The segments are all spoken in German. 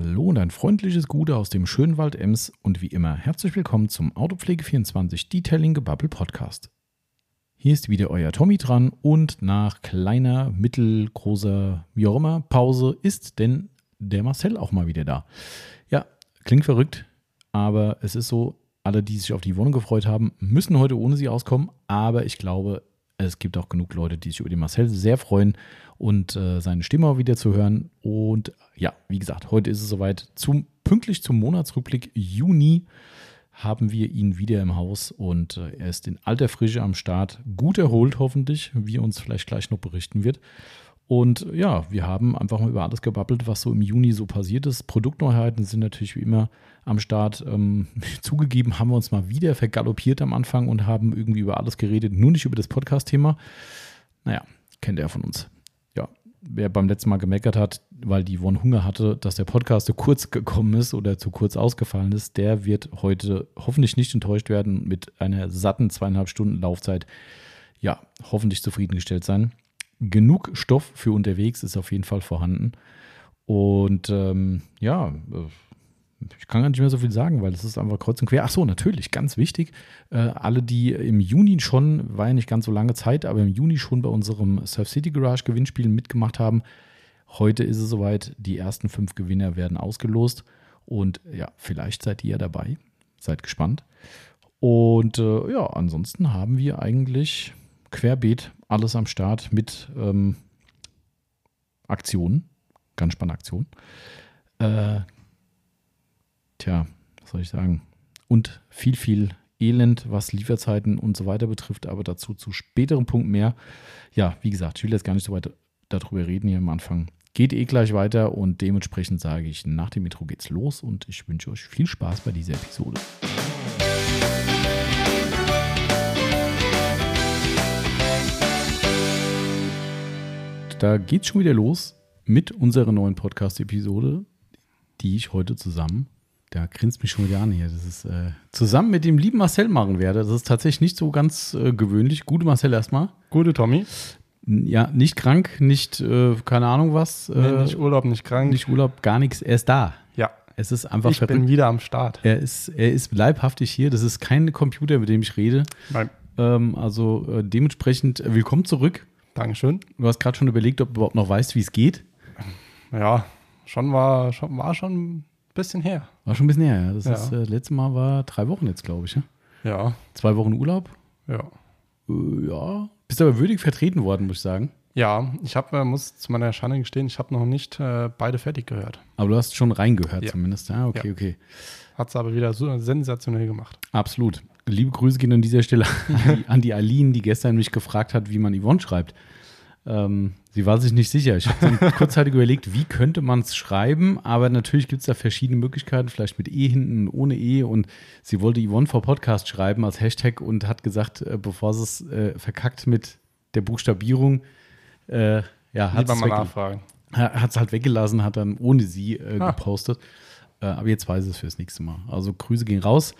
Hallo und ein freundliches Gute aus dem schönen Wald Ems und wie immer herzlich willkommen zum Autopflege24 Detailing Gebubble Podcast. Hier ist wieder euer Tommy dran und nach kleiner, mittelgroßer, wie auch immer, Pause ist denn der Marcel auch mal wieder da. Ja, klingt verrückt, aber es ist so, alle, die sich auf die Wohnung gefreut haben, müssen heute ohne sie auskommen, aber ich glaube, es gibt auch genug Leute, die sich über den Marcel sehr freuen und äh, seine Stimme auch wieder zu hören. Und ja, wie gesagt, heute ist es soweit. Zum, pünktlich zum Monatsrückblick Juni haben wir ihn wieder im Haus und äh, er ist in alter Frische am Start. Gut erholt hoffentlich, wie uns vielleicht gleich noch berichten wird. Und ja, wir haben einfach mal über alles gebabbelt, was so im Juni so passiert ist. Produktneuheiten sind natürlich wie immer am Start. Ähm, zugegeben haben wir uns mal wieder vergaloppiert am Anfang und haben irgendwie über alles geredet, nur nicht über das Podcast-Thema. Naja, kennt er von uns. Ja, wer beim letzten Mal gemeckert hat, weil die One Hunger hatte, dass der Podcast zu kurz gekommen ist oder zu kurz ausgefallen ist, der wird heute hoffentlich nicht enttäuscht werden mit einer satten zweieinhalb Stunden Laufzeit. Ja, hoffentlich zufriedengestellt sein genug Stoff für unterwegs ist auf jeden Fall vorhanden. Und ähm, ja, ich kann gar nicht mehr so viel sagen, weil es ist einfach kreuz und quer. Ach so, natürlich, ganz wichtig. Äh, alle, die im Juni schon, war ja nicht ganz so lange Zeit, aber im Juni schon bei unserem Surf City Garage Gewinnspiel mitgemacht haben. Heute ist es soweit, die ersten fünf Gewinner werden ausgelost. Und ja, vielleicht seid ihr dabei. Seid gespannt. Und äh, ja, ansonsten haben wir eigentlich querbeet alles am Start mit ähm, Aktionen. Ganz spannende Aktionen. Äh, tja, was soll ich sagen? Und viel, viel Elend, was Lieferzeiten und so weiter betrifft, aber dazu zu späteren Punkt mehr. Ja, wie gesagt, ich will jetzt gar nicht so weit darüber reden hier am Anfang. Geht eh gleich weiter und dementsprechend sage ich, nach dem Intro geht's los und ich wünsche euch viel Spaß bei dieser Episode. Da geht's schon wieder los mit unserer neuen Podcast-Episode, die ich heute zusammen, da grinst mich schon wieder an hier, das ist äh, zusammen mit dem lieben Marcel machen werde. Das ist tatsächlich nicht so ganz äh, gewöhnlich. Gute Marcel erstmal. Gute Tommy. Ja, nicht krank, nicht äh, keine Ahnung was. Nee, äh, nicht Urlaub, nicht krank. Nicht Urlaub, gar nichts. Er ist da. Ja. Es ist einfach ich verrückt. bin wieder am Start. Er ist, er ist leibhaftig hier. Das ist kein Computer, mit dem ich rede. Nein. Ähm, also äh, dementsprechend äh, willkommen zurück. Dankeschön. Du hast gerade schon überlegt, ob du überhaupt noch weißt, wie es geht. Ja, schon war, schon war schon ein bisschen her. War schon ein bisschen her, ja. Das, ja. Ist, äh, letzte Mal war drei Wochen jetzt, glaube ich. Ja? ja. Zwei Wochen Urlaub. Ja. Äh, ja. Bist aber würdig vertreten worden, muss ich sagen. Ja, ich habe, äh, muss zu meiner Schande gestehen, ich habe noch nicht äh, beide fertig gehört. Aber du hast schon reingehört ja. zumindest, ja, okay, ja. okay. Hat es aber wieder so sensationell gemacht. Absolut. Liebe Grüße gehen an dieser Stelle an die, an die Aline, die gestern mich gefragt hat, wie man Yvonne schreibt. Ähm, sie war sich nicht sicher. Ich habe dann kurzzeitig überlegt, wie könnte man es schreiben, aber natürlich gibt es da verschiedene Möglichkeiten, vielleicht mit E hinten, ohne E. Und sie wollte Yvonne vor Podcast schreiben als Hashtag und hat gesagt, äh, bevor sie es äh, verkackt mit der Buchstabierung, äh, ja, hat es nachfragen. Hat es halt weggelassen, hat dann ohne sie äh, ah. gepostet. Äh, aber jetzt weiß es fürs nächste Mal. Also Grüße gehen raus.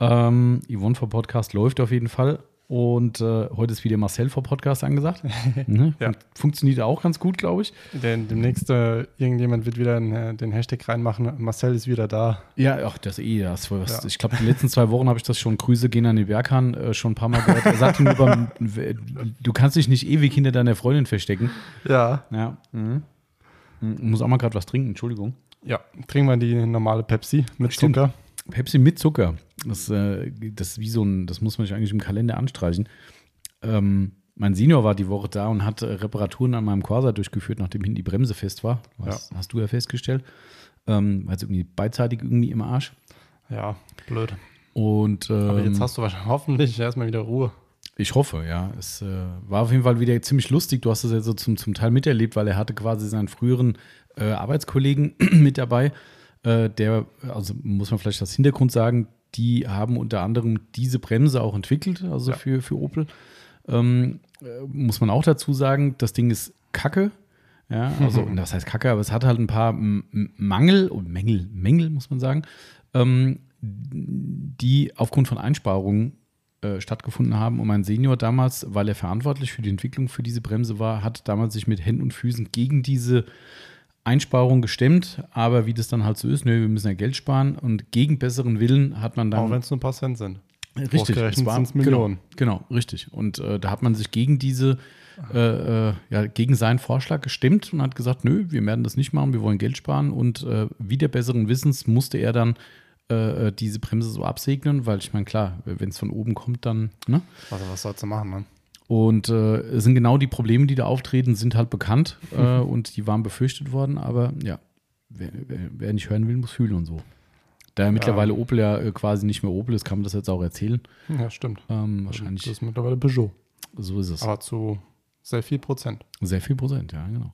Ähm, Yvonne vor Podcast läuft auf jeden Fall. Und äh, heute ist wieder Marcel vor Podcast angesagt. mhm. ja. Funktioniert auch ganz gut, glaube ich. Denn demnächst äh, irgendjemand wird wieder den, äh, den Hashtag reinmachen. Marcel ist wieder da. Ja, ach, das eh. Das, was, ja. Ich glaube, die letzten zwei Wochen habe ich das schon Grüße gehen an den Berghahn äh, schon ein paar Mal gehört. Er sagte nur, beim, du kannst dich nicht ewig hinter deiner Freundin verstecken. Ja. Ja. Mhm. Muss auch mal gerade was trinken, Entschuldigung. Ja, trinken wir die normale Pepsi mit Stimmt. Zucker. Pepsi mit Zucker. Das, äh, das ist wie so ein, das muss man sich eigentlich im Kalender anstreichen. Ähm, mein Senior war die Woche da und hat äh, Reparaturen an meinem Corsa durchgeführt, nachdem hinten die Bremse fest war. Was, ja. Hast du ja festgestellt. Ähm, also irgendwie beidseitig irgendwie im Arsch. Ja, blöd. Und, ähm, Aber jetzt hast du wahrscheinlich hoffentlich erstmal wieder Ruhe. Ich hoffe, ja. Es äh, war auf jeden Fall wieder ziemlich lustig. Du hast es ja so zum, zum Teil miterlebt, weil er hatte quasi seinen früheren äh, Arbeitskollegen mit dabei der, also muss man vielleicht als Hintergrund sagen, die haben unter anderem diese Bremse auch entwickelt, also ja. für, für Opel. Ähm, äh, muss man auch dazu sagen, das Ding ist kacke. Ja, also, das heißt kacke, aber es hat halt ein paar Mangel und Mängel, Mängel, muss man sagen, ähm, die aufgrund von Einsparungen äh, stattgefunden haben. Und mein Senior damals, weil er verantwortlich für die Entwicklung für diese Bremse war, hat damals sich mit Händen und Füßen gegen diese Einsparung gestemmt, aber wie das dann halt so ist, nö, wir müssen ja Geld sparen und gegen besseren Willen hat man dann. Auch wenn es nur ein paar Cent sind. Richtig, es war- sind's Millionen. Genau, genau, richtig. Und äh, da hat man sich gegen diese, äh, äh, ja, gegen seinen Vorschlag gestimmt und hat gesagt, nö, wir werden das nicht machen, wir wollen Geld sparen. Und äh, wieder besseren Wissens musste er dann äh, äh, diese Bremse so absegnen, weil ich meine, klar, wenn es von oben kommt, dann, ne? Also was sollst du machen, ne? Und äh, es sind genau die Probleme, die da auftreten, sind halt bekannt äh, und die waren befürchtet worden, aber ja, wer, wer, wer nicht hören will, muss fühlen und so. Da ja mittlerweile Opel ja äh, quasi nicht mehr Opel ist, kann man das jetzt auch erzählen. Ja, stimmt. Ähm, Das wahrscheinlich, ist mittlerweile Peugeot. so ist es. Aber zu sehr viel Prozent. Sehr viel Prozent, ja, genau.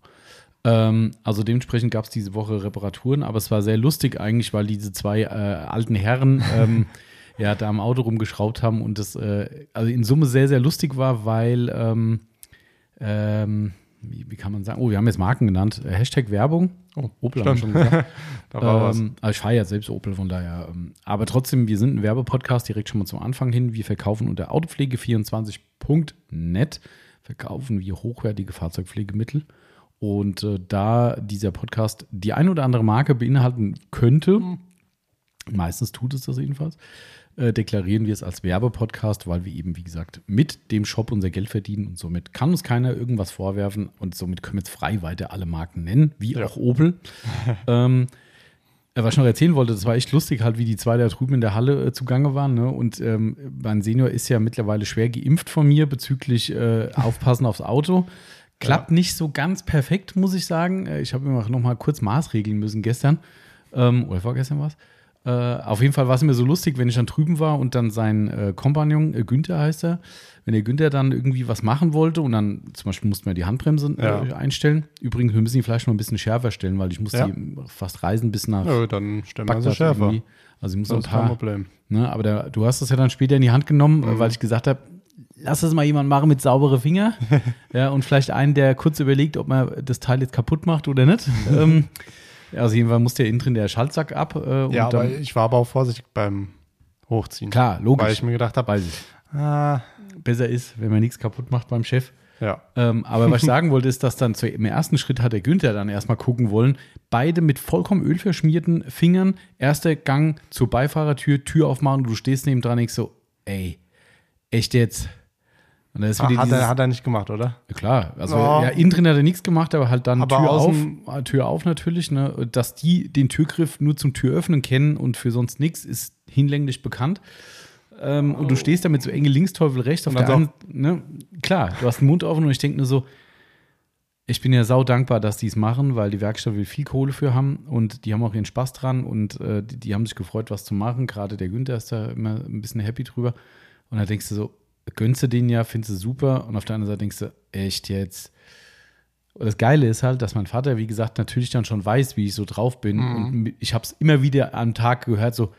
Ähm, also dementsprechend gab es diese Woche Reparaturen, aber es war sehr lustig eigentlich, weil diese zwei äh, alten Herren ähm, ja da am Auto rumgeschraubt haben und das äh, also in Summe sehr, sehr lustig war, weil ähm, ähm, wie, wie kann man sagen? Oh, wir haben jetzt Marken genannt. Äh, Hashtag Werbung. Oh, Opel haben wir stimmt. schon gesagt. Da war was. ähm, also ich fahre ja selbst Opel, von daher. Ähm, aber trotzdem, wir sind ein Werbepodcast direkt schon mal zum Anfang hin. Wir verkaufen unter autopflege24.net verkaufen wir hochwertige Fahrzeugpflegemittel. Und äh, da dieser Podcast die ein oder andere Marke beinhalten könnte, meistens tut es das jedenfalls, äh, deklarieren wir es als Werbepodcast, weil wir eben, wie gesagt, mit dem Shop unser Geld verdienen und somit kann uns keiner irgendwas vorwerfen und somit können wir jetzt frei weiter alle Marken nennen, wie Ja. auch Opel. ähm, äh, was ich noch erzählen wollte, das war echt lustig, halt, wie die zwei da drüben in der Halle äh, zugange waren. Ne? Und ähm, mein Senior ist ja mittlerweile schwer geimpft von mir bezüglich äh, Aufpassen aufs Auto. Klappt nicht so ganz perfekt, muss ich sagen. Äh, Ich habe mir noch mal kurz maßregeln müssen gestern. Ähm, oder vorgestern war es. Äh, auf jeden Fall war es mir so lustig, wenn ich dann drüben war und dann sein äh, Kompagnon, äh, Günther heißt er, wenn der Günther dann irgendwie was machen wollte und dann zum Beispiel mussten wir die Handbremse äh, Ja. einstellen. Übrigens, wir müssen die vielleicht noch ein bisschen schärfer stellen, weil ich musste Ja. die fast reisen bis nach Ja, dann stellen wir sie schärfer. irgendwie. Also ich muss Das ein ist kein paar, Problem. ne, aber der, du hast das ja dann später in die Hand genommen, äh, weil ich gesagt habe, lass das mal jemand machen mit saubere Finger. ja, und vielleicht einen, der kurz überlegt, ob man das Teil jetzt kaputt macht oder nicht. ähm, also jedenfalls muss der innen drin der Schaltsack ab. Äh, und Ja, aber dann, ich war aber auch vorsichtig beim Hochziehen. klar, logisch. Weil ich mir gedacht habe, ah, Besser ist, wenn man nichts kaputt macht beim Chef. ja. Ähm, aber was ich sagen wollte, ist, dass dann zu, im ersten Schritt hat der Günther dann erstmal gucken wollen. Beide mit vollkommen ölverschmierten Fingern. Erster Gang zur Beifahrertür, Tür aufmachen und du stehst neben dran und ich so, ey, echt jetzt? Und dann ist Ach, hat, dieses, er, hat er nicht gemacht, oder? ja, klar, also Ja. ja, innen drin hat er nichts gemacht, aber halt dann Aber Tür auf, äh, Tür auf natürlich, ne? Dass die den Türgriff nur zum Türöffnen kennen und für sonst nichts, ist hinlänglich bekannt. Ähm, Und du stehst da mit so enge Linksteufel rechts auf Und der dann einen, ne? Klar, du hast den Mund offen und ich denke nur so, ich bin ja sau dankbar, dass die es machen, weil die Werkstatt will viel Kohle für haben und die haben auch ihren Spaß dran und äh, die, die haben sich gefreut, was zu machen. Gerade der Günther ist da immer ein bisschen happy drüber. Und da denkst du so, gönnst du den ja, findest du super. Und auf der anderen Seite denkst du, echt jetzt. Und das Geile ist halt, dass mein Vater, wie gesagt, natürlich dann schon weiß, wie ich so drauf bin. Und ich habe es immer wieder am Tag gehört, so,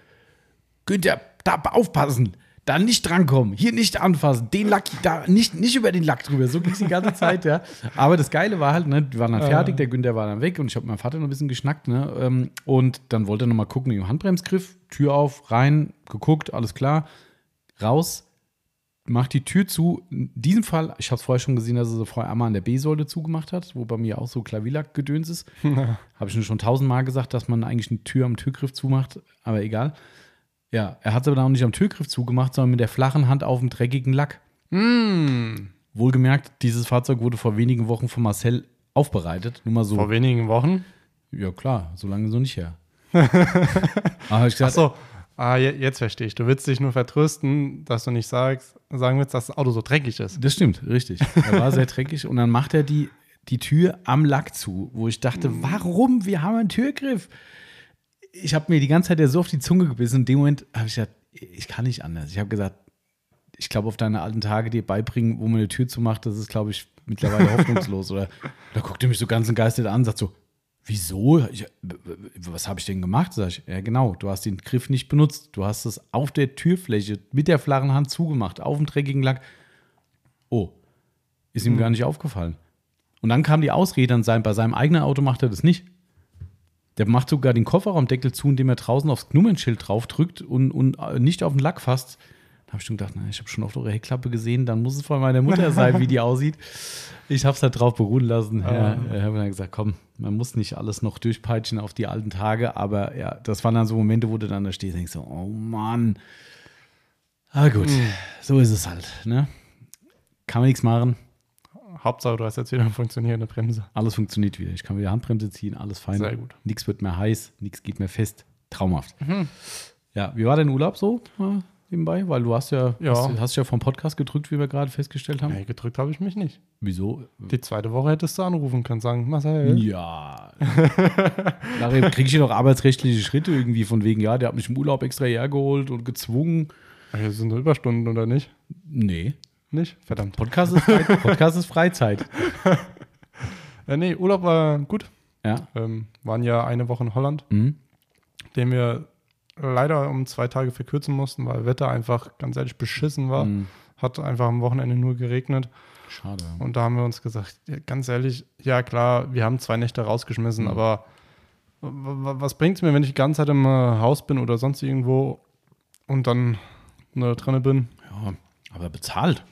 Günther, da aufpassen, da nicht drankommen, hier nicht anfassen, den Lack, da nicht, nicht über den Lack drüber. So ging es die ganze Zeit, ja. Aber das Geile war halt, ne, wir waren dann fertig, der Günther war dann weg und ich habe meinem Vater noch ein bisschen geschnackt, ne, ähm, und dann wollte er noch mal gucken im Handbremsgriff, Tür auf, rein, geguckt, alles klar, raus, macht die Tür zu. In diesem Fall, ich habe es vorher schon gesehen, dass er so vorher einmal an der B-Säule zugemacht hat, wo bei mir auch so Klavilack-Gedöns ist. Habe ich schon schon tausendmal gesagt, dass man eigentlich eine Tür am Türgriff zumacht, aber egal. Ja, er hat es aber dann auch nicht am Türgriff zugemacht, sondern mit der flachen Hand auf dem dreckigen Lack. Hm. Wohlgemerkt, dieses Fahrzeug wurde vor wenigen Wochen von Marcel aufbereitet. Nur mal so. Vor wenigen Wochen. Ja, klar, so lange so nicht her. aber hab ich gesagt, Achso, ah, je- jetzt verstehe ich. Du willst dich nur vertrösten, dass du nicht sagst, sagen willst, dass das Auto so dreckig ist. Das stimmt, richtig. Er war sehr dreckig und dann macht er die, die Tür am Lack zu, wo ich dachte, warum? Wir haben einen Türgriff. Ich habe mir die ganze Zeit ja so auf die Zunge gebissen. In dem Moment habe ich gesagt, ich kann nicht anders. Ich habe gesagt, ich glaube, auf deine alten Tage dir beibringen, wo man eine Tür zumacht, das ist, glaube ich, mittlerweile hoffnungslos. Oder da guckt er mich so ganz entgeistert an und sagt so, wieso? Ich, was habe ich denn gemacht? Sag ich, ja genau, du hast den Griff nicht benutzt. Du hast es auf der Türfläche mit der flachen Hand zugemacht, auf dem dreckigen Lack. Oh, ist ihm gar nicht aufgefallen. Und dann kam die Ausrede an sein, bei seinem eigenen Auto macht er das nicht. Der macht sogar den Kofferraumdeckel zu, indem er draußen aufs Nummernschild draufdrückt und, und äh, nicht auf den Lack fasst. Da habe ich schon gedacht, na, ich habe schon auf eure Heckklappe gesehen, dann muss es von meiner Mutter sein, wie die aussieht. Ich habe es halt drauf beruhen lassen. Ja, Ah. ich habe dann gesagt, komm, man muss nicht alles noch durchpeitschen auf die alten Tage, aber ja, das waren dann so Momente, wo du dann da stehst und denkst so, oh Mann. Aber gut, Hm. so ist es halt, ne? Kann man nichts machen, Hauptsache, du hast jetzt wieder eine funktionierende Bremse. alles funktioniert wieder. Ich kann wieder Handbremse ziehen, alles fein. Sehr gut. Nichts wird mehr heiß, nichts geht mehr fest. Traumhaft. Ja, wie war dein Urlaub so nebenbei? Weil du hast ja, Ja. Hast, hast ja vom Podcast gedrückt, wie wir gerade festgestellt haben. Nee, gedrückt habe ich mich nicht. Wieso? Die zweite Woche hättest du anrufen können, sagen, Marcel. Ja. Nachher kriege ich hier noch arbeitsrechtliche Schritte irgendwie von wegen, ja, der hat mich im Urlaub extra hergeholt und gezwungen. Hier sind Überstunden, oder nicht? Nee. Nicht? Verdammt. Podcast ist, Frei Podcast ist Freizeit. Äh, nee, Urlaub war gut. Ja. Ähm, waren ja eine Woche in Holland, Mhm. den wir leider um zwei Tage verkürzen mussten, weil Wetter einfach ganz ehrlich beschissen war. Mhm. Hat einfach am Wochenende nur geregnet. Schade. Und da haben wir uns gesagt, ganz ehrlich, ja klar, wir haben zwei Nächte rausgeschmissen, Mhm. aber was bringt es mir, wenn ich die ganze Zeit im äh, Haus bin oder sonst irgendwo und dann ne, drinne bin? Ja, aber bezahlt.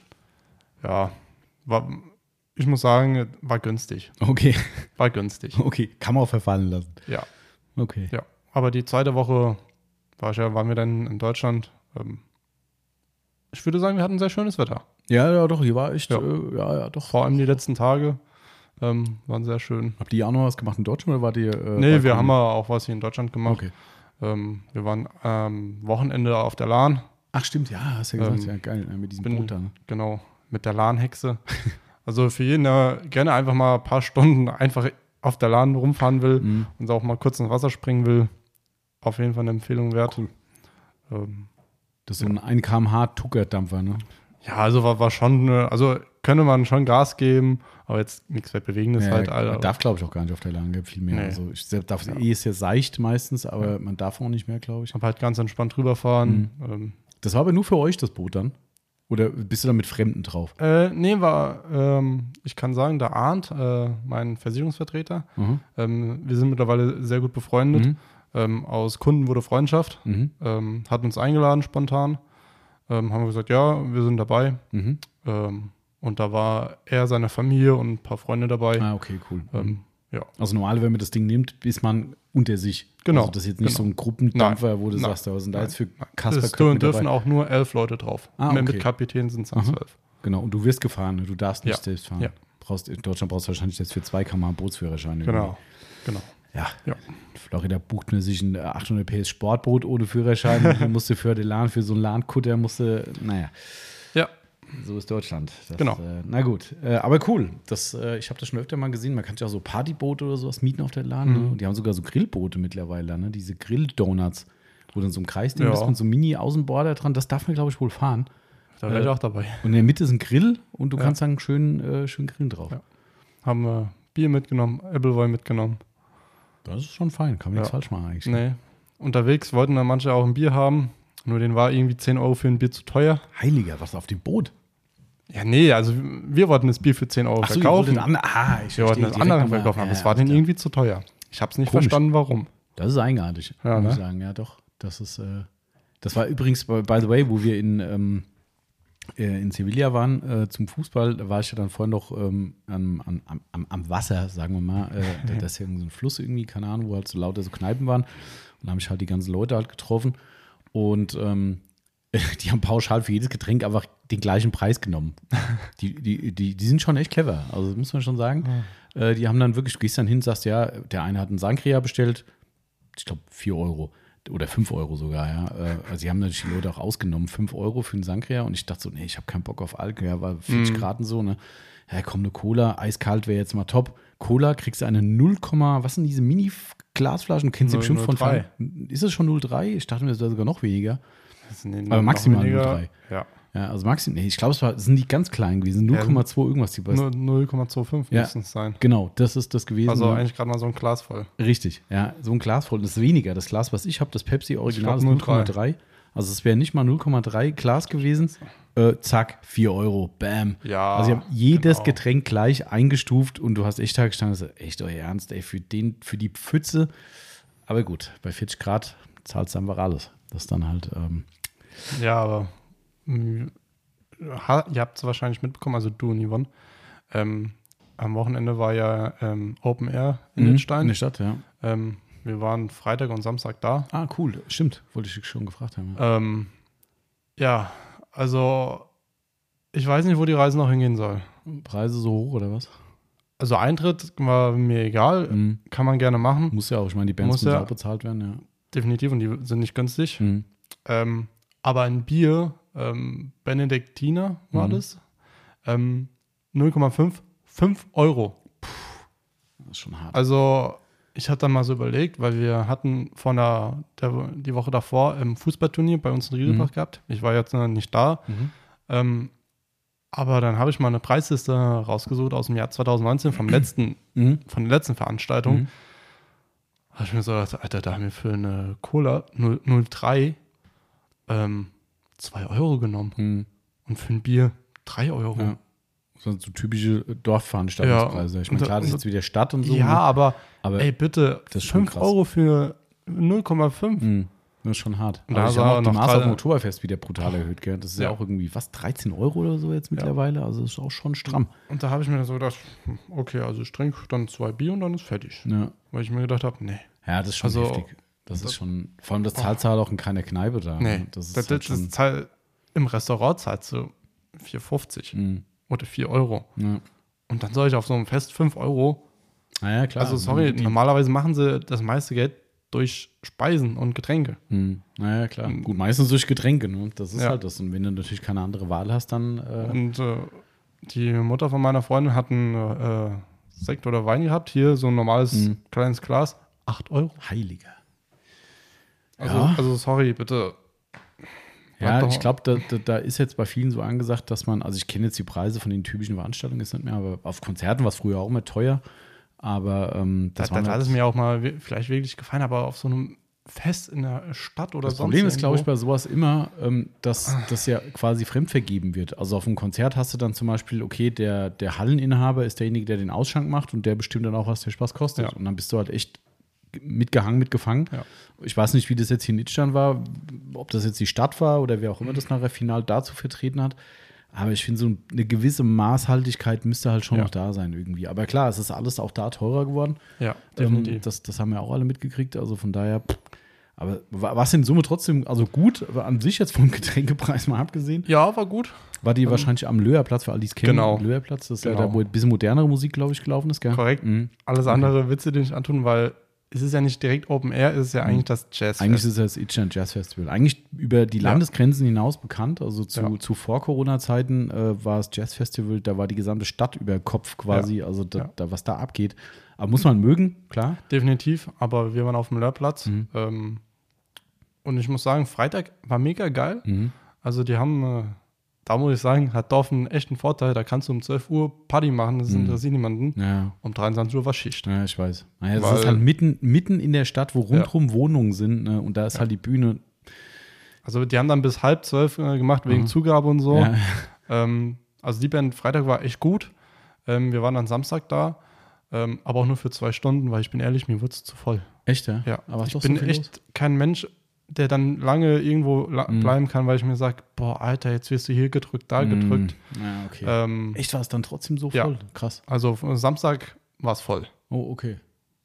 Ja, war, ich muss sagen, war günstig. Okay. War günstig. Okay. Kann man auch verfallen lassen. Ja, Okay. ja. Aber die zweite Woche war ich ja, waren wir dann in Deutschland. Ähm, ich würde sagen, wir hatten sehr schönes Wetter. Ja, ja, doch, hier war echt, Ja. Äh, ja, ja, doch. Vor allem die letzten Tage ähm, waren sehr schön. Habt ihr auch noch was gemacht in Deutschland oder wart ihr? Äh, nee, wir haben ja auch was hier in Deutschland gemacht. Okay. Ähm, wir waren ähm, Wochenende auf der Lahn, Ach, stimmt, ja, hast ja gesagt, Ähm, ja, geil, äh, mit diesem bin- Boot da. ne? genau, mit der Lahnhexe. also für jeden, der gerne einfach mal ein paar Stunden einfach auf der Lahn rumfahren will Mhm. und auch mal kurz ins Wasser springen will, auf jeden Fall eine Empfehlung wert. Cool. Ähm, Das ist so ein 1 kmh Tuckerdampfer, ne? ja, also war, war schon, eine, also könnte man schon Gas geben, aber jetzt nichts Weltbewegendes Ja, halt. man darf, glaube ich, auch gar nicht auf der Lange viel mehr. Nee. Also ich darf, Ja. eh ist ja seicht meistens, aber man darf auch nicht mehr, glaube ich. Aber halt ganz entspannt rüberfahren. Ähm, Das war aber nur für euch das Boot dann? Oder bist du da mit Fremden drauf? äh, nee, war, ähm, ich kann sagen, der Arndt, äh, mein Versicherungsvertreter, Mhm. ähm, wir sind mittlerweile sehr gut befreundet. Mhm. Ähm, aus Kunden wurde Freundschaft. Mhm. Ähm, hat uns eingeladen spontan. Ähm, haben wir gesagt, ja, wir sind dabei. Mhm. Ähm, und da war er, seine Familie und ein paar Freunde dabei. Ah, okay, cool. Ähm, ja. Also normal, wenn man das Ding nimmt, ist man unter sich. Genau, Also das ist jetzt nicht genau. so ein Gruppendampfer, wo du Nein, sagst, da sind da nein, jetzt für Kasper dür- dürfen auch nur elf Leute drauf. Ah, Mit- okay. Mit Kapitän sind es dann zwölf. Genau, und du wirst gefahren, ne? du darfst nicht Ja. selbst fahren. Ja. Brauchst, in Deutschland brauchst du wahrscheinlich jetzt für 2 km Bootsführerschein. Genau. Genau. Ja. Ja. Florida bucht mir sich ein 800 PS Sportboot ohne Führerschein. Musste für den LAN, für so einen LAN-Kutter musste, naja, Ja. so ist Deutschland. Das, Genau. Äh, na gut, äh, aber cool. Das, äh, ich habe das schon öfter mal gesehen. Man kann ja auch so Partyboote oder sowas mieten auf der LAN. Ne? Mhm. Und die haben sogar so Grillboote mittlerweile, ne? diese Grill-Donuts, wo dann so ein Kreisding Ja. ist mit so einem Mini-Außenborder dran. Das darf man, glaube ich, wohl fahren. Da wäre Äh, ich auch dabei. Und in der Mitte ist ein Grill und du Ja. kannst dann schön, äh, schön grillen drauf. Ja. Haben wir Bier mitgenommen, Appleboy mitgenommen. Das ist schon fein, kann man nichts Ja. falsch machen eigentlich. Nee. Unterwegs wollten dann manche auch ein Bier haben. Nur den war irgendwie 10 Euro für ein Bier zu teuer. Heiliger, was auf dem Boot? Ja, nee, also wir wollten das Bier für 10 Euro Ach so, verkaufen. an, ah, ich wir wollten das andere verkaufen, aber Ja, es war denen irgendwie zu teuer. Ich habe es nicht Komisch. verstanden, warum. Das ist eigenartig, Ja, muss ich ne? sagen. Ja, doch. Das ist, äh, das war übrigens, by, by the way, wo wir in, ähm, äh, in Sevilla waren äh, zum Fußball, da war ich ja dann vorhin noch ähm, am, am, am, am Wasser, sagen wir mal. Äh, da, da ist ja so ein Fluss irgendwie, keine Ahnung, wo halt so lauter so Kneipen waren. Und da habe ich halt die ganzen Leute halt getroffen. Und ähm, die haben pauschal für jedes Getränk einfach den gleichen Preis genommen. Die, die, die, die sind schon echt clever. Also das muss man schon sagen. Äh, die haben dann wirklich, du gehst dann hin, sagst, ja, der eine hat einen Sangria bestellt, ich glaube 4 Euro oder 5 Euro sogar, ja. Äh, Also sie haben natürlich die Leute auch ausgenommen, 5 Euro für einen Sangria und ich dachte so, nee, ich habe keinen Bock auf Alkohol, ja, war 40 Mhm. Grad und so, ne. Ja, komm, eine Cola, eiskalt wäre jetzt mal top. Cola kriegst du eine 0, was sind diese Mini-Glasflaschen? Kennst du bestimmt von 0,03. Ist es schon 0,3? Ich dachte mir, das wäre sogar noch weniger. Das sind Aber maximal weniger. 0,3. Ja, Ja, also maximal, nee, ich glaube, es war, sind die ganz klein gewesen, 0,2 irgendwas. Die nur 0,25 Ja. müssen es sein. Genau, das ist das gewesen. Also ne? eigentlich gerade mal so ein Glas voll. Richtig, ja, so ein Glas voll. Das ist weniger. Das Glas, was ich habe, das Pepsi Original ist Ich glaub 0,3. Also es wäre nicht mal 0,3 Glas gewesen. Äh, zack, 4 Euro, bam. Ja, also sie haben jedes genau. Getränk gleich eingestuft und du hast echt da gestanden, das ist echt euer Ernst, ey, für, den, für die Pfütze. Aber gut, bei 40 Grad zahlst du einfach alles. Das ist dann halt, ähm, Ja, aber ihr habt es wahrscheinlich mitbekommen, also du und Yvonne. Ähm, am Wochenende war ja ähm, Open Air in Mhm, Littstein. In der Stadt, ja. Ähm, wir waren Freitag und Samstag da. Ah, cool. Stimmt. Wollte ich schon gefragt haben. Ja. Ähm, ja, also ich weiß nicht, wo die Reise noch hingehen soll. Preise so hoch oder was? Also Eintritt war mir egal, Mhm. kann man gerne machen, Muss ja auch. Ich meine, die Bands Muss müssen ja. auch bezahlt werden, ja. definitiv, und die sind nicht günstig. Mhm. Ähm, aber ein Bier, ähm, Benediktiner war Mhm. das, ähm, 0,5, 5 Euro. Das ist schon hart. Also ich hatte dann mal so überlegt, weil wir hatten von der, der die Woche davor im Fußballturnier bei uns in Riedelbach Mhm. gehabt. Ich war jetzt noch nicht da. Mhm. Ähm, aber dann habe ich mal eine Preisliste rausgesucht aus dem Jahr 2019 vom letzten, Mhm. von der letzten Veranstaltung. Mhm. Habe ich mir so gedacht, Alter, da haben wir für eine Cola 0, 03 ähm, 2 Euro genommen. Mhm. Und für ein Bier 3 Euro. Ja. Das sind so typische Dorfveranstaltungspreise. Ja, ich meine, klar, das ist jetzt wieder Stadt und so. Ja, ne? aber, aber ey, bitte, das ist schon 5 krass. Euro für 0,5. Mhm. Das ist schon hart. Und da habe auch die Maß auf Oktoberfest wieder brutal erhöht. Gell? Das ist ja. Ja. auch irgendwie, was, 13 Euro oder so jetzt mittlerweile? Also das ist auch schon stramm. Und da habe ich mir so gedacht, hm, okay, also ich trinke dann zwei Bier und dann ist fertig. Ja, Weil ich mir gedacht habe, nee. ja das ist schon Also, heftig. Das ist schon, vor allem das zahlst du halt auch in keiner Kneipe da. Nee, ne? Das ist das, halt das, das zahl, im Restaurant zahlst du 4,50 Mhm. oder 4 Euro. ja. Und dann soll ich auf so einem Fest 5 Euro. Naja, klar. also sorry, Die, normalerweise machen sie das meiste Geld durch Speisen und Getränke. Mhm. Naja, klar. Gut, meistens durch Getränke. Ne? Das ist Ja. halt das. Und wenn du natürlich keine andere Wahl hast, dann. Äh, Und äh, die Mutter von meiner Freundin hat einen äh, Sekt oder Wein gehabt. Hier so ein normales Mhm. kleines Glas. 8 Euro. Heiliger. Also, Ja. also sorry, bitte. Ja, Bleib ich glaube, da, da, da ist jetzt bei vielen so angesagt, dass man, also ich kenne jetzt die Preise von den typischen Veranstaltungen jetzt nicht mehr, aber auf Konzerten war es früher auch immer teuer. Aber ähm, das, Das, das halt- hat es mir auch mal vielleicht wirklich gefallen, aber auf so einem Fest in der Stadt oder Das sonst Problem ist, glaube ich, bei sowas immer, ähm, dass das ja quasi fremdvergeben wird. Also auf einem Konzert hast du dann zum Beispiel, okay, der, der Halleninhaber ist derjenige, der den Ausschank macht und der bestimmt dann auch, was der Spaß kostet. Ja. Und dann bist du halt echt mitgehangen, mitgefangen. Ja. Ich weiß nicht, wie das jetzt hier in Nitschan war, ob das jetzt die Stadt war oder wer auch immer das nachher final dazu vertreten hat. Aber ich finde, so eine gewisse Maßhaltigkeit müsste halt schon Ja. noch da sein irgendwie. Aber klar, es ist alles auch da teurer geworden. Ja, Ähm, definitiv. das, das haben wir auch alle mitgekriegt. Also von daher, pff. aber wa- was in Summe trotzdem, also gut, an sich jetzt vom Getränkepreis mal abgesehen, ja, war gut. war die wahrscheinlich am Löherplatz, für all die es kennen. Genau. Löherplatz, das ist Genau. ja da, wo ein bisschen modernere Musik, glaube ich, gelaufen ist, gell? Korrekt. Mhm. Alles andere Witze, die ich antun, weil es ist ja nicht direkt Open Air, es ist ja eigentlich das Jazz. Eigentlich ist es das Itchen Jazz Festival. Eigentlich über die Ja. Landesgrenzen hinaus bekannt. Also zu, Ja. zu Vor-Corona-Zeiten äh, war es Jazz Festival, da war die gesamte Stadt über Kopf quasi, also da, Ja. da, was da abgeht. Aber muss man mögen, klar. Definitiv, aber wir waren auf dem Lehrplatz. Mhm. Ähm, und ich muss sagen, Freitag war mega geil. Mhm. Also die haben, äh, da muss ich sagen, hat Dorf einen echten Vorteil. Da kannst du um 12 Uhr Party machen, das Mhm. interessiert niemanden. Ja, Um 23 Uhr war Schicht. Ja, ich weiß. Naja, das Weil- ist halt mitten, mitten in der Stadt, wo rundherum Wohnungen sind. Ne? Und da ist halt die Bühne. Also die haben dann bis halb zwölf äh, gemacht wegen Mhm. Zugabe und so. Ja. Ähm, also die Band Freitag war echt gut. Ähm, wir waren dann Samstag da, ähm, aber auch nur für zwei Stunden, weil ich bin ehrlich, mir wurde es zu voll. Echt, ja? Ja, Aber ich bin so echt kein Mensch, der dann lange irgendwo la Mhm. bleiben kann, weil ich mir sage, boah, Alter, jetzt wirst du hier gedrückt, da los? gedrückt. Mm, Ja, okay. Ähm, Echt war es dann trotzdem so ja. voll? Krass. also Samstag war es voll. Oh, okay.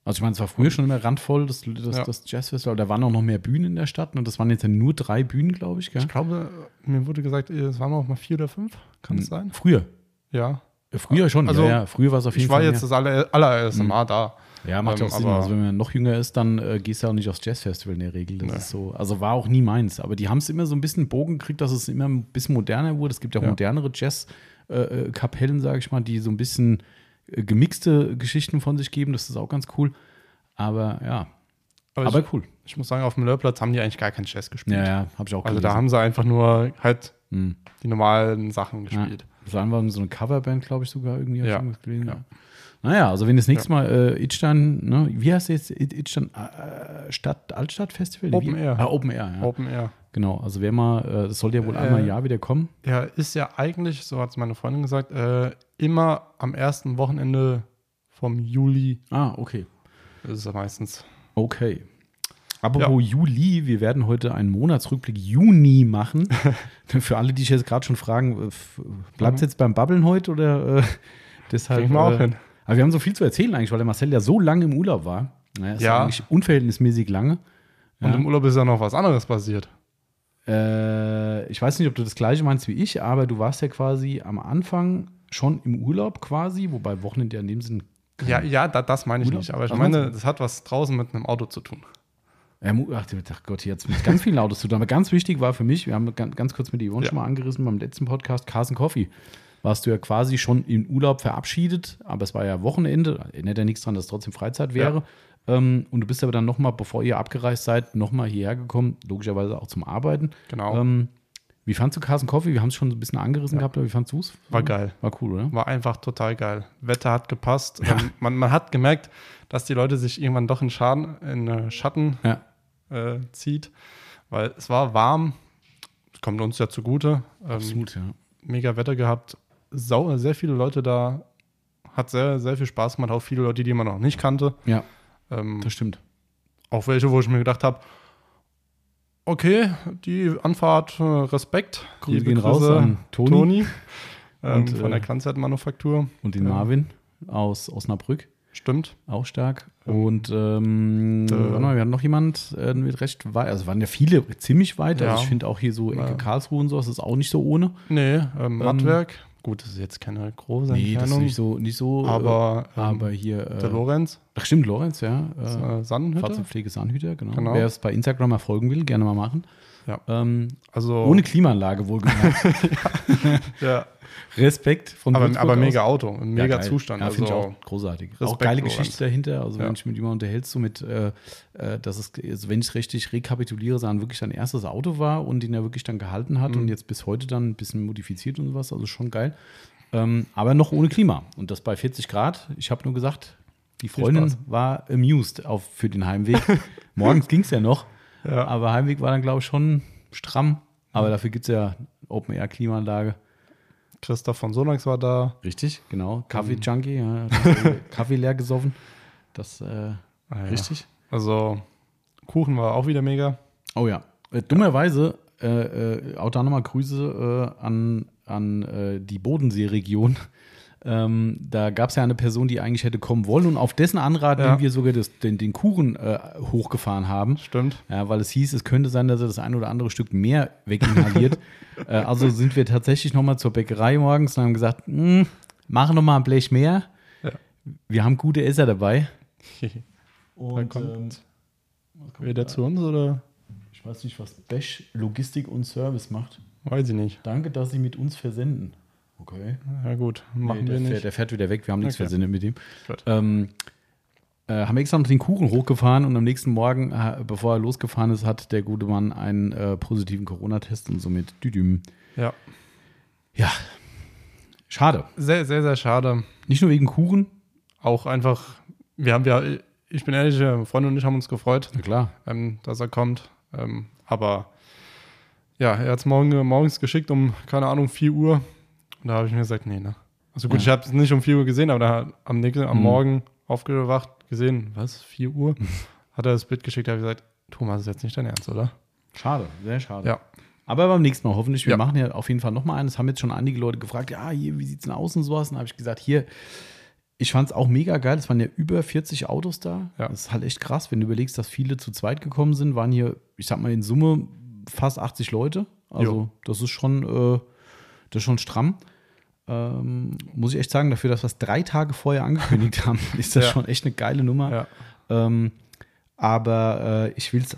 Also ich meine, es war früher schon immer randvoll, das, das, Ja. das Jazzfestival. Da waren auch noch mehr Bühnen in der Stadt. Und das waren jetzt ja nur drei Bühnen, glaube ich, gell? Ich glaube, mir wurde gesagt, es waren auch mal vier oder fünf. Kann es sein? Früher. Ja. Äh, Früher schon, Also, ja, ja. Früher war es auf jeden Ich war Fall jetzt das aller, allererste Mhm. Mal da. Ja, macht ja ähm, auch Sinn. Also wenn man noch jünger ist, dann äh, gehst du auch nicht aufs Jazzfestival in der Regel. Das Nee. ist so. Also war auch nie meins. Aber die haben es immer so ein bisschen Bogen gekriegt, dass es immer ein bisschen moderner wurde. Es gibt ja auch Ja. modernere Jazz-Kapellen, sage ich mal, die so ein bisschen äh, gemixte Geschichten von sich geben. Das ist auch ganz cool. Aber ja, Aber, aber ich, cool. ich muss sagen, auf dem Lehrplatz haben die eigentlich gar keinen Jazz gespielt. Ja, ja, habe ich auch Also da haben sie einfach nur halt Hm. die normalen Sachen Ja. gespielt. Das war so eine Coverband, glaube ich, sogar irgendwie. Ja. gelesen. Ja. Naja, also wenn das nächste Mal äh, Itstein, ne, wie heißt jetzt It- Itstein äh, Stadt, Altstadt-Festival? Open wie? Air. Ah, Open Air, ja. Open Air. Genau, also wer mal, äh, das sollte ja wohl einmal im Äh, Jahr wieder kommen. Ja, ist ja eigentlich, so hat es meine Freundin gesagt, äh, immer am ersten Wochenende vom Juli Ah, okay. ist es ja meistens. Okay. Apropos Juli, wir werden heute einen Monatsrückblick Juni machen. Für alle, die sich jetzt gerade schon fragen, bleibt es jetzt beim Babbeln heute oder äh, deshalb? Kriegen wir auch äh, hin. Aber wir haben so viel zu erzählen eigentlich, weil der Marcel ja so lange im Urlaub war. Naja, ist Ja. eigentlich unverhältnismäßig lange. Und Ja. im Urlaub ist ja noch was anderes passiert. Äh, ich weiß nicht, ob du das gleiche meinst wie ich, aber du warst ja quasi am Anfang schon im Urlaub quasi, wobei Wochenende ja in dem Sinn. Ja, ja, da, das meine ich Urlaub? nicht. Aber ich Was meine, das hat was draußen mit einem Auto zu tun. Ach, ach Gott, jetzt mit ganz vielen Autos zu tun. Aber ganz wichtig war für mich, wir haben ganz, ganz kurz mit Yvonne Ja. schon mal angerissen beim letzten Podcast, Carson Coffee. Warst du ja quasi schon im Urlaub verabschiedet, aber es war ja Wochenende, erinnert ja nichts dran, dass es trotzdem Freizeit wäre. Ähm, und du bist aber dann nochmal, bevor ihr abgereist seid, nochmal hierher gekommen, logischerweise auch zum Arbeiten. Genau. Ähm, wie fandst du Carson Coffee? Wir haben es schon so ein bisschen angerissen gehabt, aber wie fandst du es? War geil. War cool, oder? War einfach total geil. Wetter hat gepasst. Ähm, man, man hat gemerkt, dass die Leute sich irgendwann doch in Schaden, in äh, Schatten Ja. äh, zieht, weil es war warm. Kommt uns ja zugute. Ähm, Absolut, ja. mega Wetter gehabt. Sau, sehr viele Leute da. Hat sehr, sehr viel Spaß gemacht. Auch viele Leute, die man noch nicht kannte. Ja, Ähm, das stimmt. auch welche, wo ich mir gedacht habe, okay, die Anfahrt, äh, Respekt. Grüße Liebe gehen raus Grüße, an Toni. Toni ähm, Und, von äh, der Kranzzeitmanufaktur. Und den Ja. Marvin aus Osnabrück. Stimmt. Auch stark. Und ähm, Äh, mal, wir hatten noch jemand äh, mit recht weit. Also waren ja viele ziemlich weit. Ja. Also ich finde auch hier so Ecke. Karlsruhe und so, das ist auch nicht so ohne. Nee, ähm, Mattwerk. Gut, das ist jetzt keine große Nee, das ist Entfernung. nicht so, nicht so. aber, äh, aber hier. der Äh, Lorenz, ach, stimmt, Lorenz, ja. Äh, äh, Sannenhütte. Fahrzeugpflege Sandhüter, genau. Genau. Wer es bei Instagram mal folgen will, gerne mal machen. Ja. Ähm, Also, Ohne Klimaanlage wohlgemerkt. ja, Respekt von aber, Würzburg aber aus. mega Auto, ein mega Ja. Zustand. Ja, finde ich also, auch großartig. auch Respekt, geile Lorenz. Geschichte dahinter. Also, Ja. wenn ich mit jemandem unterhältst, so mit, äh, äh, dass es, also wenn ich es richtig rekapituliere, dann wirklich sein erstes Auto war und ihn er wirklich dann gehalten hat Mhm. und jetzt bis heute dann ein bisschen modifiziert und sowas. Also schon geil. Ähm, aber noch ohne Klima. Und das bei 40 Grad. Ich habe nur gesagt, die Freundin war amused auf, für den Heimweg. Morgens ging es ja noch. Ja. Aber Heimweg war dann, glaube ich, schon stramm. Aber dafür gibt es ja Open-Air-Klimaanlage. Christoph von Sonax war da. Richtig, genau. Kaffee-Junkie, ja. Mhm. Kaffee leer gesoffen. Das, äh, Ah, ja. richtig. Also, Kuchen war auch wieder mega. Oh ja. Äh, dummerweise, äh, äh, auch da nochmal Grüße äh, an, an äh, die Bodensee-Region. Ähm, da gab es ja eine Person, die eigentlich hätte kommen wollen und auf dessen Anraten Ja. wir sogar das, den, den Kuchen äh, hochgefahren haben. Stimmt. Ja, weil es hieß, es könnte sein, dass er das ein oder andere Stück mehr weginhaliert. äh, also sind wir tatsächlich nochmal zur Bäckerei morgens und haben gesagt, "Hm, machen noch mal ein Blech mehr. Ja. Wir haben gute Esser dabei. Dann Und, kommt ähm, wieder zu uns oder? ich weiß nicht, was Besch Logistik und Service macht. Weiß ich nicht. Danke, dass Sie mit uns versenden. Okay. Ja gut, machen Nee, wir der, Fährt, nicht. der fährt wieder weg. Wir haben nichts Okay. versendet mit ihm. Ähm, äh, haben extra noch den Kuchen hochgefahren und am nächsten Morgen, äh, bevor er losgefahren ist, hat der gute Mann einen äh, positiven Corona-Test und somit Düdüm. Ja, Ja, schade. sehr, sehr, sehr schade. Nicht nur wegen Kuchen. Auch einfach, wir haben ja, ich bin ehrlich, äh, Freunde und ich haben uns gefreut, Na klar. ähm, dass er kommt. Ähm, aber ja, er hat es morgen, morgens geschickt um, keine Ahnung, 4 Uhr. Und da habe ich mir gesagt, nee, ne. Also gut, Ja. ich habe es nicht um 4 Uhr gesehen, aber da am, nächsten, am Mhm. Morgen aufgewacht, gesehen, was, 4 Uhr? Hat er das Bild geschickt, da habe ich gesagt, Thomas, ist jetzt nicht dein Ernst, oder? Schade, sehr schade. Ja. Aber beim nächsten Mal hoffentlich. Wir Ja. machen ja auf jeden Fall nochmal eines. Haben jetzt schon einige Leute gefragt, ja, hier, wie sieht's denn aus und sowas? Und habe ich gesagt, hier, ich fand es auch mega geil. Es waren ja über 40 Autos da. Ja. Das ist halt echt krass, wenn du überlegst, dass viele zu zweit gekommen sind, waren hier, ich sag mal, in Summe fast 80 Leute. Also, Jo. das ist schon, äh, das ist schon stramm. Ähm, muss ich echt sagen, dafür, dass wir es drei Tage vorher angekündigt haben, ist das Ja. schon echt eine geile Nummer. Ja. Ähm, aber äh, ich will es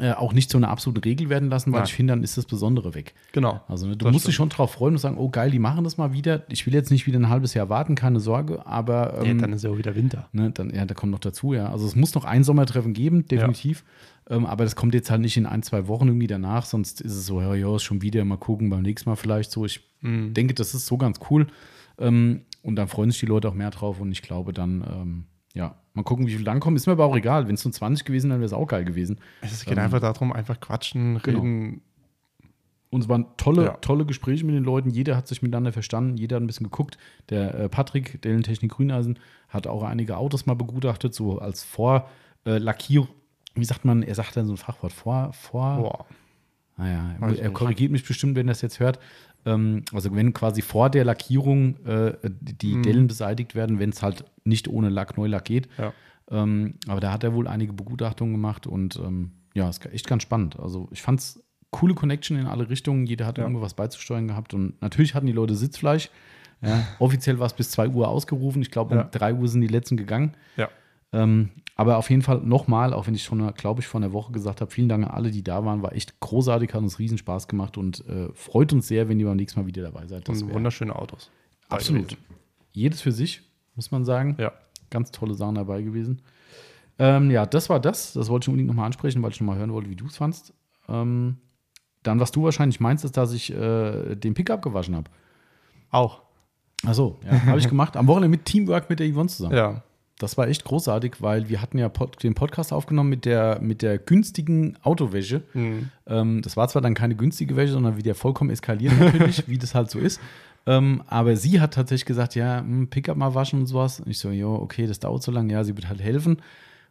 äh, auch nicht so eine absolute Regel werden lassen, weil Nein. ich finde, dann ist das Besondere weg. Genau. Also ne, du Das musst dich stimmt. schon drauf freuen und sagen, oh geil, die machen das mal wieder. Ich will jetzt nicht wieder ein halbes Jahr warten, keine Sorge, aber ähm, dann ist ja auch wieder Winter. ne, dann, ja, da kommt noch dazu, ja. Also es muss noch ein Sommertreffen geben, definitiv. Ähm, aber das kommt jetzt halt nicht in ein, zwei Wochen irgendwie danach, sonst ist es so, ja, ja, ist schon wieder mal gucken, beim nächsten Mal vielleicht so. Ich Mhm. denke, das ist so ganz cool. Ähm, und dann freuen sich die Leute auch mehr drauf und ich glaube dann, ähm, ja, mal gucken, wie viel dann kommen. Ist mir aber auch egal. Wenn es nur 20 gewesen wäre, wäre es auch geil gewesen. Es geht Ähm, einfach darum, einfach quatschen, genau. reden. Und es waren tolle, Ja. tolle Gespräche mit den Leuten. Jeder hat sich miteinander verstanden. Jeder hat ein bisschen geguckt. Der äh, Patrick, Dellentechnik Grüneisen, hat auch einige Autos mal begutachtet, so als Vorlackierung wie sagt man, er sagt dann so ein Fachwort vor, vor, Boah. naja, er nicht. korrigiert mich bestimmt, wenn er das jetzt hört. Ähm, also wenn quasi vor der Lackierung äh, die Mhm. Dellen beseitigt werden, wenn es halt nicht ohne Lack, Neulack geht. Ja. Ähm, aber da hat er wohl einige Begutachtungen gemacht und ähm, ja, ist echt ganz spannend. Also ich fand es coole Connection in alle Richtungen. Jeder hat Ja. irgendwo was beizusteuern gehabt und natürlich hatten die Leute Sitzfleisch. Ja, offiziell war es bis 2 Uhr ausgerufen. Ich glaube, um Ja. 3 Uhr sind die letzten gegangen. Ja. Ähm, aber auf jeden Fall nochmal, auch wenn ich schon, glaube ich, vor einer Woche gesagt habe, vielen Dank an alle, die da waren. War echt großartig, hat uns riesen Spaß gemacht und äh, freut uns sehr, wenn ihr beim nächsten Mal wieder dabei seid. Das Und wunderschöne Autos. absolut. Jedes für sich, muss man sagen. Ja. Ganz tolle Sachen dabei gewesen. Ähm, ja, das war das. Das wollte ich unbedingt nochmal ansprechen, weil ich nochmal hören wollte, wie du es fandst. Ähm, dann, was du wahrscheinlich meinst, ist, dass ich äh, den Pickup gewaschen habe. Auch. Achso, ja, habe ich gemacht. Am Wochenende mit Teamwork mit der Yvonne zusammen. Ja. Das war echt großartig, weil wir hatten ja pod den Podcast aufgenommen mit der, mit der günstigen Autowäsche. Mhm. Ähm, das war zwar dann keine günstige Wäsche, sondern wieder vollkommen eskaliert natürlich, wie das halt so ist. Ähm, aber sie hat tatsächlich gesagt, ja, hm, Pickup mal waschen und sowas. Und ich so, jo, okay, das dauert so lange. Ja, sie wird halt helfen.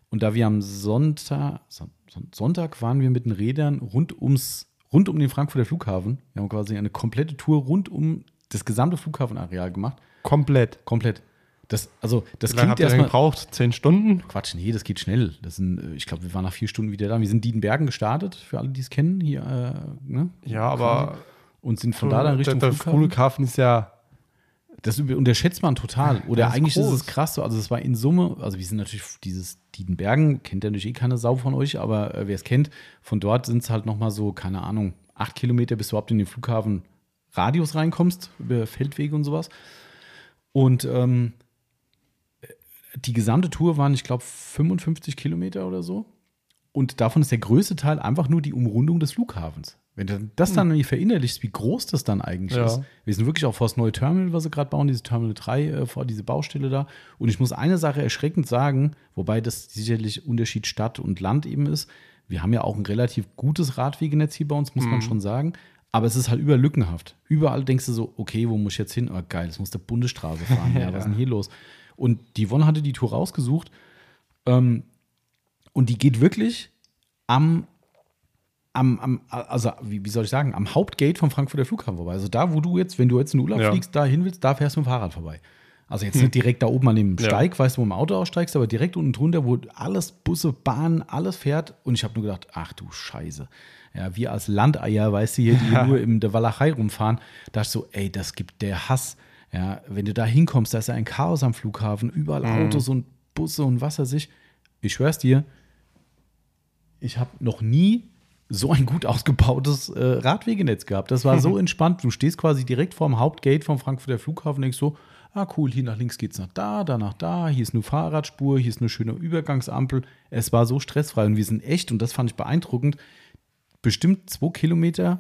Und da wir am Sonntag, Son Son- Sonntag waren wir mit den Rädern rund ums, rund um den Frankfurter Flughafen. Wir haben quasi eine komplette Tour rund um das gesamte Flughafenareal gemacht. Komplett. Komplett. Das, also, das Wie lange klingt habt ihr gebraucht? Zehn Stunden? Quatsch, nee, das geht schnell. Das sind, äh, ich glaube, wir waren nach vier Stunden wieder da. Wir sind Diedenbergen gestartet, für alle, die es kennen hier. Äh, ne? Ja, aber Und sind von da dann Richtung der, der Flughafen. Flughafen ist ja Das unterschätzt man total. Oder das ist eigentlich ist groß. es krass so. Also, es war in Summe, also, wir sind natürlich dieses Diedenbergen, kennt ja natürlich eh keine Sau von euch, aber äh, wer es kennt, von dort sind es halt nochmal so, keine Ahnung, acht Kilometer, bis du überhaupt in den Flughafen Radius reinkommst, über Feldwege und sowas. Und ähm, die gesamte Tour waren, ich glaube, 55 Kilometer oder so. Und davon ist der größte Teil einfach nur die Umrundung des Flughafens. Wenn du das dann irgendwie verinnerlichst, wie groß das dann eigentlich Ja. ist. Wir sind wirklich auch vor das neue Terminal, was sie gerade bauen, diese Terminal 3, äh, vor diese Baustelle da. Und ich muss eine Sache erschreckend sagen, wobei das sicherlich Unterschied Stadt und Land eben ist. Wir haben ja auch ein relativ gutes Radwegenetz hier bei uns, muss man schon sagen. Aber es ist halt überall lückenhaft. Überall denkst du so, okay, wo muss ich jetzt hin? Oh, geil, das muss der Bundesstraße fahren. ja, was ist denn hier los? Und die Yvonne hatte die Tour rausgesucht. Ähm, und die geht wirklich am, am, am also wie, wie soll ich sagen, am Hauptgate vom Frankfurter Flughafen vorbei. Also da, wo du jetzt, wenn du jetzt in den Urlaub Ja. fliegst, da hin willst, da fährst du mit dem Fahrrad vorbei. Also jetzt nicht direkt da oben an dem Ja. Steig, weißt du, wo du im Auto aussteigst, aber direkt unten drunter, wo alles, Busse, Bahnen, alles fährt. Und ich habe nur gedacht, ach du Scheiße. Ja, wir als Landeier, weißt du, hier, die nur in der Walachei rumfahren, da ist so, ey, das gibt der Hass. Ja, wenn du da hinkommst, da ist ja ein Chaos am Flughafen, überall Autos und Busse und was weiß ich. Ich schwör's dir, ich habe noch nie so ein gut ausgebautes äh, Radwegenetz gehabt. Das war so entspannt. Du stehst quasi direkt vorm Hauptgate vom Frankfurter Flughafen und denkst so, ah cool, hier nach links geht's nach da, da nach da, hier ist eine Fahrradspur, hier ist eine schöne Übergangsampel. Es war so stressfrei und wir sind echt, und das fand ich beeindruckend, bestimmt zwei Kilometer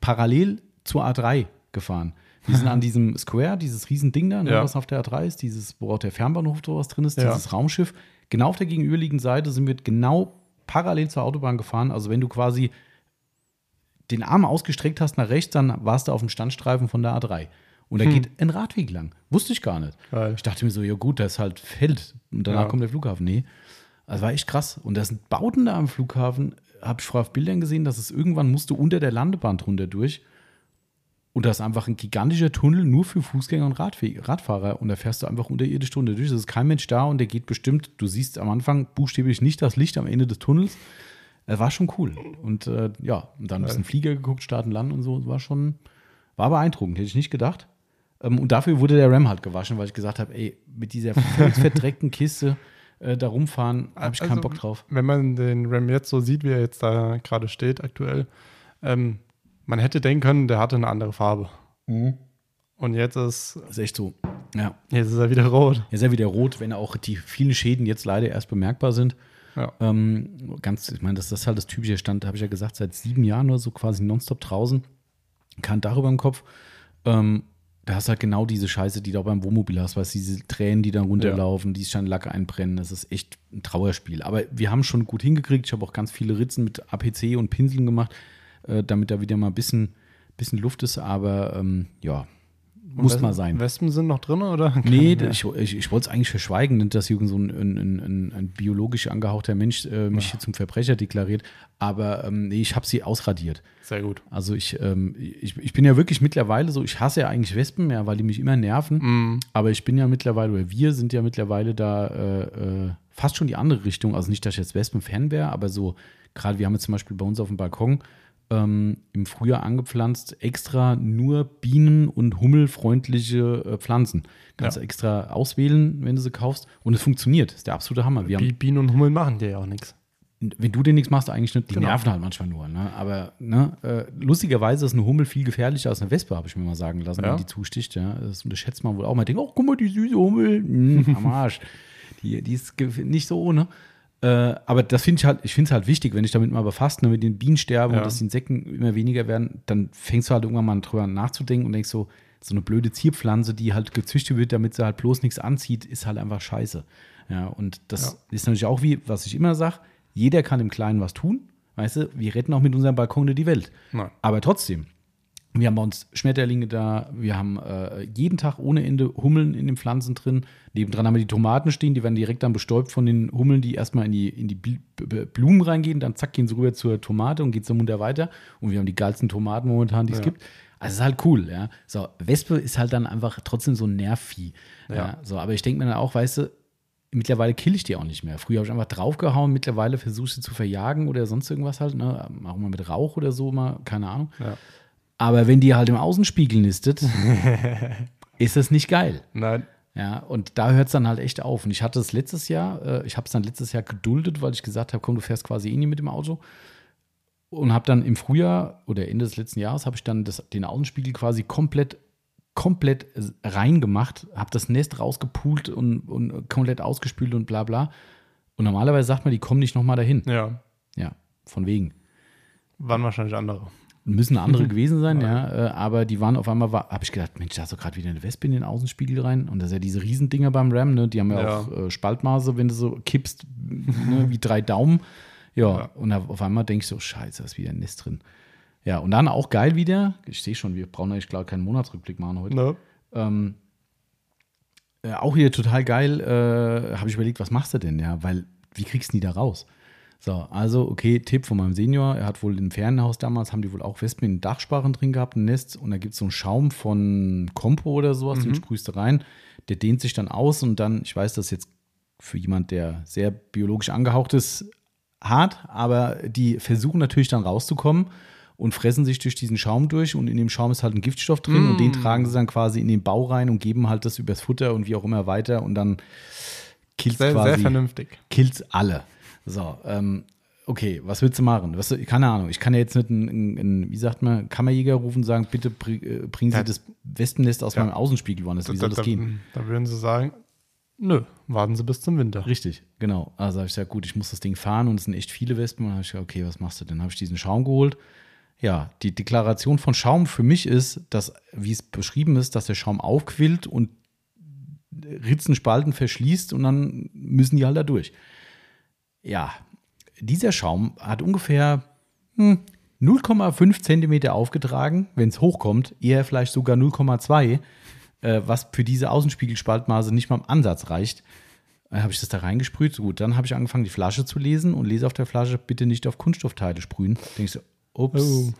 parallel zur A3 gefahren. Wir sind an diesem Square, dieses Riesending da, ne, Ja. was auf der A3 ist, dieses, wo auch der Fernbahnhof oder was drin ist, Ja. dieses Raumschiff. Genau auf der gegenüberliegenden Seite sind wir genau parallel zur Autobahn gefahren. Also wenn du quasi den Arm ausgestreckt hast nach rechts, dann warst du auf dem Standstreifen von der A3. Und da geht ein Radweg lang. Wusste ich gar nicht. Geil. Ich dachte mir so, ja gut, das ist halt Feld. Und danach Ja. kommt der Flughafen. Nee. Also war echt krass. Und da sind Bauten da am Flughafen. Habe ich vorher auf Bildern gesehen, dass es irgendwann musste unter der Landebahn drunter durch. Und da ist einfach ein gigantischer Tunnel nur für Fußgänger und Radwe Radfahrer. Und da fährst du einfach unterirdisch drunter durch. Es ist kein Mensch da und der geht bestimmt, du siehst am Anfang buchstäblich nicht das Licht am Ende des Tunnels. Es war schon cool. Und äh, ja, und dann ein bisschen Flieger geguckt, starten, landen und so. War schon, war beeindruckend. Hätte ich nicht gedacht. Ähm, und dafür wurde der Ram halt gewaschen, weil ich gesagt habe, ey, mit dieser verdreckten Kiste äh, da rumfahren, habe ich keinen Also, Bock drauf. Wenn man den Ram jetzt so sieht, wie er jetzt da gerade steht aktuell, ähm, man hätte denken können, der hatte eine andere Farbe. Und jetzt ist, Das ist echt so. Ja. jetzt ist er wieder rot. Er ist ja wieder rot, wenn auch die vielen Schäden jetzt leider erst bemerkbar sind. Ja. Ähm, ganz, ich meine, das, das ist halt das typische Stand, habe ich ja gesagt, seit sieben Jahren oder so quasi nonstop draußen. Kein Dach über dem Kopf. Ähm, da hast du halt genau diese Scheiße, die du auch beim Wohnmobil hast, weißt du, diese Tränen, die dann runterlaufen, die Lacke einbrennen. Das ist echt ein Trauerspiel. Aber wir haben schon gut hingekriegt. Ich habe auch ganz viele Ritzen mit APC und Pinseln gemacht, äh, damit da wieder mal ein bisschen, bisschen Luft ist. Aber ähm, ja, Muss Wes- mal sein. Wespen sind noch drin, oder? Nee, Ja. ich, ich, ich wollte es eigentlich verschweigen, dass Jürgen so ein, ein, ein, ein, biologisch angehauchter Mensch äh, mich hier zum Verbrecher deklariert. Aber ähm, nee, ich habe sie ausradiert. Sehr gut. Also ich, ähm, ich, ich bin ja wirklich mittlerweile so, ich hasse ja eigentlich Wespen, ja, weil die mich immer nerven. Mm, Aber ich bin ja mittlerweile, oder wir sind ja mittlerweile da äh, äh, fast schon die andere Richtung. Also nicht, dass ich jetzt Wespen-Fan wäre, aber so, gerade wir haben jetzt zum Beispiel bei uns auf dem Balkon ähm, im Frühjahr angepflanzt, extra nur bienen- und hummelfreundliche äh, Pflanzen. Kannst Ja. du extra auswählen, wenn du sie kaufst. Und es funktioniert. Das ist der absolute Hammer. Wir haben Bi- Bienen und Hummeln machen dir ja auch nichts. wenn du den nichts machst, eigentlich nicht. Die Genau. nerven halt manchmal nur. Ne? Aber ne, äh, lustigerweise ist eine Hummel viel gefährlicher als eine Wespe, habe ich mir mal sagen lassen, Ja. wenn die zusticht. Ja? Das unterschätzt man wohl auch. Man denkt, oh, guck mal, die süße Hummel. Hm, am Arsch. Die, die ist nicht so ohne. Äh, aber das finde ich halt, ich finde es halt wichtig, wenn ich damit mal befasst, ne, mit den Bienen sterben Ja. und dass die Insekten immer weniger werden, dann fängst du halt irgendwann mal drüber nachzudenken und denkst so, so eine blöde Zierpflanze, die halt gezüchtet wird, damit sie halt bloß nichts anzieht, ist halt einfach scheiße. Ja, und das ist natürlich auch wie, was ich immer sage, jeder kann im Kleinen was tun. Weißt du, wir retten auch mit unserem Balkon die Welt. Nein. Aber trotzdem, wir haben bei uns Schmetterlinge da, wir haben äh, jeden Tag ohne Ende Hummeln in den Pflanzen drin. Nebendran haben wir die Tomaten stehen, die werden direkt dann bestäubt von den Hummeln, die erstmal in die, in die Blumen reingehen, dann zack, gehen sie rüber zur Tomate und geht so munter weiter. Und wir haben die geilsten Tomaten momentan, die es Ja. gibt. Also es ist halt cool, ja. So, Wespe ist halt dann einfach trotzdem so ein Nervvieh. Ja. Ja. So, aber ich denke mir dann auch, weißt du, mittlerweile kill ich die auch nicht mehr. Früher habe ich einfach draufgehauen, mittlerweile versuche ich sie zu verjagen oder sonst irgendwas halt, ne? Auch mal mit Rauch oder so, mal, keine Ahnung. Ja. Aber wenn die halt im Außenspiegel nistet, ist das nicht geil. Nein. Ja, und da hört es dann halt echt auf. Und ich hatte es letztes Jahr, äh, ich habe es dann letztes Jahr geduldet, weil ich gesagt habe, komm, du fährst quasi eh nie mit dem Auto. Und habe dann im Frühjahr oder Ende des letzten Jahres habe ich dann das, den Außenspiegel quasi komplett, komplett reingemacht, habe das Nest rausgepult und, und komplett ausgespült und bla bla. Und normalerweise sagt man, die kommen nicht nochmal dahin. Ja. Ja, von wegen. Waren wahrscheinlich andere. Müssen andere gewesen sein, ja. Äh, aber die waren auf einmal, habe ich gedacht, Mensch, da ist doch gerade wieder eine Wespe in den Außenspiegel rein. Und das ist ja diese Riesendinger beim Ram, ne? Die haben ja, Ja. auch äh, Spaltmaße, wenn du so kippst, ne? wie drei Daumen. Ja, Ja. und auf einmal denke ich so, scheiße, da ist wieder ein Nest drin. Ja, und dann auch geil wieder, ich sehe schon, wir brauchen eigentlich, glaube keinen Monatsrückblick machen heute. Ne? Ähm, äh, auch hier total geil, äh, habe ich überlegt, was machst du denn? Ja, weil, wie kriegst du die da raus? So, also, okay, Tipp von meinem Senior, er hat wohl im Ferienhaus damals, haben die wohl auch Wespen in Dachsparren drin gehabt, ein Nest, und da gibt es so einen Schaum von Kompo oder sowas, den sprühst du rein, der dehnt sich dann aus und dann, ich weiß, das ist jetzt für jemand, der sehr biologisch angehaucht ist, hart, aber die versuchen natürlich dann rauszukommen und fressen sich durch diesen Schaum durch. Und in dem Schaum ist halt ein Giftstoff drin und den tragen sie dann quasi in den Bau rein und geben halt das übers Futter und wie auch immer weiter. Und dann killt Sehr, quasi sehr vernünftig. killt alle. So, ähm, okay, was willst du machen? Was, keine Ahnung, ich kann ja jetzt nicht einen, einen, wie sagt man, Kammerjäger rufen und sagen, bitte äh, bringen Sie Ja. das Wespennest aus Ja. meinem Außenspiegel woanders. Wie soll das da, gehen? Da würden sie sagen, nö, warten Sie bis zum Winter. Richtig, genau. Also habe ich gesagt, gut, ich muss das Ding fahren und es sind echt viele Wespen. Und dann habe ich gesagt, okay, was machst du denn? Dann habe ich diesen Schaum geholt. Ja, die Deklaration von Schaum für mich ist, dass, wie es beschrieben ist, dass der Schaum aufquillt und Ritzen, Spalten verschließt und dann müssen die halt da durch. Ja, dieser Schaum hat ungefähr hm, 0,5 Zentimeter aufgetragen, wenn es hochkommt, eher vielleicht sogar 0,2, äh, was für diese Außenspiegelspaltmaße nicht mal im Ansatz reicht. Dann habe ich das da reingesprüht. Gut, dann habe ich angefangen, die Flasche zu lesen und lese auf der Flasche, bitte nicht auf Kunststoffteile sprühen. Ich so, ups. Oh.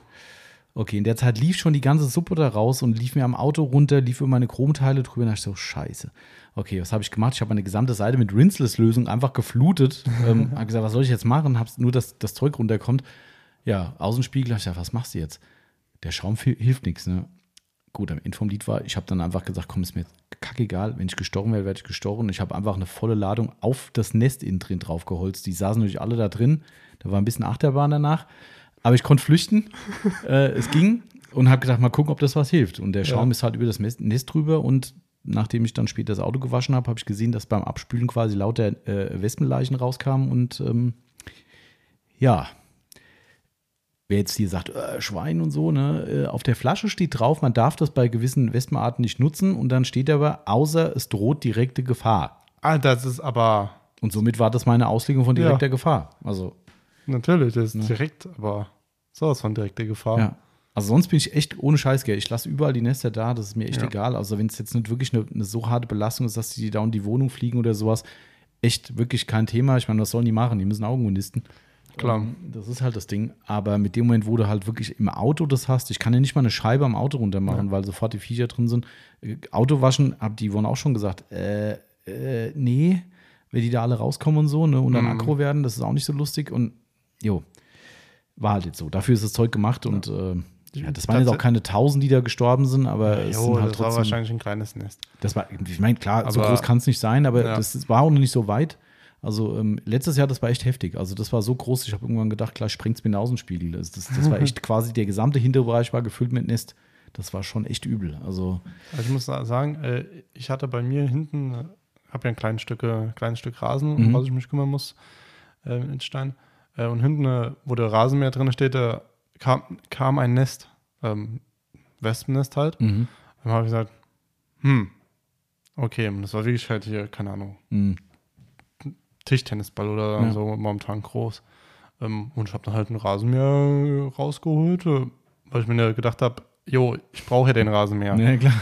Okay, in der Zeit lief schon die ganze Suppe da raus und lief mir am Auto runter, lief über meine Chromteile drüber. Und da dachte ich so, scheiße. Okay, was habe ich gemacht? Ich habe meine gesamte Seite mit Rinseless-Lösung einfach geflutet. ähm, habe gesagt, was soll ich jetzt machen? Habe nur, dass das Zeug runterkommt. Ja, Außenspiegel. Ich gesagt, was machst du jetzt? Der Schaum hilft nichts, ne? Gut, am Ende vom Lied war, ich habe dann einfach gesagt, komm, ist mir kackegal, wenn ich gestochen werde, werde ich gestochen. Ich habe einfach eine volle Ladung auf das Nest innen drin draufgeholzt. Die saßen natürlich alle da drin. Da war ein bisschen Achterbahn danach. Aber ich konnte flüchten. äh, es ging und habe gedacht, mal gucken, ob das was hilft. Und der Schaum Ja. ist halt über das Nest drüber und nachdem ich dann später das Auto gewaschen habe, habe ich gesehen, dass beim Abspülen quasi lauter äh, Wespenleichen rauskamen und ähm, ja, wer jetzt hier sagt, äh, Schwein und so, ne, äh, auf der Flasche steht drauf, man darf das bei gewissen Wespenarten nicht nutzen und dann steht aber, außer es droht direkte Gefahr. Ah, das ist aber Und somit war das meine Auslegung von Ja. direkter Gefahr. Also, natürlich, das ist direkt, aber sowas von direkter Gefahr. ja. Also sonst bin ich echt ohne Scheiß, gell. Ich lasse überall die Nester da, das ist mir echt Ja. egal. Also wenn es jetzt nicht wirklich eine, eine so harte Belastung ist, dass die da in die Wohnung fliegen oder sowas, echt wirklich kein Thema. Ich meine, was sollen die machen? Die müssen Augen nisten. Klar. Ähm, Das ist halt das Ding. Aber mit dem Moment, wo du halt wirklich im Auto das hast, ich kann ja nicht mal eine Scheibe am Auto runter machen, weil sofort die Viecher drin sind. Äh, Auto waschen, hab die Yvonne auch schon gesagt, äh, äh, nee, wenn die da alle rauskommen und so, ne, und dann Mhm. aggro werden, das ist auch nicht so lustig. Und jo, war halt jetzt so. Dafür ist das Zeug gemacht und äh, ja, das waren jetzt auch keine Tausend, die da gestorben sind, aber es Jo, sind halt das war trotzdem. wahrscheinlich ein kleines Nest. Das war, ich meine, klar, so Aber- groß kann es nicht sein, aber Ja. das war auch noch nicht so weit. Also ähm, letztes Jahr, das war echt heftig. Also das war so groß, ich habe irgendwann gedacht, gleich sprengt es mir in den Außenspiegel. Das, das, das war echt quasi, der gesamte Hinterbereich war gefüllt mit Nest. Das war schon echt übel. Also, Also ich muss sa- sagen, äh, ich hatte bei mir hinten, äh, habe ja ein kleines Stück, kleines Stück Rasen, Mhm. um was ich mich kümmern muss, äh, in Stein. Äh, und hinten, äh, wo der Rasenmäher drin steht, da kam, kam ein Nest, ähm, Wespennest halt. mhm. Dann habe ich gesagt, hm, okay, und das war wirklich halt hier, keine Ahnung, Mhm. Tischtennisball oder Ja. so momentan groß. Ähm, und ich habe dann halt einen Rasenmäher rausgeholt, äh, weil ich mir gedacht habe, jo, ich brauche ja den Rasenmäher. ja, klar.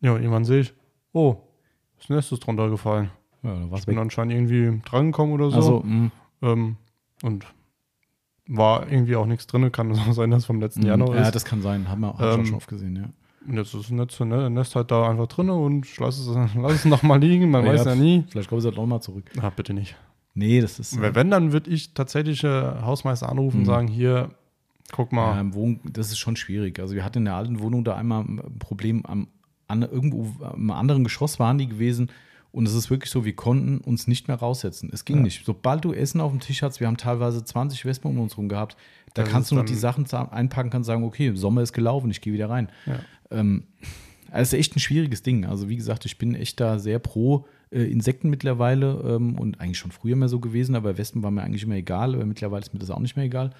Ja, irgendwann sehe ich, oh, das Nest ist drunter gefallen. Ja, Ich bin weg. anscheinend irgendwie drangekommen oder so. Also. Ähm, und war irgendwie auch nichts drin. Kann so sein, dass vom letzten Jahr noch Mhm. ja, ist. das kann sein. Haben wir auch Ähm, schon oft gesehen, ja. Und jetzt ist das Netz, ne, Nest halt da einfach drin und lass es, lass es nochmal liegen. Man weiß ja nie. Vielleicht kommen sie halt nochmal zurück. Ah, bitte nicht. Nee, das ist. Weil Wenn, dann würde ich tatsächlich äh, Hausmeister anrufen und Mhm. sagen, hier, guck mal. Ja, im Wohn das ist schon schwierig. Also wir hatten in der alten Wohnung da einmal ein Problem am an, irgendwo am anderen Geschoss waren die gewesen und es ist wirklich so, wir konnten uns nicht mehr raussetzen. Es ging Ja. nicht. Sobald du Essen auf dem Tisch hast, wir haben teilweise 20 Wespen um uns rum gehabt, da Das kannst du noch die Sachen einpacken, kannst sagen, okay, Sommer ist gelaufen, ich gehe wieder rein. Ja. Ähm, es ist echt ein schwieriges Ding. Also wie gesagt, ich bin echt da sehr pro äh, Insekten mittlerweile ähm, und eigentlich schon früher mehr so gewesen, aber Wespen war mir eigentlich immer egal, aber mittlerweile ist mir das auch nicht mehr egal.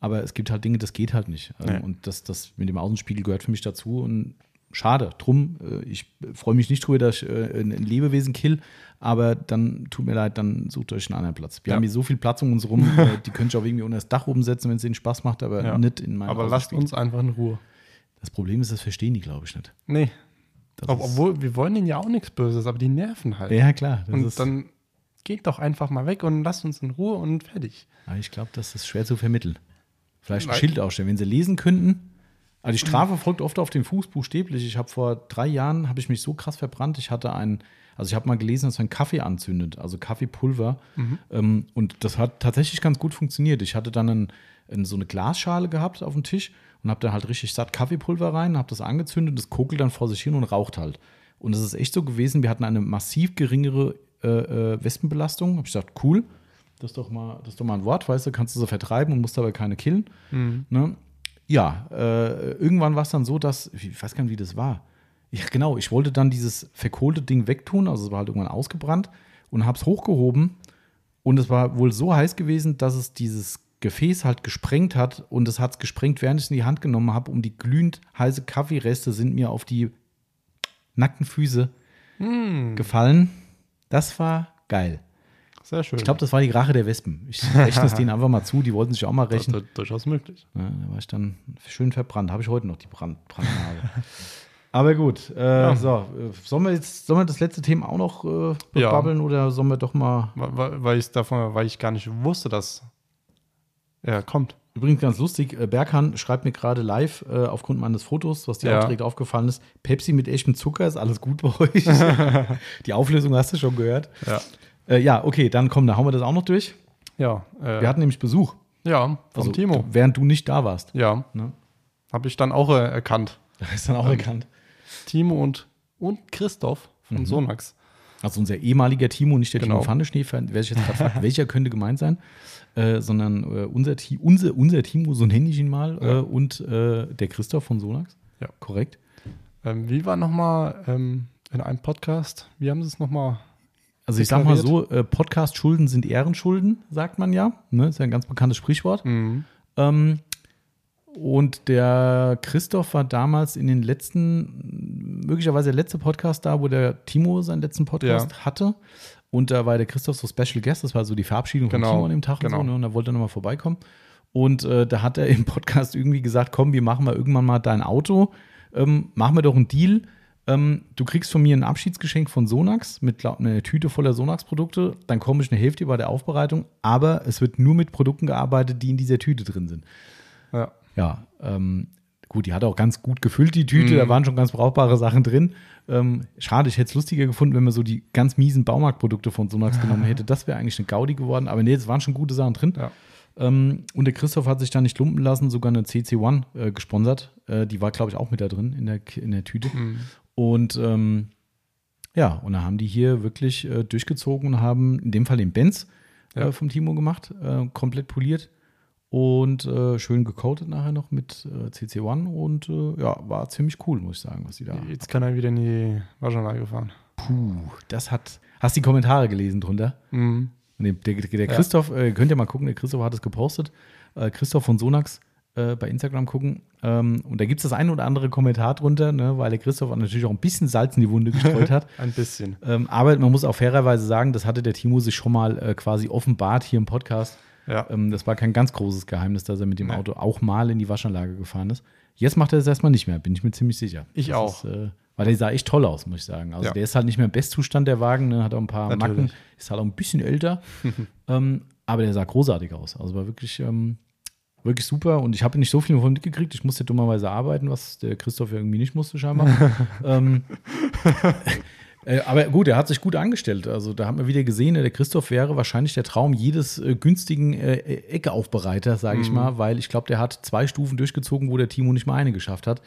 Aber es gibt halt Dinge, das geht halt nicht. Ähm, Nee. Und das, das mit dem Außenspiegel gehört für mich dazu und schade. Drum, äh, ich freue mich nicht drüber, dass ich äh, ein Lebewesen kill, aber dann tut mir leid, dann sucht euch einen anderen Platz. Wir Ja. haben hier so viel Platz um uns rum, äh, die könnte ich auch irgendwie unter das Dach oben setzen, wenn es ihnen Spaß macht, aber Ja. nicht in meinem Aber lasst Außenspiegel. uns einfach in Ruhe. Das Problem ist, das verstehen die, glaube ich, nicht. Nee. Ob, obwohl, wir wollen ihnen ja auch nichts Böses, aber die nerven halt. Ja, klar. Und dann geht doch einfach mal weg und lasst uns in Ruhe und fertig. aber ich glaube, das ist schwer zu vermitteln. Vielleicht ein Schild aufstellen, wenn sie lesen könnten. Also die Strafe folgt oft auf den Fuß buchstäblich. Ich habe vor drei Jahren, habe ich mich so krass verbrannt. Ich hatte einen, also ich habe mal gelesen, dass man Kaffee anzündet, also Kaffeepulver. Ähm, und das hat tatsächlich ganz gut funktioniert. Ich hatte dann ein, ein, so eine Glasschale gehabt auf dem Tisch und habe da halt richtig satt Kaffeepulver rein, habe das angezündet, das kokelt dann vor sich hin und raucht halt. Und es ist echt so gewesen, wir hatten eine massiv geringere äh, äh, Wespenbelastung. Habe ich gesagt, cool, das ist doch mal, das ist doch mal ein Wort, weißt du, kannst du so vertreiben und musst aber keine killen. Ne? Ja, äh, irgendwann war es dann so, dass, ich weiß gar nicht, wie das war. Ja, genau, ich wollte dann dieses verkohlte Ding wegtun, also es war halt irgendwann ausgebrannt und habe es hochgehoben und es war wohl so heiß gewesen, dass es dieses Gefäß halt gesprengt hat und es hat es gesprengt, während ich es in die Hand genommen habe und die glühend heiße Kaffeereste sind mir auf die nackten Füße gefallen. Das war geil. Sehr schön. Ich glaube, das war die Rache der Wespen. Ich rechne es denen einfach mal zu, die wollten sich auch mal das rächen. ist durchaus möglich. Ja, da war ich dann schön verbrannt. Habe ich heute noch die Brand Brandnarbe. Aber gut, äh, so. äh, Sollen wir jetzt sollen wir das letzte Thema auch noch äh, Ja. bebabbeln oder sollen wir doch mal. Weil, weil, ich davon, weil ich gar nicht wusste, dass er kommt. Übrigens ganz lustig, äh, Berghahn schreibt mir gerade live äh, aufgrund meines Fotos, was dir Ja. auch direkt aufgefallen ist: Pepsi mit echtem Zucker, ist alles gut bei euch? die Auflösung hast du schon gehört. Ja. Äh, ja, okay, dann komm, dann hauen wir das auch noch durch. Ja. Äh, Wir hatten nämlich Besuch. ja, vom Also, Timo. Während du nicht da warst. Ja. Ne? Habe ich dann auch äh, erkannt. Ist dann auch erkannt. Timo und, und Christoph von Sonax. Also unser ehemaliger Timo, nicht der Genau. Timo Pfanneschnee, wer sich jetzt gerade fragt, welcher könnte gemeint sein, äh, sondern äh, unser, Ti- unser, unser Timo, so nenne ich ihn mal, Ja. äh, und äh, der Christoph von Sonax. Ja. Korrekt. Ähm, wie war nochmal ähm, in einem Podcast? Wie haben sie es nochmal? Also ich sag mal so, äh, Podcast-Schulden sind Ehrenschulden, sagt man ja. Ne? Ist ja ein ganz bekanntes Sprichwort. Mhm. Ähm, und der Christoph war damals in den letzten, möglicherweise der letzte Podcast da, wo der Timo seinen letzten Podcast hatte. Und da war der Christoph so Special Guest, das war so die Verabschiedung Genau, von Timo an dem Tag und genau. so, ne? und da wollte er nochmal vorbeikommen. Und äh, da hat er im Podcast irgendwie gesagt, komm, wir machen mal irgendwann mal dein Auto, ähm, machen wir doch einen Deal. Ähm, du kriegst von mir ein Abschiedsgeschenk von Sonax mit glaub, einer Tüte voller Sonax-Produkte. Dann komme ich eine Hälfte bei der Aufbereitung, aber es wird nur mit Produkten gearbeitet, die in dieser Tüte drin sind. Ja. Ja, ähm, gut, die hat auch ganz gut gefüllt, die Tüte. Da waren schon ganz brauchbare Sachen drin. Ähm, schade, ich hätte es lustiger gefunden, wenn man so die ganz miesen Baumarktprodukte von Sonax genommen hätte. Das wäre eigentlich eine Gaudi geworden. Aber nee, es waren schon gute Sachen drin. Ja. Ähm, und der Christoph hat sich da nicht lumpen lassen, sogar eine CC1 äh, gesponsert. Äh, die war, glaube ich, auch mit da drin in der, in der Tüte. Und ähm, ja, und da haben die hier wirklich äh, durchgezogen und haben in dem Fall den Benz Ja. äh, vom Timo gemacht, äh, komplett poliert und äh, schön gecoatet nachher noch mit äh, CC1 und äh, ja, war ziemlich cool, muss ich sagen, was die da. Jetzt kann er wieder in die Waschanlage fahren. Puh, das hat. Hast du die Kommentare gelesen drunter? Mhm. Der, der, der Christoph, äh, könnt ihr mal gucken, der Christoph hat es gepostet. Äh, Christoph von Sonax äh, bei Instagram gucken. Ähm, und da gibt es das ein oder andere Kommentar drunter, ne, weil der Christoph natürlich auch ein bisschen Salz in die Wunde gestreut hat. Ein bisschen. ähm, aber man muss auch fairerweise sagen, das hatte der Timo sich schon mal äh, quasi offenbart hier im Podcast. Ja. Ähm, das war kein ganz großes Geheimnis, dass er mit dem Nee. Auto auch mal in die Waschanlage gefahren ist. Jetzt macht er das erstmal nicht mehr, bin ich mir ziemlich sicher. Ich Das auch. Ist, äh, weil der sah echt toll aus, muss ich sagen. Also Ja. der ist halt nicht mehr im Bestzustand, der Wagen, ne? hat auch ein paar Natürlich. Macken, ist halt auch ein bisschen älter. ähm, aber der sah großartig aus. Also war wirklich, ähm, wirklich super. Und ich habe nicht so viel davon mitgekriegt. Ich musste dummerweise arbeiten, was der Christoph irgendwie nicht musste, scheinbar. ähm, äh, aber gut, er hat sich gut angestellt. Also da haben wir wieder gesehen, der Christoph wäre wahrscheinlich der Traum jedes äh, günstigen äh, Eckeaufbereiters, sage ich mal, weil ich glaube, der hat zwei Stufen durchgezogen, wo der Timo nicht mal eine geschafft hat.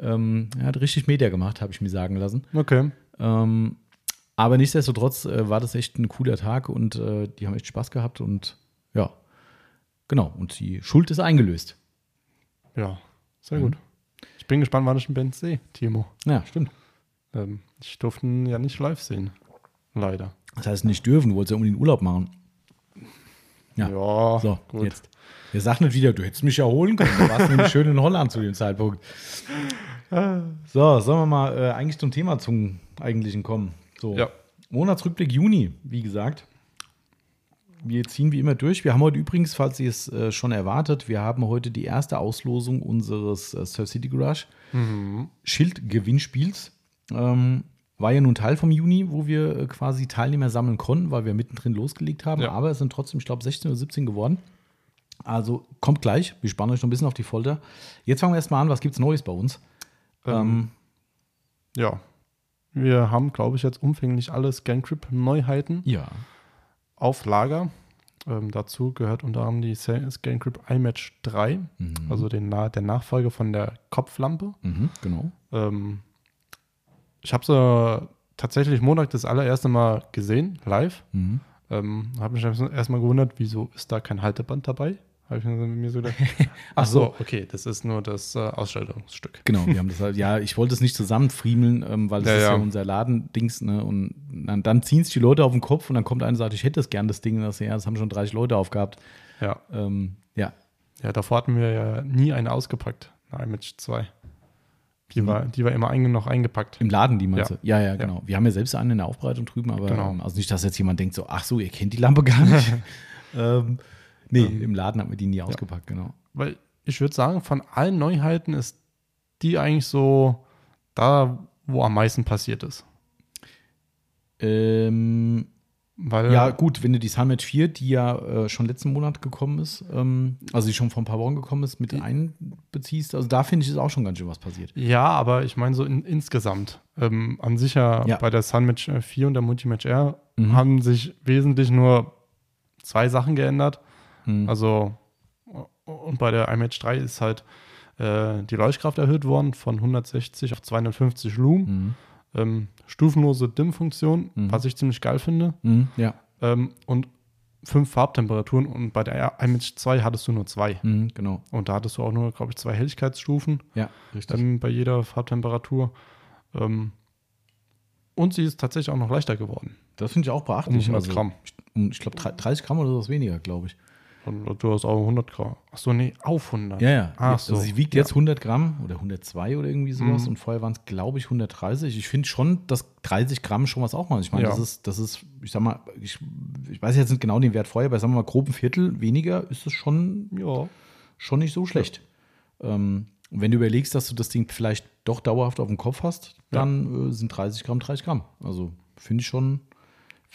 Ähm, er hat richtig Meter gemacht, habe ich mir sagen lassen. Okay. Ähm, aber nichtsdestotrotz äh, war das echt ein cooler Tag und äh, die haben echt Spaß gehabt und ja, genau. Und die Schuld ist eingelöst. Ja, sehr gut. Ich bin gespannt, wann ich einen Benz sehe, Timo. Ja, stimmt. Ähm, ich durfte ihn ja nicht live sehen. Leider. Das heißt, nicht dürfen, du wolltest ja unbedingt Urlaub machen. Ja. So, gut. jetzt. Der sagt nicht wieder, du hättest mich ja holen können. Du warst nämlich schön in Holland zu dem Zeitpunkt. So, sollen wir mal äh, eigentlich zum Thema zum eigentlichen kommen. So, Ja. Monatsrückblick Juni, wie gesagt. Wir ziehen wie immer durch. Wir haben heute übrigens, falls ihr es äh, schon erwartet, wir haben heute die erste Auslosung unseres äh, Surf City Garage Schild-Gewinnspiels. Ähm, war ja nun Teil vom Juni, wo wir äh, quasi Teilnehmer sammeln konnten, weil wir mittendrin losgelegt haben. Ja. Aber es sind trotzdem, ich glaube, 16 oder 17 geworden. Also kommt gleich. Wir spannen euch noch ein bisschen auf die Folter. Jetzt fangen wir erstmal an. Was gibt es Neues bei uns? Ähm, Ja. Wir haben, glaube ich, jetzt umfänglich alle ScanCrip-Neuheiten ja. Auf Lager. Ähm, dazu gehört unter anderem die Sa- ScanCrip iMatch 3, also den, der Nachfolger von der Kopflampe. Mhm, genau. Ähm, ich habe sie tatsächlich Montag das allererste Mal gesehen, live. Mhm. Ähm, habe mich erstmal gewundert, wieso ist da kein Halteband dabei? Habe ich mir so gedacht. Ach so. okay, das ist nur das äh, Ausstellungsstück. Genau, wir haben das halt, ja, ich wollte es nicht zusammenfriemeln, ähm, weil das Ja, ist ja, ja. unser Ladendings, ne? Und dann, dann ziehen es die Leute auf den Kopf und dann kommt einer und sagt, ich hätte das gern, das Ding. Und das, ja, das haben schon 30 Leute aufgehabt. Ja. Ähm, ja. ja, davor hatten wir ja nie eine ausgepackt, eine iMatch 2. Die, war, die war immer einge noch eingepackt. Im Laden, die meinst Ja. du? Ja, ja, genau. Wir haben ja selbst einen in der Aufbereitung drüben, aber Genau. ähm, also nicht, dass jetzt jemand denkt so, ach so, ihr kennt die Lampe gar nicht. ähm, nee, im Laden haben wir die nie ausgepackt, genau. Weil ich würde sagen, von allen Neuheiten ist die eigentlich so da, wo am meisten passiert ist. Ähm, Weil, ja, gut, wenn du die Summit 4, die ja äh, schon letzten Monat gekommen ist, ähm, also die schon vor ein paar Wochen gekommen ist, mit einbeziehst, also da finde ich, ist auch schon ganz schön was passiert. Ja, aber ich meine so in, insgesamt. Ähm, an sich ja, Ja. bei der Sunmatch äh, 4 und der Multimatch R Mhm. haben sich wesentlich nur zwei Sachen geändert. Mhm. Also, und bei der iMatch 3 ist halt äh, die Leuchtkraft erhöht worden von 160 auf 250 Lumen. Mhm. Ähm, stufenlose Dimmfunktion, Mhm. was ich ziemlich geil finde. Mhm. Ja. Ähm, und fünf Farbtemperaturen. Und bei der iMatch 2 hattest du nur zwei. Mhm, genau. Und da hattest du auch nur, glaube ich, zwei Helligkeitsstufen Ja, richtig. ähm, bei jeder Farbtemperatur. Ähm, und sie ist tatsächlich auch noch leichter geworden. das finde ich auch beachtlich. Um 100 also, Gramm. Ich, um, ich glaube, 30 Gramm oder sowas weniger, glaube ich. Und du hast auch 100 Gramm. Achso, nee, auf 100. Ja, ja. Ach also so. sie wiegt jetzt 100 Gramm oder 102 oder irgendwie sowas Mhm. und vorher waren es, glaube ich, 130. Ich finde schon, dass 30 Gramm schon was auch mal. Ich meine, Ja. das ist, das ist, ich sag mal, ich, ich weiß jetzt nicht genau den Wert vorher, aber sagen wir mal, grob ein Viertel weniger ist es schon, Ja. schon nicht so schlecht. Ähm, und wenn du überlegst, dass du das Ding vielleicht doch dauerhaft auf dem Kopf hast, dann äh, sind 30 Gramm 30 Gramm. Also finde ich schon.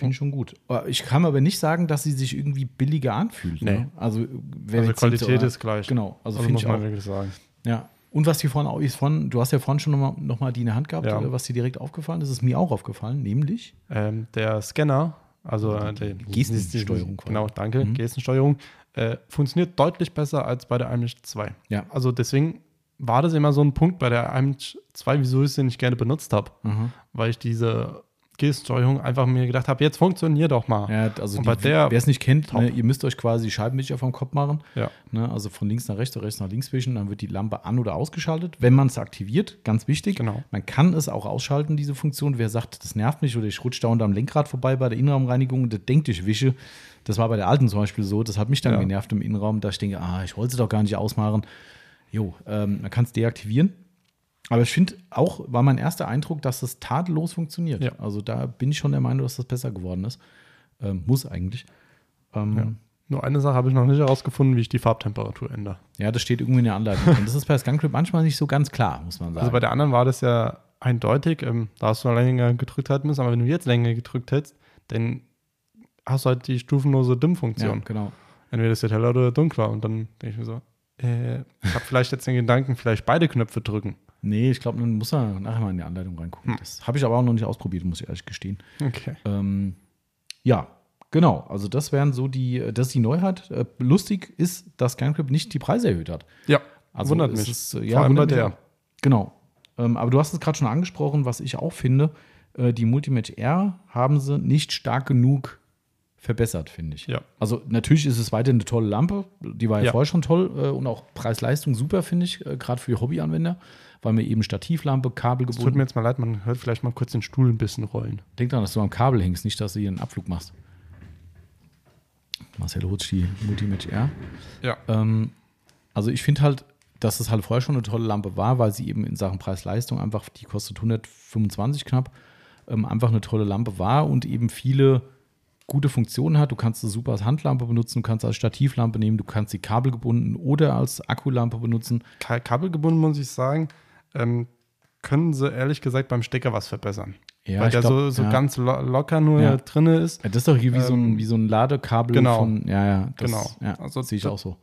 Finde ich schon gut. Äh, Ich kann aber nicht sagen, dass sie sich irgendwie billiger anfühlt. Nee. Ne? Also, wer Also Qualität denkt, so, ist gleich. Genau, also, Also, finde muss ich man auch. wirklich sagen. Ja. Und was dir vorhin auch ist, von, du hast ja vorhin schon nochmal noch mal die in der Hand gehabt, Ja. äh, was dir direkt aufgefallen ist, ist mir auch aufgefallen, nämlich Ähm, der Scanner, also äh, der Gestensteuerung quasi. Genau, danke. Mhm. Gestensteuerung äh, funktioniert deutlich besser als bei der iMesh 2. Ja. Also deswegen war das immer so ein Punkt bei der iMesh 2, wieso ich sie nicht gerne benutzt habe, Aha. weil ich diese Gestensteuerung einfach mir gedacht habe, jetzt funktioniert doch mal. Ja, also wer es nicht kennt, ne, ihr müsst euch quasi die Scheibenwischer vom Kopf machen. Ja. Ne, also von links nach rechts oder rechts nach links wischen, dann wird die Lampe an- oder ausgeschaltet. Wenn man es aktiviert, ganz wichtig. Genau. Man kann es auch ausschalten, diese Funktion. Wer sagt, das nervt mich oder ich rutsche dauernd am Lenkrad vorbei bei der Innenraumreinigung und der denkt, ich wische. Das war bei der alten zum Beispiel so. Das hat mich dann Ja. genervt im Innenraum, da ich denke, ah, ich wollte sie doch gar nicht ausmachen. Jo, ähm, man kann es deaktivieren. Aber ich finde auch, war mein erster Eindruck, dass das tadellos funktioniert. Ja. Also da bin ich schon der Meinung, dass das besser geworden ist. Ähm, muss eigentlich. Ähm, Ja. Nur eine Sache habe ich noch nicht herausgefunden, wie ich die Farbtemperatur ändere. Ja, das steht irgendwie in der Anleitung. Und das ist bei Skunkrip manchmal nicht so ganz klar, muss man sagen. Also bei der anderen war das ja eindeutig, ähm, da hast du länger gedrückt halten müssen, aber wenn du jetzt länger gedrückt hättest, dann hast du halt die stufenlose ja, Dimmfunktion. genau. Entweder ist der heller oder dunkler und dann denke ich mir so, äh, ich habe vielleicht jetzt den Gedanken, vielleicht beide Knöpfe drücken. Nee, ich glaube, man muss da nachher mal in die Anleitung reingucken. Hm. Das habe ich aber auch noch nicht ausprobiert, muss ich ehrlich gestehen. Okay. Ähm, ja, genau. Also das wären so die, das ist die Neuheit. Äh, lustig ist, dass Skunkrip nicht die Preise erhöht hat. Ja, Also wundert mich. Ist, äh, Vor ja, allem bei wundert der. Genau. Ähm, aber du hast es gerade schon angesprochen, was ich auch finde. Äh, die Multimatch R haben sie nicht stark genug verbessert, finde ich. Ja. Also natürlich ist es weiterhin eine tolle Lampe. Die war ja, Ja. vorher schon toll äh, und auch Preis-Leistung super, finde ich, äh, gerade für Hobbyanwender, weil mir eben Stativlampe, Kabel Es tut gebunden. mir jetzt mal leid, man hört vielleicht mal kurz den Stuhl ein bisschen rollen. Denk dran, dass du am Kabel hängst, nicht, dass du hier einen Abflug machst. Marcel Rutsch, die Multimatch R. Ja. Ähm, also ich finde halt, dass es halt vorher schon eine tolle Lampe war, weil sie eben in Sachen Preis-Leistung einfach, die kostet 125 knapp, ähm, einfach eine tolle Lampe war und eben viele gute Funktionen hat. Du kannst sie super als Handlampe benutzen, du kannst sie als Stativlampe nehmen, du kannst sie kabelgebunden oder als Akkulampe benutzen. Ka- Kabelgebunden muss ich sagen, ähm, können sie ehrlich gesagt beim Stecker was verbessern. Ja, Weil der glaub, so, so ja. ganz lo locker nur Ja. drinne ist. Das ist doch hier wie, so, ein, Ähm, wie so ein Ladekabel genau. von. Ja, ja, das, Genau. Ja, Also sehe ich auch so.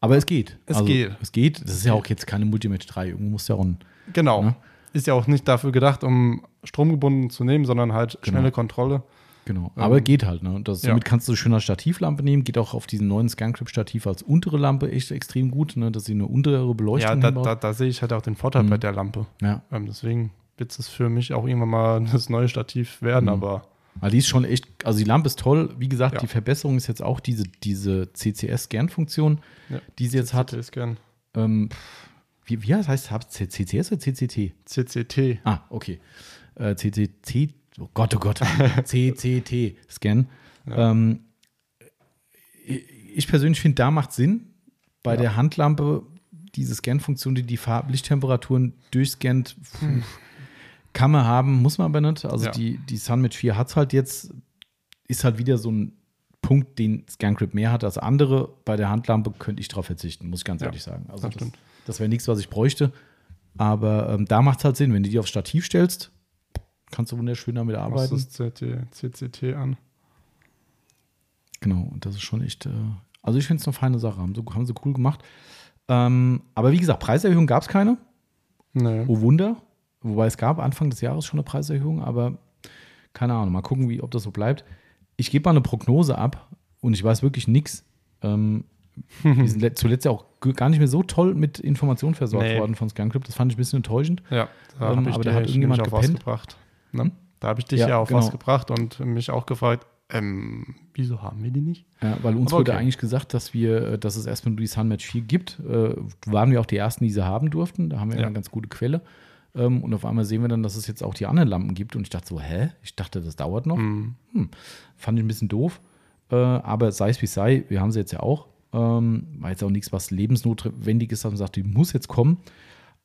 Aber es geht. Es also, geht. Es geht. Das ist ja auch jetzt keine Multimatch 3. Irgendwo muss ja auch ein. Genau. Ne? Ist ja auch nicht dafür gedacht, um stromgebunden zu nehmen, sondern halt Genau. schnelle Kontrolle. Genau. Aber Ähm, geht halt. Ne? Und das, ja. somit kannst du schön als Stativlampe nehmen. Geht auch auf diesen neuen Scancrip-Stativ als untere Lampe echt extrem gut, ne? dass sie eine untere Beleuchtung Ja, da, da, da sehe ich halt auch den Vorteil Mhm. bei der Lampe. Ja. Ähm, deswegen wird es für mich auch irgendwann mal das neue Stativ werden, Mhm. aber Aber die ist schon echt, also die Lampe ist toll. Wie gesagt, Ja. die Verbesserung ist jetzt auch diese, diese CCS-Scan-Funktion, Ja. die sie jetzt hat. Gern. Ähm, wie, wie heißt es? CCS oder CCT? CCT. Ah, okay. Äh, CCT, oh Gott, oh Gott, CCT-Scan. Ja. Ähm, ich persönlich finde, da macht Sinn, bei Ja. der Handlampe diese Scan-Funktion, die die Farblichttemperaturen durchscannt, puh, kann man haben, muss man aber nicht. Also Ja. die, die Sunmatch 4 hat es halt jetzt, ist halt wieder so ein Punkt, den ScanCrypt mehr hat als andere. Bei der Handlampe könnte ich darauf verzichten, muss ich ganz Ja, ehrlich sagen. Also das das, das wäre nichts, was ich bräuchte. Aber ähm, da macht es halt Sinn, wenn du die aufs Stativ stellst, kannst du wunderschön damit arbeiten. das CT, CCT an. Genau, und das ist schon echt, äh, also ich finde es eine feine Sache, haben, so, haben sie cool gemacht. Ähm, aber wie gesagt, Preiserhöhung gab es keine. Nee. Oh Wunder. Wobei es gab Anfang des Jahres schon eine Preiserhöhung, aber keine Ahnung, mal gucken, wie, ob das so bleibt. Ich gebe mal eine Prognose ab und ich weiß wirklich nichts. Ähm, wir sind le- zuletzt ja auch gar nicht mehr so toll mit Informationen versorgt Nee. worden von ScanCrypt. Das fand ich ein bisschen enttäuschend. Ja, Ähm, aber da hat irgendjemand gepennt. Ne? Da habe ich dich Ja, ja, auf genau. was gebracht und mich auch gefragt, ähm, wieso haben wir die nicht? Ja, weil uns Aber wurde okay. eigentlich gesagt, dass wir, äh, dass es erstmal nur die Sunmatch 4 gibt. Äh, waren wir auch die ersten, die sie haben durften. Da haben wir ja. Eine ganz gute Quelle. Ähm, und auf einmal sehen wir dann, dass es jetzt auch die anderen Lampen gibt. Und ich dachte so, hä? Ich dachte, das dauert noch. Mhm. Fand ich ein bisschen doof. Äh, aber sei es wie sei, wir haben sie jetzt ja auch. Ähm, war jetzt auch nichts, was lebensnotwendig ist, dass man sagt, die muss jetzt kommen.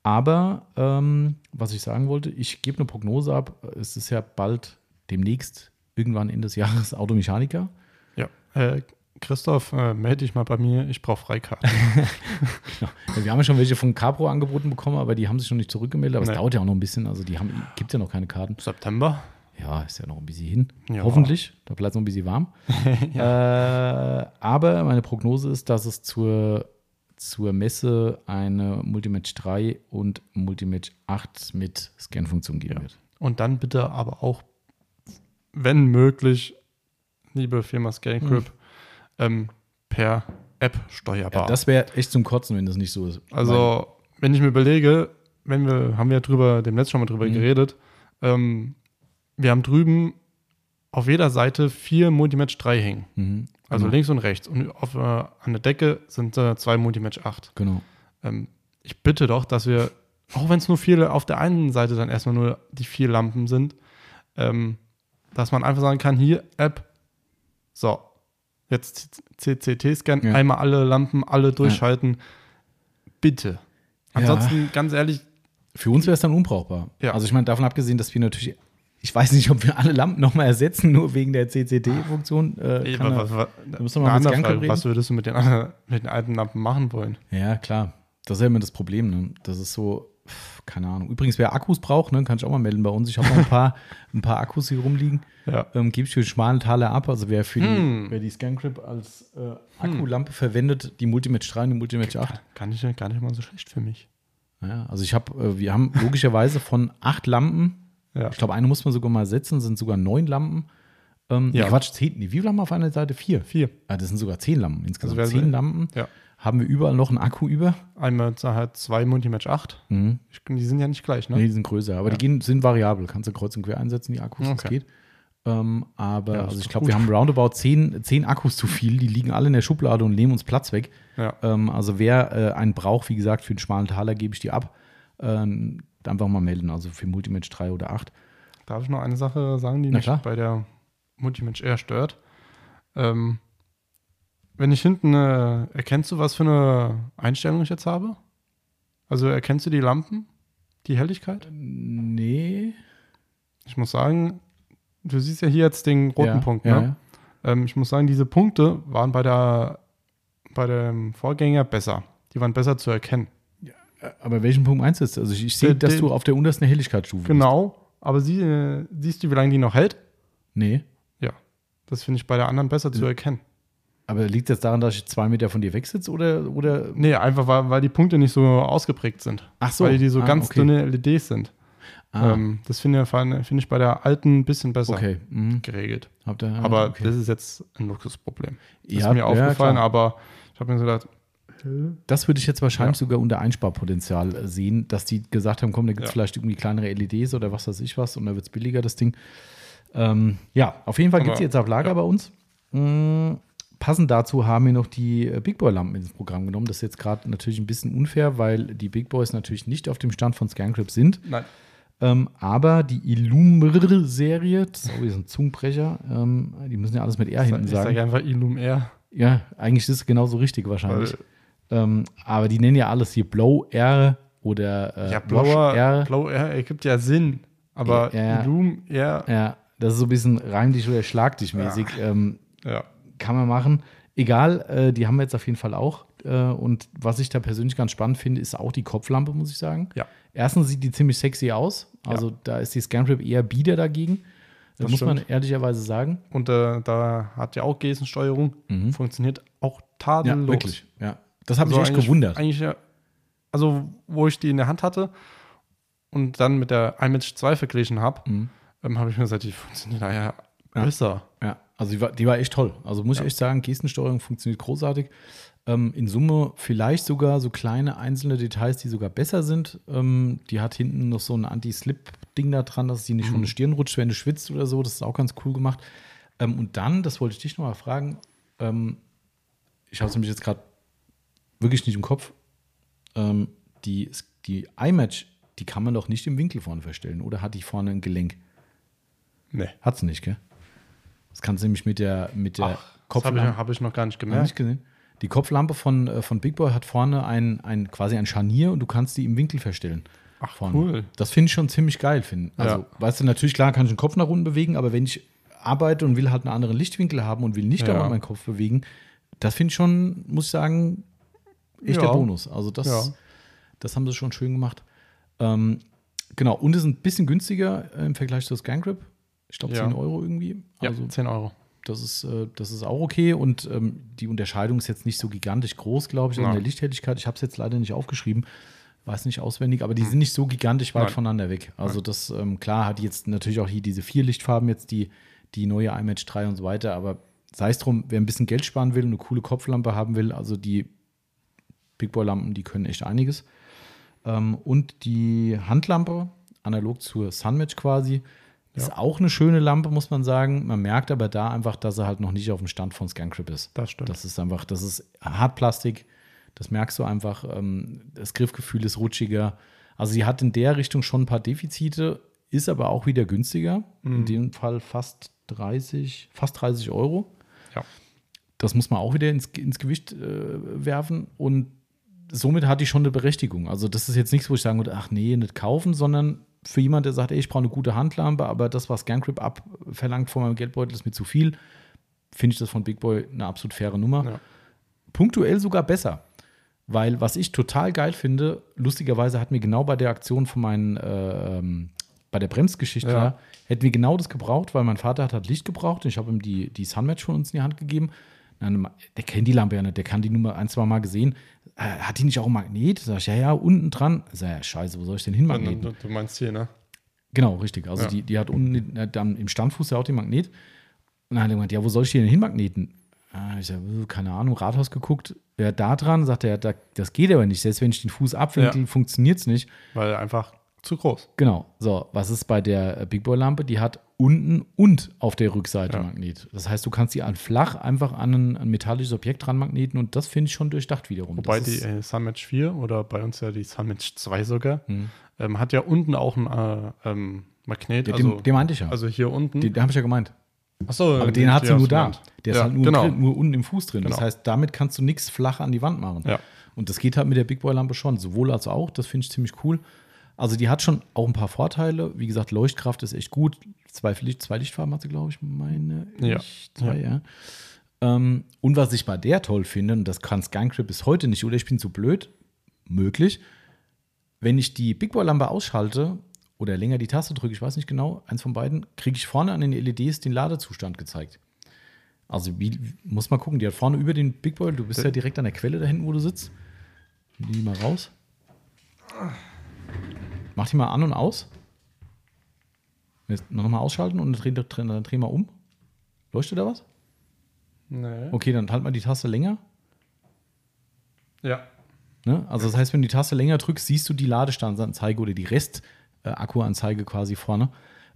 Aber ähm, was ich sagen wollte, ich gebe eine Prognose ab. Es ist ja bald demnächst, irgendwann Ende des Jahres, Automechaniker. Ja. Äh, Christoph, äh, melde dich mal bei mir, ich brauche Freikarten. genau. ja, wir haben ja schon welche von Capro angeboten bekommen, aber die haben sich noch nicht zurückgemeldet. Aber nee. es dauert ja auch noch ein bisschen. Also die haben, gibt ja noch keine Karten. September? Ja, ist ja noch ein bisschen hin. Ja. Hoffentlich. Da bleibt es noch ein bisschen warm. ja. äh, aber meine Prognose ist, dass es zur, zur Messe eine Multimatch 3 und Multimatch 8 mit Scan-Funktion geben ja. wird. Und dann bitte aber auch, wenn möglich, liebe Firma ScanCrypt, mhm ähm, per App steuerbar. Ja, das wäre echt zum Kotzen, wenn das nicht so ist. Also, wenn ich mir überlege, wenn wir, haben wir ja drüber, dem letzten schon mal drüber mhm. geredet, ähm, wir haben drüben auf jeder Seite vier Multimatch 3 hängen. Mhm. Also genau. links und rechts. Und auf, äh, an der Decke sind äh, zwei Multimatch 8. Genau. Ähm, ich bitte doch, dass wir, auch wenn es nur viele auf der einen Seite dann erstmal nur die vier Lampen sind, ähm, dass man einfach sagen kann, hier App, so, jetzt CCT-Scan, ja. einmal alle Lampen, alle durchschalten. Ja. Bitte. Ansonsten, ja. ganz ehrlich. Für uns wäre es dann unbrauchbar. Ja. Also ich meine, davon abgesehen, dass wir natürlich, ich weiß nicht, ob wir alle Lampen nochmal ersetzen, nur wegen der CCT-Funktion. Äh, was, was, was, was würdest du mit den, mit den alten Lampen machen wollen? Ja, klar. Das ist ja immer das Problem. Ne? Das ist so, keine Ahnung. Übrigens, wer Akkus braucht, ne, kann ich auch mal melden bei uns. Ich habe noch ein paar, ein paar Akkus hier rumliegen. Ja. Ähm, Gebe ich für schmalen Taler ab. Also wer für hm. die, wer die ScanCrip als äh, Akkulampe hm. verwendet, die Multimatch 3 und die Multimatch 8. Kann ich gar nicht mal so schlecht für mich. Ja, also ich habe, äh, wir haben logischerweise von acht Lampen, ja. ich glaube, eine muss man sogar mal setzen, sind sogar neun Lampen. Ähm, ja. Quatsch, zehn, wie viele Lampen auf einer Seite? Vier. Vier. Ja, das sind sogar zehn Lampen insgesamt. Also zehn Lampen. Ja haben wir überall noch einen Akku über. Einmal halt zwei Multimatch 8. Mhm. Die sind ja nicht gleich, ne? Nee, die sind größer, aber ja. die gehen, sind variabel. Kannst du kreuz und quer einsetzen, die Akkus, okay. das geht. Ähm, aber ja, also ich glaube, wir haben roundabout zehn, zehn Akkus zu viel, die liegen alle in der Schublade und nehmen uns Platz weg. Ja. Ähm, also wer äh, einen braucht, wie gesagt, für einen schmalen Taler gebe ich die ab. Ähm, einfach mal melden, also für Multimatch 3 oder 8. Darf ich noch eine Sache sagen, die mich bei der Multimatch eher stört? Ähm, wenn ich hinten, äh, erkennst du, was für eine Einstellung ich jetzt habe? Also erkennst du die Lampen? Die Helligkeit? Nee. Ich muss sagen, du siehst ja hier jetzt den roten ja, Punkt, ne? Ja, ja. Ähm, ich muss sagen, diese Punkte waren bei der bei dem Vorgänger besser. Die waren besser zu erkennen. Ja, aber welchen Punkt meinst du jetzt? Also ich, sehe, dass du auf der untersten Helligkeitsstufe Genau, bist. aber sie, äh, siehst du, wie lange die noch hält? Nee. Ja, das finde ich bei der anderen besser zu erkennen. Aber liegt das daran, dass ich zwei Meter von dir weg sitze oder, oder? Nee, einfach weil, weil die Punkte nicht so ausgeprägt sind. Ach so. Weil die so ah, ganz okay. dünne LEDs sind. Ah. Ähm, das finde find ich bei der alten ein bisschen besser okay. mhm. geregelt. Aber okay. das ist jetzt ein Luxusproblem. Das ja, ist mir aufgefallen, ja, aber ich habe mir so gedacht, das würde ich jetzt wahrscheinlich ja. sogar unter Einsparpotenzial äh, sehen, dass die gesagt haben, komm, da gibt es ja. vielleicht irgendwie kleinere LEDs oder was weiß ich was und da wird es billiger, das Ding. Ähm, ja, auf jeden Fall gibt es jetzt auf Lager bei uns. Mhm passend dazu haben wir noch die äh, Big Boy-Lampen ins Programm genommen. Das ist jetzt gerade natürlich ein bisschen unfair, weil die Big Boys natürlich nicht auf dem Stand von Scancrip sind. Nein. Ähm, aber die Illumr-Serie, das ist auch wieder so ein Zungenbrecher, ähm, die müssen ja alles mit R hinten sagen. Ich sage einfach Illum R. Ja, eigentlich ist es genauso richtig wahrscheinlich. Ähm, aber die nennen ja alles hier Blow R oder äh, ja, Blower, R. Blow R ergibt ja Sinn, aber ja, Illum R. Ja, das ist so ein bisschen reim dich oder schlag dich mäßig. Ja. Ähm, ja kann man machen. Egal, äh, die haben wir jetzt auf jeden Fall auch. Äh, und was ich da persönlich ganz spannend finde, ist auch die Kopflampe, muss ich sagen. Ja. Erstens sieht die ziemlich sexy aus. Also da ist die Scantrip eher bieder dagegen. Das, das muss man ehrlicherweise sagen. Und äh, da hat ja auch Gestensteuerung. Mhm. Funktioniert auch tadellos. Ja, wirklich. Ja. Das hat mich also echt gewundert. Eigentlich, also, wo ich die in der Hand hatte und dann mit der iMatch 2 verglichen habe, mhm. ähm, habe ich mir gesagt, die funktioniert da ja besser. Ja. Also die war, die war echt toll. Also muss ja. ich echt sagen, Gestensteuerung funktioniert großartig. Ähm, in Summe vielleicht sogar so kleine einzelne Details, die sogar besser sind. Ähm, die hat hinten noch so ein Anti-Slip-Ding da dran, dass sie nicht mhm. von der Stirn rutscht, wenn du schwitzt oder so. Das ist auch ganz cool gemacht. Ähm, und dann, das wollte ich dich noch mal fragen, ähm, ich habe es nämlich jetzt gerade wirklich nicht im Kopf. Ähm, die, die iMatch, die kann man doch nicht im Winkel vorne verstellen, oder hat die vorne ein Gelenk? Nee. Hat sie nicht, gell? Das kannst du nämlich mit der, mit der Kopf. Das habe ich, hab ich, noch gar nicht gemerkt. Nicht gesehen? Die Kopflampe von, äh, von Big Boy hat vorne ein, ein quasi ein Scharnier und du kannst die im Winkel verstellen. Ach, vorne. cool. Das finde ich schon ziemlich geil. Find. Also, Ja. weißt du, natürlich, klar kann ich den Kopf nach unten bewegen, aber wenn ich arbeite und will halt einen anderen Lichtwinkel haben und will nicht Ja. dauernd meinen Kopf bewegen, das finde ich schon, muss ich sagen, echt Ja. der Bonus. Also das, Ja. das haben sie schon schön gemacht. Ähm, genau, und ist ein bisschen günstiger im Vergleich zu Scan Grip. Ich glaube Ja. 10 Euro irgendwie. Ja, Also 10 Euro. das ist, äh, das ist auch okay und ähm, die Unterscheidung ist jetzt nicht so gigantisch groß, glaube ich, in Ja. der Lichthelligkeit. Ich habe es jetzt leider nicht aufgeschrieben, weiß nicht auswendig, aber die sind nicht so gigantisch weit Hm. Nein. voneinander weg. Also das, ähm, klar, hat jetzt natürlich auch hier diese vier Lichtfarben, jetzt die, die neue iMatch 3 und so weiter, aber sei es drum, wer ein bisschen Geld sparen will und eine coole Kopflampe haben will, also die Big Boy Lampen, die können echt einiges. Ähm, und die Handlampe, analog zur Sunmatch quasi, ist Ja. auch eine schöne Lampe, muss man sagen. Man merkt aber da einfach, dass er halt noch nicht auf dem Stand von ScanCrip ist. Das stimmt. Das ist einfach, das ist Hartplastik. Das merkst du einfach. Ähm, das Griffgefühl ist rutschiger. Also sie hat in der Richtung schon ein paar Defizite, ist aber auch wieder günstiger. Mhm. In dem Fall fast 30, fast 30 Euro. Ja. Das muss man auch wieder ins, ins Gewicht äh, werfen. Und somit hat die schon eine Berechtigung. Also das ist jetzt nichts, wo ich sagen würde, ach nee, nicht kaufen, sondern für jemand, der sagt, ey, ich brauche eine gute Handlampe, aber das, was ScanCrip abverlangt von meinem Geldbeutel, ist mir zu viel, finde ich das von Big Boy eine absolut faire Nummer. Ja. Punktuell sogar besser. Weil was ich total geil finde, lustigerweise hat mir genau bei der Aktion von meinen, äh, ähm, bei der Bremsgeschichte, Ja. hätten wir genau das gebraucht, weil mein Vater hat halt Licht gebraucht und ich habe ihm die, die Sunmatch von uns in die Hand gegeben. Dann, der kennt die Lampe ja nicht, der kann die Nummer ein, zwei Mal gesehen. Äh, hat die nicht auch ein Magnet? Sag ich, ja, ja, unten dran. Sag ja, scheiße, wo soll ich denn hinmagneten? Du, du meinst hier, ne? Genau, richtig. Also Ja. die, die hat unten äh, dann im Standfuß ja auch den Magnet. Und dann hat er gemeint, ja, wo soll ich die denn hinmagneten? Ah, Ich sage, keine Ahnung, Rathaus geguckt. Wer da dran? Sagt er, da, das geht aber nicht. Selbst wenn ich den Fuß abwinkel, Ja. funktioniert es nicht. Weil einfach zu groß. Genau. So, was ist bei der äh, Big Boy Lampe? Die hat unten und auf der Rückseite Ja. Magnet. Das heißt, du kannst die an flach einfach an ein, ein metallisches Objekt dran magneten und das finde ich schon durchdacht wiederum. Wobei das die ist, äh, Sunmatch 4 oder bei uns ja die Sunmatch 2 sogar, Hm. ähm, hat ja unten auch ein äh, ähm, Magnet. ja, also, den, den meinte ich ja. also hier unten. den, den habe ich ja gemeint. Achso, Aber den hat sie nur da. Der ist ja, halt nur, genau. drin, nur unten im Fuß drin. Das Genau. heißt, damit kannst du nichts flach an die Wand machen. Ja. Und das geht halt mit der Big Boy Lampe schon. Sowohl als auch. Das finde ich ziemlich cool. Also die hat schon auch ein paar Vorteile. Wie gesagt, Leuchtkraft ist echt gut. Zwei, Licht, zwei Lichtfarben hat sie, glaube ich, meine Ja. ich. Zwei, ja. Ähm, und was ich bei der toll finde, und das kann ScanCrip bis heute nicht, oder ich bin zu blöd, möglich, wenn ich die Big Boy Lampe ausschalte oder länger die Taste drücke, ich weiß nicht genau, eins von beiden, kriege ich vorne an den LEDs den Ladezustand gezeigt. Also wie, muss mal gucken, die hat vorne über den Big Boy, du bist ja direkt an der Quelle da hinten, wo du sitzt. Nimm die mal raus. Mach die mal an und aus. Jetzt noch mal ausschalten und dann drehen, drehen, dann drehen wir um. Leuchtet da was? Nee. Okay, dann halt mal die Taste länger. Ja. Ne? Also das heißt, wenn du die Taste länger drückst, siehst du die Ladestandsanzeige oder die Rest-Akkuanzeige quasi vorne.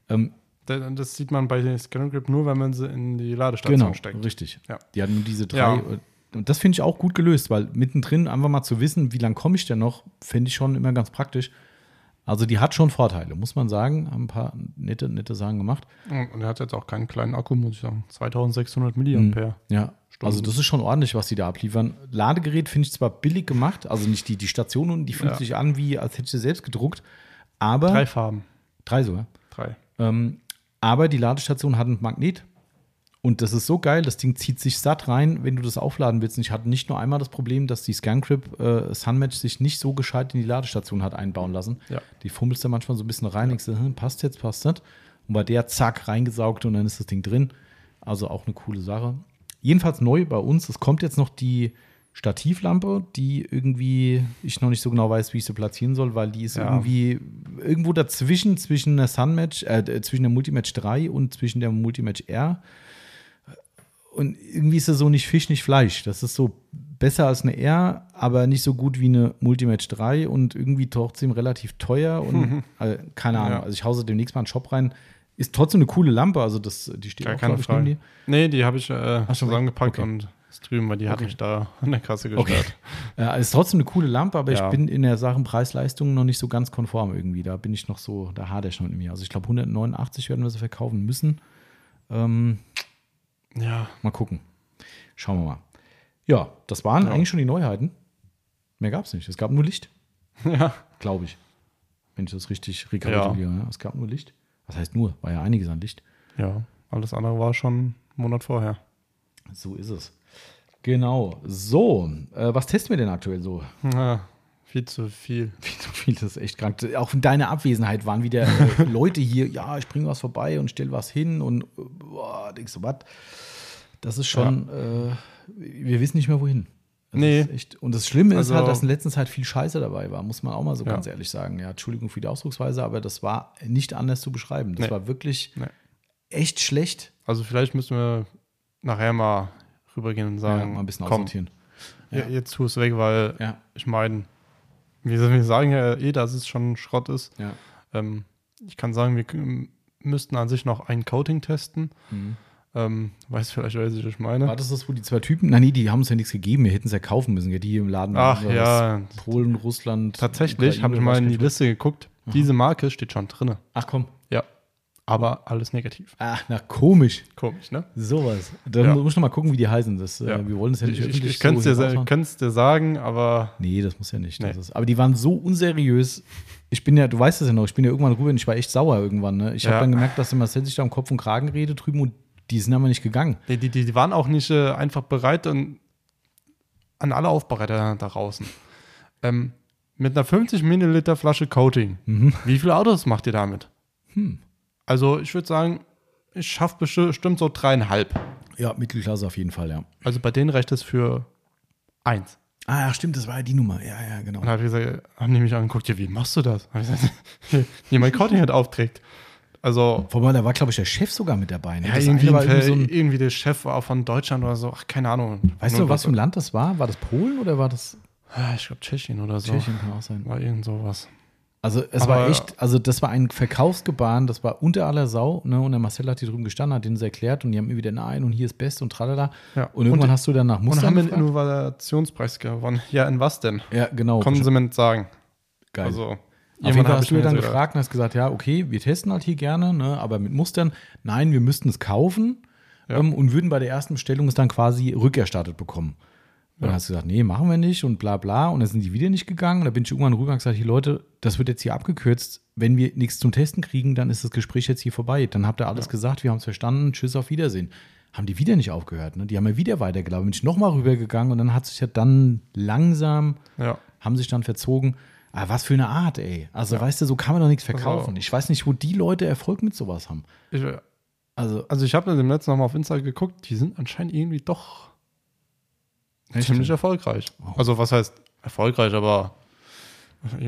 Ähm, Da- Das sieht man bei Scan Grip nur, wenn man sie in die Ladestation genau, steckt. richtig. Ja. Die hatten nur diese drei. Ja. Und das finde ich auch gut gelöst, weil mittendrin einfach mal zu wissen, wie lange komme ich denn noch, finde ich schon immer ganz praktisch. Also die hat schon Vorteile, muss man sagen. Haben ein paar nette, nette Sachen gemacht. Und er hat jetzt auch keinen kleinen Akku, muss ich sagen. 2600 Milliampere. Ja, Stunden. also das ist schon ordentlich, was die da abliefern. Ladegerät finde ich zwar billig gemacht, also nicht die, die Station unten, die fühlt Ja. sich an, wie als hätte ich sie selbst gedruckt. Aber Drei Farben. drei sogar. Drei. Ähm, aber die Ladestation hat ein Magnet. Und das ist so geil, das Ding zieht sich satt rein, wenn du das aufladen willst. Und ich hatte nicht nur einmal das Problem, dass die ScanCrip äh, Sunmatch sich nicht so gescheit in die Ladestation hat einbauen lassen. Ja. Die fummelst du manchmal so ein bisschen rein, denkst du, hm, passt jetzt, passt nicht. Und bei der zack, reingesaugt und dann ist das Ding drin. Also auch eine coole Sache. Jedenfalls neu bei uns, es kommt jetzt noch die Stativlampe, die irgendwie ich noch nicht so genau weiß, wie ich sie platzieren soll, weil die ist Ja. irgendwie irgendwo dazwischen, zwischen der Sunmatch, äh, zwischen der Multimatch 3 und zwischen der Multimatch R. Und irgendwie ist sie so nicht Fisch, nicht Fleisch. Das ist so besser als eine R, aber nicht so gut wie eine Multimatch 3 und irgendwie trotzdem relativ teuer und äh, keine Ahnung. Ja. Also ich hause demnächst mal einen Shop rein. Ist trotzdem eine coole Lampe, also das, die steht Gar auch, keine Frage. Nee, die habe ich äh, schon zusammengepackt okay. und ist drüben, weil die hat Okay. mich da an der Kasse Okay. gestört. Äh, ist trotzdem eine coole Lampe, aber Ja. ich bin in der Sachen Preis-Leistung noch nicht so ganz konform irgendwie. Da bin ich noch so, da hadere ich noch mit mir. Also ich glaube 189 werden wir sie verkaufen müssen. Ähm, Ja, mal gucken. Schauen wir mal. Ja, das waren Ja. eigentlich schon die Neuheiten. Mehr gab es nicht. Es gab nur Licht, Ja. glaube ich. Wenn ich das richtig rekapituliere. Ja. Es gab nur Licht. Was heißt nur? War ja einiges an Licht. Ja, alles andere war schon einen Monat vorher. So ist es. Genau. So, äh, was testen wir denn aktuell so? Ja, viel zu viel. Viel zu viel, das ist echt krank. Auch in deiner Abwesenheit waren wieder äh, Leute hier, ja, ich bringe was vorbei und stell was hin und äh, boah, denkst du, was? Das ist schon, äh, wir wissen nicht mehr wohin. Das Nee. Ist echt, und das Schlimme ist Also- halt, dass in letzter Zeit viel Scheiße dabei war, muss man auch mal so Ja. ganz ehrlich sagen. Ja, Entschuldigung für die Ausdrucksweise, aber das war nicht anders zu beschreiben. Das Nee. war wirklich Nee. echt schlecht. Also vielleicht müssen wir nachher mal rübergehen und sagen, ja, mal ein bisschen komm, aussortieren. ja. jetzt tu es weg, weil Ja, ich meine, wir, wir sagen ja eh, dass es schon Schrott ist. ja. Ähm, ich kann sagen, wir müssten an sich noch ein Coating testen. Mhm. Ähm, weiß vielleicht, was ich meine. War das das, wo die zwei Typen, nein, nee, die haben uns ja nichts gegeben, wir hätten es ja kaufen müssen, ja, die hier im Laden Ach waren. ja, Polen, Russland. tatsächlich habe ich mal in die Liste geguckt. Diese Marke steht schon drin. Ach komm. Ja. Aber alles negativ. Ach, na komisch. Komisch, ne? Sowas. Da Ja. muss ich noch mal gucken, wie die heißen. Das, Ja. äh, wir wollen es ja nicht Ich, ich, könnte es so dir, dir sagen, aber Nee, das muss ja nicht. Nee. ist, aber die waren so unseriös. Ich bin ja, du weißt es ja noch, ich bin ja irgendwann rüber und ich war echt sauer irgendwann. Ne? Ich habe Ja. dann gemerkt, dass der Marcel sich da um Kopf und Kragen redet drüben und die sind aber nicht gegangen. die, die, die waren auch nicht äh, einfach bereit und an alle Aufbereiter da draußen. Ähm, mit einer 50 Milliliter Flasche Coating. Wie viele Autos macht ihr damit? Hm. Also ich würde sagen, ich schaffe bestimmt so dreieinhalb. Ja, Mittelklasse auf jeden Fall, ja. Also bei denen reicht es für eins. Ah, ja, stimmt, das war ja die Nummer. Ja, ja, genau. Und dann hab ich gesagt, haben die mich angeguckt, ja, wie machst du das? Hab ich gesagt, mein Coating halt aufträgt. Also, Vor allem, da war, glaube ich, der Chef sogar mit dabei. Ne? ja, irgendwie, war irgendwie so ein, irgendwie der Chef war von Deutschland oder so, ach, keine Ahnung. weißt du, was für ein Land das war? War das Polen oder war das Ah, Ich glaube Tschechien oder so. Tschechien? Kann auch sein. War irgend sowas. Also es Aber- war echt, also das war ein Verkaufsgebaren, das war unter aller Sau, ne? Und der Marcel hat hier drüben gestanden, hat denen das erklärt und die haben mir wieder nein und hier ist best und tralala. Ja. Und irgendwann hast du dann nach Und Mustern haben einen gefragt. Innovationspreis gewonnen. Ja, in was denn? Ja, genau. Konsument sagen. Geil. Also, Auf jeden Fall hast du dann gefragt und hast gesagt, ja, okay, wir testen halt hier gerne, ne, aber mit Mustern, nein, wir müssten es kaufen Ja. ähm, und würden bei der ersten Bestellung es dann quasi rückerstattet bekommen. Und dann hast du gesagt, nee, machen wir nicht und bla bla. Und dann sind die wieder nicht gegangen. Und da bin ich irgendwann rüber und gesagt, hier Leute, das wird jetzt hier abgekürzt. Wenn wir nichts zum Testen kriegen, dann ist das Gespräch jetzt hier vorbei. Dann habt ihr alles gesagt, wir haben es verstanden, tschüss, auf Wiedersehen. Haben die wieder nicht aufgehört. Ne? Die haben ja wieder weitergelaufen. Bin ich nochmal rübergegangen und dann hat sich ja dann langsam Ja. haben sich dann verzogen. Aber was für eine Art, ey. Also, weißt du, so kann man doch nichts verkaufen. Also- ich weiß nicht, wo die Leute Erfolg mit sowas haben. Ich, Also, also, ich habe dem letzten nochmal auf Insta geguckt, die sind anscheinend irgendwie doch Echt? ziemlich erfolgreich. Also, was heißt erfolgreich, aber.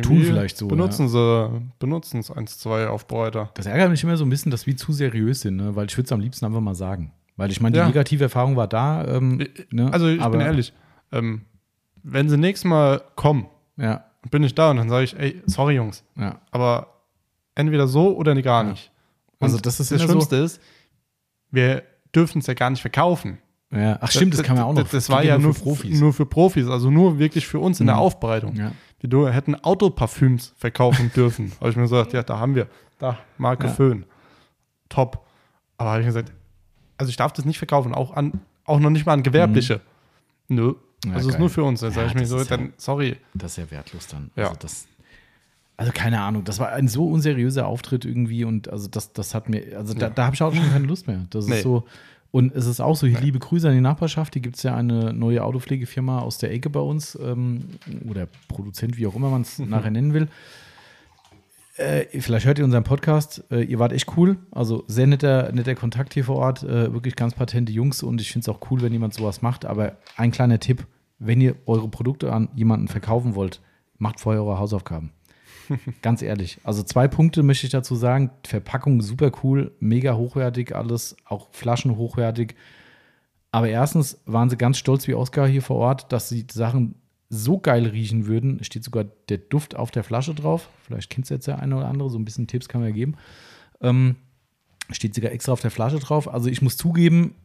Tun vielleicht so, Benutzen sie, benutzen es eins, zwei Aufbereiter. das ärgert mich immer so ein bisschen, dass wir zu seriös sind, ne? weil ich würde es am liebsten einfach mal sagen. Weil ich meine, die Ja. negative Erfahrung war da. Ähm, ne? Also, ich Aber- bin ehrlich, ähm, wenn sie nächstes Mal kommen, Ja, bin ich da und dann sage ich, ey, sorry Jungs, ja. aber entweder so oder gar Ja. nicht. Also Und das ist das immer so- Schlimmste ist, wir dürfen es ja gar nicht verkaufen. Ja. Ach, stimmt, das, kann man auch noch. Das, das war ja nur für Profis. Nur für Profis, also nur wirklich für uns in der Mhm. Aufbereitung. ja. Wir hätten Autoparfüms verkaufen dürfen. habe ich mir gesagt, ja, da haben wir. Da, Marke Ja. Föhn. Top. Aber habe ich gesagt, also ich darf das nicht verkaufen, auch, an, auch noch nicht mal an Gewerbliche. Nö. Mhm. Ja, also ist geil. nur für uns. Dann sage Ja, ich mir das so, ist ja- dann, sorry. Das ist ja wertlos dann. Ja. Also, das, also keine Ahnung, das war ein so unseriöser Auftritt irgendwie und also das, das hat mir, also da, da habe ich auch schon keine Lust mehr. Das Nee. ist so. Und es ist auch so, hier liebe Grüße an die Nachbarschaft. Hier gibt es ja eine neue Autopflegefirma aus der Ecke bei uns ähm, oder Produzent, wie auch immer man es nachher nennen will. Äh, vielleicht hört ihr unseren Podcast. Äh, ihr wart echt cool. Also sehr netter, netter Kontakt hier vor Ort. Äh, wirklich ganz patente Jungs und ich finde es auch cool, wenn jemand sowas macht. Aber ein kleiner Tipp: Wenn ihr eure Produkte an jemanden verkaufen wollt, macht vorher eure Hausaufgaben. Ganz ehrlich. Also zwei Punkte möchte ich dazu sagen. Verpackung super cool, mega hochwertig alles, auch Flaschen hochwertig. Aber erstens waren sie ganz stolz wie Oskar hier vor Ort, dass sie die Sachen so geil riechen würden. Steht sogar der Duft auf der Flasche drauf. Vielleicht kennt es jetzt der eine oder andere. So ein bisschen Tipps kann man ja geben. Ähm, steht sogar extra auf der Flasche drauf. Also ich muss zugeben,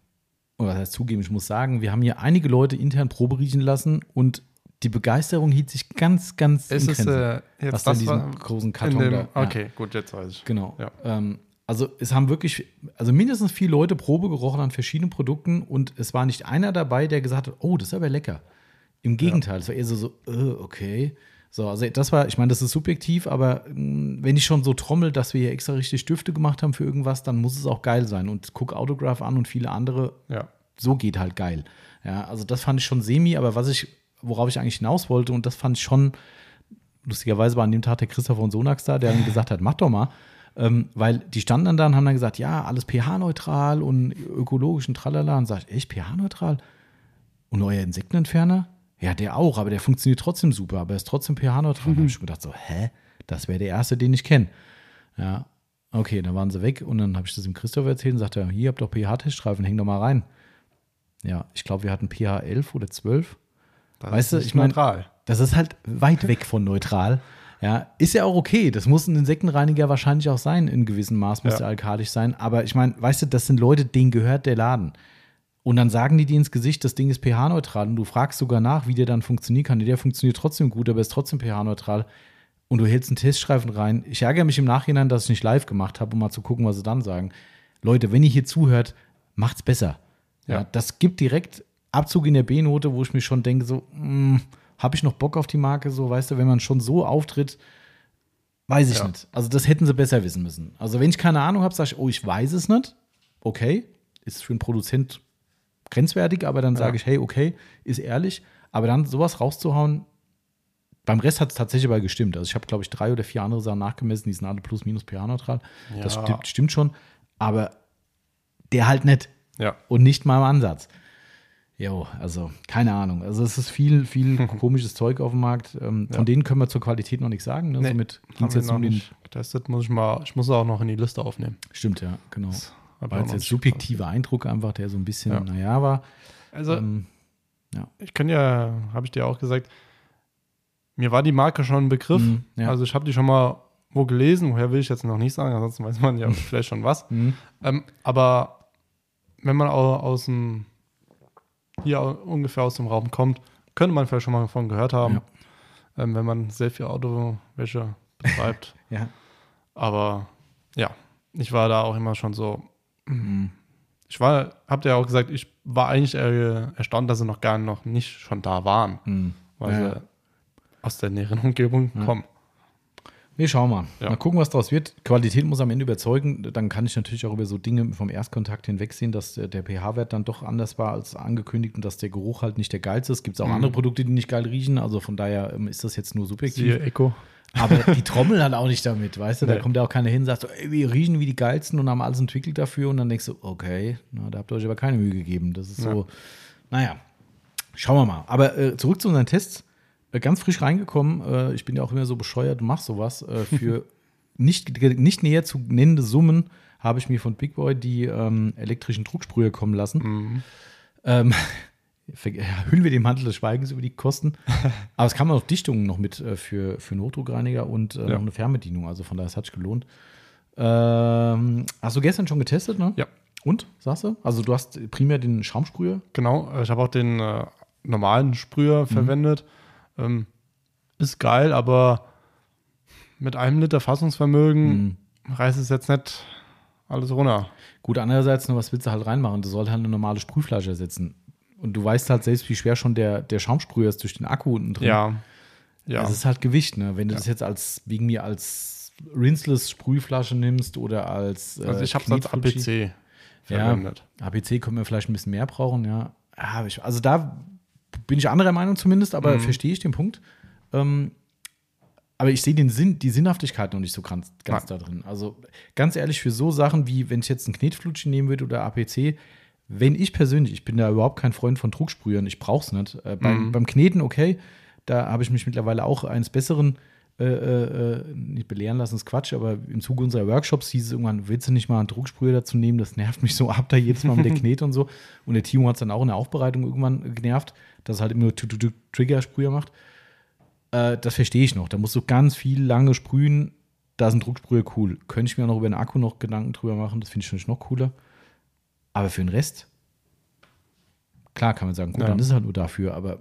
oder was heißt zugeben, ich muss sagen, wir haben hier einige Leute intern Probe riechen lassen und die Begeisterung hielt sich ganz, ganz Es in ist Grenzen. äh, was jetzt in das diesem war großen in Karton dem, da. Ja. Okay, gut, jetzt weiß ich. Genau. Ja. Ähm, Also es haben wirklich, also mindestens vier Leute Probe gerochen an verschiedenen Produkten und es war nicht einer dabei, der gesagt hat, oh, das ist aber lecker. Im Gegenteil, es war eher so, so äh, okay. So, also das war, ich meine, das ist subjektiv, aber mh, wenn ich schon so trommel, dass wir hier extra richtig Stifte gemacht haben für irgendwas, dann muss es auch geil sein. Und guck Autograph an und viele andere, Ja. so geht halt geil. Ja, also das fand ich schon semi, aber was ich, worauf ich eigentlich hinaus wollte, und das fand ich schon, lustigerweise war an dem Tag der Christopher von Sonax da, der dann gesagt hat, mach doch mal. Ähm, weil die standen dann da und haben dann gesagt, ja, alles pH-neutral und ökologisch und tralala. Und sag ich, echt pH-neutral? Und euer Insektenentferner? Ja, der auch, aber der funktioniert trotzdem super, aber er ist trotzdem pH-neutral. Da habe ich gedacht, so, hä? Das wäre der erste, den ich kenne. Ja, okay, dann waren sie weg und dann habe ich das dem Christoph erzählt und sagte, hier habt doch pH-Teststreifen, häng doch mal rein. Ja, ich glaube, wir hatten pH 11 oder 12. Das Weißt du, ich mein- neutral. Das ist halt weit weg von neutral. Ja, ist ja auch okay. Das muss ein Insektenreiniger wahrscheinlich auch sein. In gewissem Maß muss Ja. der alkalisch sein. Aber ich meine, weißt du, das sind Leute, denen gehört der Laden. Und dann sagen die dir ins Gesicht, das Ding ist pH-neutral. Und du fragst sogar nach, wie der dann funktionieren kann. Der funktioniert trotzdem gut, aber ist trotzdem pH-neutral. Und du hältst einen Teststreifen rein. Ich ärgere mich im Nachhinein, dass ich nicht live gemacht habe, um mal zu gucken, was sie dann sagen. Leute, wenn ihr hier zuhört, macht's besser. Ja. Ja. das gibt direkt Abzug in der B-Note, wo ich mir schon denke, so, habe ich noch Bock auf die Marke? So, weißt du, wenn man schon so auftritt, weiß ich Ja. nicht. Also, das hätten sie besser wissen müssen. Also, wenn ich keine Ahnung habe, sage ich, oh, ich weiß es nicht. Okay, ist für einen Produzent grenzwertig, aber dann sage Ja. ich, hey, okay, ist ehrlich. Aber dann sowas rauszuhauen, beim Rest hat es tatsächlich aber gestimmt. Also, ich habe, glaube ich, drei oder vier andere Sachen nachgemessen, die sind alle plus minus pH-neutral. Das Ja. stimmt, stimmt schon. Aber der halt nicht Ja. und nicht mal im Ansatz. Jo, also keine Ahnung. Also es ist viel, viel komisches Zeug auf dem Markt. Ähm, Von Ja. denen können wir zur Qualität noch nichts sagen. Ne? Nee, Somit ging es jetzt noch um den. nicht getestet. Muss ich mal, ich muss es auch noch in die Liste aufnehmen. Stimmt, ja, genau. Hab War auch jetzt subjektiver Eindruck einfach, der so ein bisschen, Ja. naja, war. Also, Ähm, ich kann ja, habe ich dir auch gesagt, mir war die Marke schon ein Begriff. Mhm, ja. Also, ich habe die schon mal wo gelesen. Woher will ich jetzt noch nicht sagen? Ansonsten weiß man ja vielleicht schon was. mhm. Ähm, aber wenn man au- aus dem, hier ungefähr aus dem Raum kommt, könnte man vielleicht schon mal davon gehört haben, ähm, wenn man sehr viel Autowäsche betreibt. ja. aber ja, ich war da auch immer schon so. Mhm. Ich war, habt ihr ja auch gesagt, ich war eigentlich eher erstaunt, dass sie noch gar noch nicht schon da waren, Mhm. weil Ja. sie aus der näheren Umgebung Ja. kommen. Wir schauen mal. Ja. Mal gucken, was daraus wird. Qualität muss am Ende überzeugen. Dann kann ich natürlich auch über so Dinge vom Erstkontakt hinwegsehen, dass der, der pH-Wert dann doch anders war als angekündigt und dass der Geruch halt nicht der geilste ist. Gibt es auch Mhm. andere Produkte, die nicht geil riechen. Also von daher ähm, ist das jetzt nur subjektiv. Siehe Echo. Aber die Trommel halt auch nicht damit, weißt du? Da Nee. kommt ja auch keiner hin und sagt so, ey, wir riechen wie die geilsten und haben alles entwickelt dafür. Und dann denkst du, okay, na, da habt ihr euch aber keine Mühe gegeben. Das ist so, naja, schauen wir mal. Aber äh, zurück zu unseren Tests. Äh, ganz frisch reingekommen. Äh, ich bin ja auch immer so bescheuert, du machst sowas. Äh, für nicht, nicht näher zu nennende Summen habe ich mir von Big Boy die ähm, elektrischen Drucksprüher kommen lassen. Mhm. Ähm, hüllen wir den Mantel des Schweigens über die Kosten. Aber es kam auch Dichtungen noch mit äh, für, für Notdruckreiniger und äh, Ja. noch eine Fernbedienung. Also von daher, es hat sich gelohnt. Ähm, hast du gestern schon getestet, ne? Ja. Und, sagst du? Also du hast primär den Schaumsprüher. Genau, ich habe auch den äh, normalen Sprüher verwendet. Ähm, ist geil, aber mit einem Liter Fassungsvermögen reißt es jetzt nicht alles runter. Gut, andererseits, nur was willst du halt reinmachen? Du sollst halt eine normale Sprühflasche ersetzen. Und du weißt halt selbst, wie schwer schon der, der Schaumsprüher ist durch den Akku unten drin. Ja. Ja. Das ist halt Gewicht, ne? Wenn du das jetzt als, wegen mir als rinseless Sprühflasche nimmst oder als äh, also ich habe es als. APC Ja, verwendet. APC können wir vielleicht ein bisschen mehr brauchen, ja. ja also da bin ich anderer Meinung zumindest, aber Mhm. verstehe ich den Punkt. Ähm, aber ich sehe den Sinn, die Sinnhaftigkeit noch nicht so ganz, ganz da drin. Also ganz ehrlich, für so Sachen wie, wenn ich jetzt ein Knetflutschen nehmen würde oder APC, wenn ich persönlich, ich bin da überhaupt kein Freund von Drucksprühern, ich brauche es nicht. Äh, beim, Mhm. beim Kneten, okay, da habe ich mich mittlerweile auch eines Besseren äh, äh, äh, nicht belehren lassen, ist Quatsch, aber im Zuge unserer Workshops hieß es irgendwann, willst du nicht mal einen Drucksprüher dazu nehmen? Das nervt mich so ab, da jedes Mal mit der Knete und so. Und der Timo hat es dann auch in der Aufbereitung irgendwann genervt, dass er halt immer nur Trigger-Sprüher macht. Äh, das verstehe ich noch. Da musst du ganz viel lange sprühen. Da sind Drucksprüher cool. Könnte ich mir auch noch über den Akku noch Gedanken drüber machen. Das finde ich natürlich noch cooler. Aber für den Rest, klar kann man sagen, gut, Ja. dann ist es halt nur dafür. Aber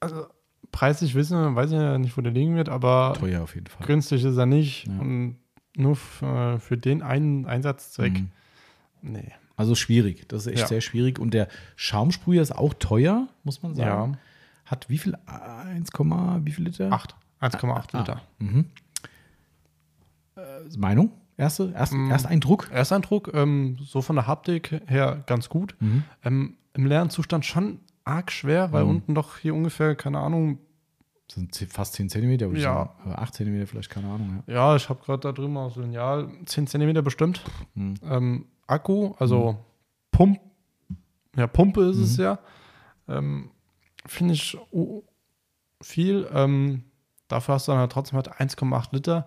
Also preislich wissen, weiß ich ja nicht, wo der liegen wird, aber teuer auf jeden Fall. günstig ist er nicht. Ja. Und nur für, für den einen Einsatzzweck, Mhm. nee. Also schwierig. Das ist echt Ja. sehr schwierig. Und der Schaumsprüher ist auch teuer, muss man sagen. Ja. Hat wie viel? 1, wie viel Liter? 8, 1,8 Ah. Liter. Äh, Meinung? Erste, erst, Mm. Ersteindruck? Ersteindruck, ähm, so von der Haptik her ganz gut. Mhm. Ähm, Im leeren Zustand schon arg schwer, weil Mhm. unten doch hier ungefähr, keine Ahnung, sind fast 10 Zentimeter, würde ich Ja. sagen. Aber 8 Zentimeter vielleicht, keine Ahnung. Ja. ja, ich habe gerade da drüben aus Lineal 10 cm bestimmt. Mhm. Ähm, Akku, also Pump, ja, Pumpe ist es Mhm. ja. Ähm, Finde ich oh, viel. Ähm, dafür hast du dann halt trotzdem halt 1,8 Liter.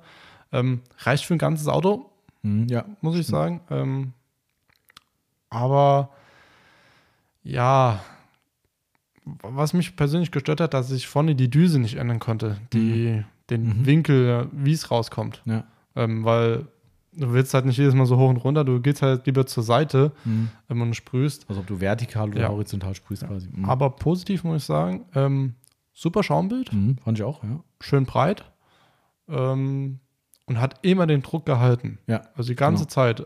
Ähm, reicht für ein ganzes Auto, Mhm, ja. muss ich sagen. Ähm, aber ja, was mich persönlich gestört hat, dass ich vorne die Düse nicht ändern konnte, die, den Mhm. Winkel, wie es rauskommt. ja. Ähm, weil du willst halt nicht jedes Mal so hoch und runter, du gehst halt lieber zur Seite Mhm. ähm, und sprühst. Also ob du vertikal oder Ja. horizontal sprühst quasi. Mhm. Aber positiv muss ich sagen, ähm, super Schaumbild, Mhm, fand ich auch, ja. schön breit ähm, und hat immer den Druck gehalten. Ja. Also die ganze Genau. Zeit.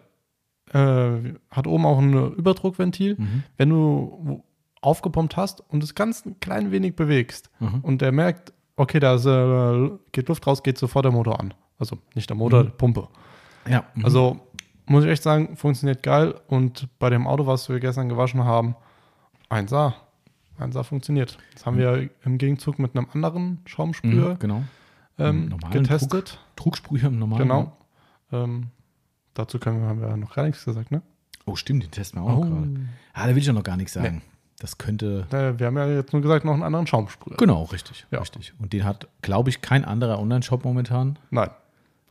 Äh, hat oben auch ein Überdruckventil. Mhm. Wenn du aufgepumpt hast und es ganz ein klein wenig bewegst Mhm. und der merkt, okay, da äh, geht Luft raus, geht sofort der Motor an. Also nicht der Motor, Mhm. die Pumpe. Ja. Mhm. Also muss ich echt sagen, funktioniert geil. Und bei dem Auto, was wir gestern gewaschen haben, 1A. 1A funktioniert. Das haben wir im Gegenzug mit einem anderen Schaumsprüher mhm, genau. ähm, getestet. Trugsprüher im normalen. Genau. Ähm, dazu können wir, haben wir noch gar nichts gesagt, ne? Oh, stimmt, den testen wir auch noch gerade. Ah, da will ich ja noch gar nichts sagen. Das könnte. Äh, Wir haben ja jetzt nur gesagt, noch einen anderen Schaumsprüher. Genau, richtig. Ja. richtig. Und den hat, glaube ich, kein anderer Online-Shop momentan. Nein.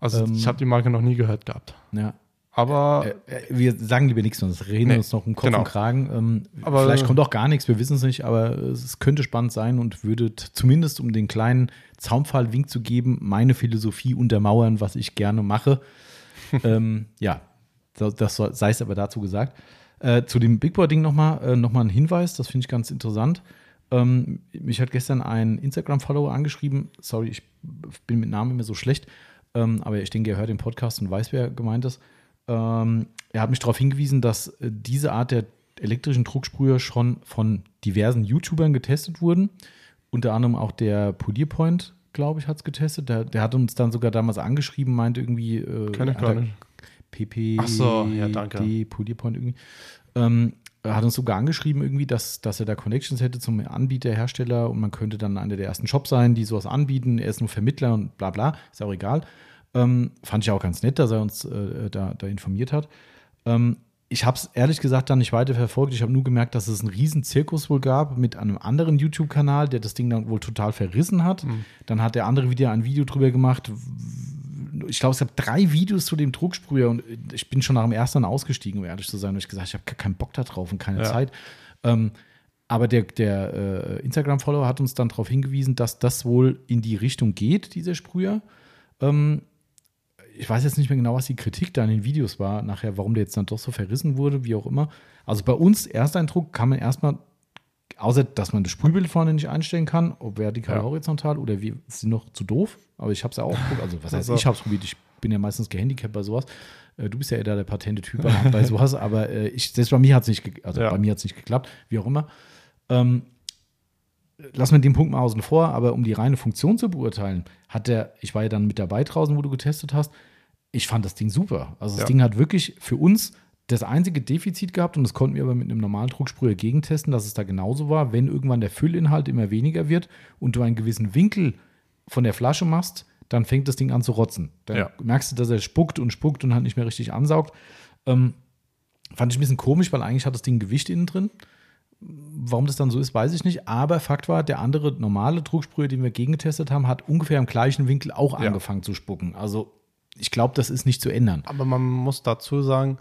Also Ähm, ich habe die Marke noch nie gehört gehabt. Ja. Aber Äh, äh, wir sagen lieber nichts, sonst reden wir Nee, uns noch um Kopf genau. und Kragen. Ähm, Aber- vielleicht kommt auch gar nichts, wir wissen es nicht, aber es könnte spannend sein und würde zumindest, um den kleinen Zaunpfahl-Wink zu geben, meine Philosophie untermauern, was ich gerne mache. ähm, ja, das sei es aber dazu gesagt. Äh, zu dem Big Boy-Ding nochmal äh, noch mal ein Hinweis, das finde ich ganz interessant. Ähm, mich hat gestern ein Instagram-Follower angeschrieben. Sorry, ich bin mit Namen immer so schlecht, ähm, aber ich denke, er hört den Podcast und weiß, wer gemeint ist. Ähm, er hat mich darauf hingewiesen, dass äh, diese Art der elektrischen Drucksprüher schon von diversen YouTubern getestet wurden. Unter anderem auch der Polierpoint, glaube ich, hat es getestet. Der, der hat uns dann sogar damals angeschrieben, meint irgendwie. Äh, ich hat gar er- nicht. PP, Ach so, ja, danke. Polierpoint irgendwie. Ähm, er hat uns sogar angeschrieben irgendwie, dass, dass er da Connections hätte zum Anbieter, Hersteller und man könnte dann einer der ersten Shops sein, die sowas anbieten. Er ist nur Vermittler und bla bla, ist auch egal. Ähm, fand ich auch ganz nett, dass er uns äh, da, da informiert hat. Ähm, ich habe es ehrlich gesagt dann nicht weiter verfolgt. Ich habe nur gemerkt, dass es einen riesen Zirkus wohl gab mit einem anderen YouTube-Kanal, der das Ding dann wohl total verrissen hat. Dann hat der andere wieder ein Video drüber gemacht. Ich glaube, es gab drei Videos zu dem Drucksprüher und ich bin schon nach dem ersten ausgestiegen, um ehrlich zu sein. Und ich gesagt, ich habe keinen Bock da drauf und keine Ja. Zeit. Ähm, aber der, der äh, Instagram-Follower hat uns dann darauf hingewiesen, dass das wohl in die Richtung geht, dieser Sprüher. Ähm, ich weiß jetzt nicht mehr genau, was die Kritik da in den Videos war, nachher, warum der jetzt dann doch so verrissen wurde, wie auch immer. Also bei uns, Ersteindruck, kann man erstmal, außer dass man das Sprühbild vorne nicht einstellen kann, ob vertikal, Ja. horizontal oder wie, ist noch zu doof. Aber ich habe es ja auch probiert. Also, was heißt, Also- ich habe es probiert. Ich bin ja meistens gehandicapt bei sowas. Äh, Du bist ja eher der patente Typ bei, sowas, aber äh, ich, selbst bei mir hat es nicht, also Ja. bei mir hat's nicht geklappt, wie auch immer. Ähm, lassen wir den Punkt mal außen vor, aber um die reine Funktion zu beurteilen, hat der, ich war ja dann mit dabei draußen, wo du getestet hast, ich fand das Ding super. Also das Ja. Ding hat wirklich für uns das einzige Defizit gehabt und das konnten wir aber mit einem normalen Drucksprüher gegentesten, dass es da genauso war, wenn irgendwann der Füllinhalt immer weniger wird und du einen gewissen Winkel von der Flasche machst, dann fängt das Ding an zu rotzen. Dann Ja. merkst du, dass er spuckt und spuckt und halt nicht mehr richtig ansaugt. Ähm, fand ich ein bisschen komisch, weil eigentlich hat das Ding Gewicht innen drin. Warum das dann so ist, weiß ich nicht. Aber Fakt war, der andere normale Drucksprüher, den wir gegengetestet haben, hat ungefähr im gleichen Winkel auch Ja. angefangen zu spucken. Also ich glaube, das ist nicht zu ändern. Aber man muss dazu sagen,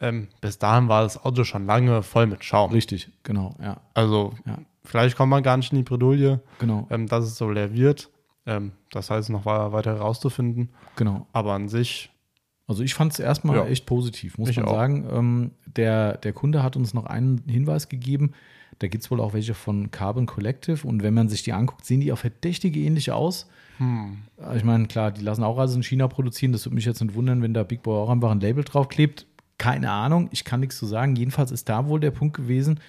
ähm, bis dahin war das Auto schon lange voll mit Schaum. Richtig, genau, ja, Also Ja. vielleicht kommt man gar nicht in die Bredouille, genau, ähm, dass es so leer wird. Ähm, das heißt, noch weiter herauszufinden. genau. Aber an sich, Also ich fand es erstmal Ja. echt positiv, muss Ich man auch. sagen. Ähm, der, der Kunde hat uns noch einen Hinweis gegeben. Da gibt es wohl auch welche von Carbon Collective und wenn man sich die anguckt, sehen die auch verdächtig ähnlich aus. Hm. Ich meine, klar, die lassen auch alles in China produzieren. Das würde mich jetzt nicht wundern, wenn da Big Boy auch einfach ein Label draufklebt. Keine Ahnung, ich kann nichts zu sagen. Jedenfalls ist da wohl der Punkt gewesen,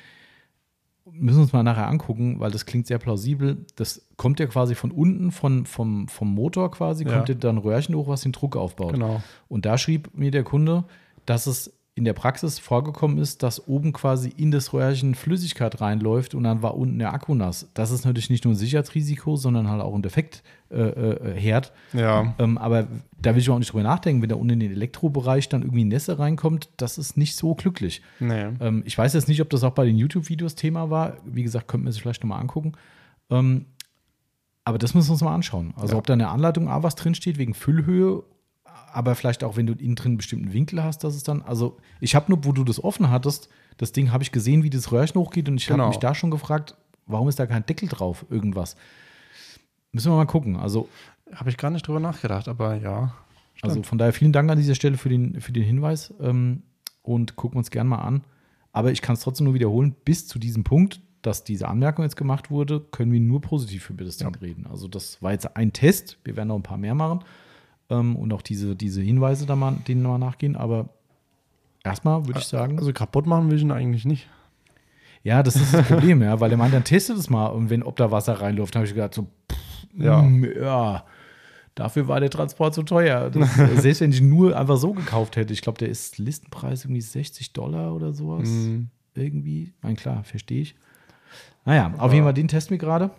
müssen wir uns mal nachher angucken, weil das klingt sehr plausibel. Das kommt ja quasi von unten, von, vom, vom Motor quasi, Ja. kommt ja dann Röhrchen hoch, was den Druck aufbaut. Genau. Und da schrieb mir der Kunde, dass es in der Praxis vorgekommen ist, dass oben quasi in das Röhrchen Flüssigkeit reinläuft und dann war unten der Akku nass. Das ist natürlich nicht nur ein Sicherheitsrisiko, sondern halt auch ein Defekt äh, äh. Ja. Ähm, aber da will ich auch nicht drüber nachdenken, wenn da unten in den Elektrobereich dann irgendwie Nässe reinkommt, das ist nicht so glücklich. Nee. Ähm, ich weiß jetzt nicht, ob das auch bei den YouTube-Videos Thema war. Wie gesagt, könnten wir sich vielleicht nochmal angucken. Ähm, aber das müssen wir uns mal anschauen. Also Ja. ob da in der Anleitung A was drinsteht wegen Füllhöhe, aber vielleicht auch, wenn du innen drin einen bestimmten Winkel hast, dass es dann, also ich habe nur, wo du das offen hattest, das Ding habe ich gesehen, wie das Röhrchen hochgeht und ich Genau. habe mich da schon gefragt, warum ist da kein Deckel drauf, irgendwas. Müssen wir mal gucken. Also Habe ich gar nicht drüber nachgedacht, aber ja. also von daher vielen Dank an dieser Stelle für den, für den Hinweis ähm, und gucken wir uns gerne mal an. Aber ich kann es trotzdem nur wiederholen, bis zu diesem Punkt, dass diese Anmerkung jetzt gemacht wurde, können wir nur positiv über das Ding Ja. reden. Also das war jetzt ein Test, wir werden noch ein paar mehr machen ähm, und auch diese, diese Hinweise da mal, denen mal nachgehen. Aber erstmal würde ich sagen, Also kaputt machen will ich ihn eigentlich nicht. ja, das ist das Problem, ja, weil er meint, dann testet es mal und wenn, ob da Wasser reinläuft, habe ich gedacht, so, pff, Ja. mm, ja, dafür war der Transport zu teuer. Das, äh, selbst wenn ich ihn nur einfach so gekauft hätte, ich glaube, der ist Listenpreis irgendwie 60 Dollar oder sowas. Mhm. Irgendwie. Nein, klar, verstehe ich. Naja, auf jeden Fall den testen wir gerade.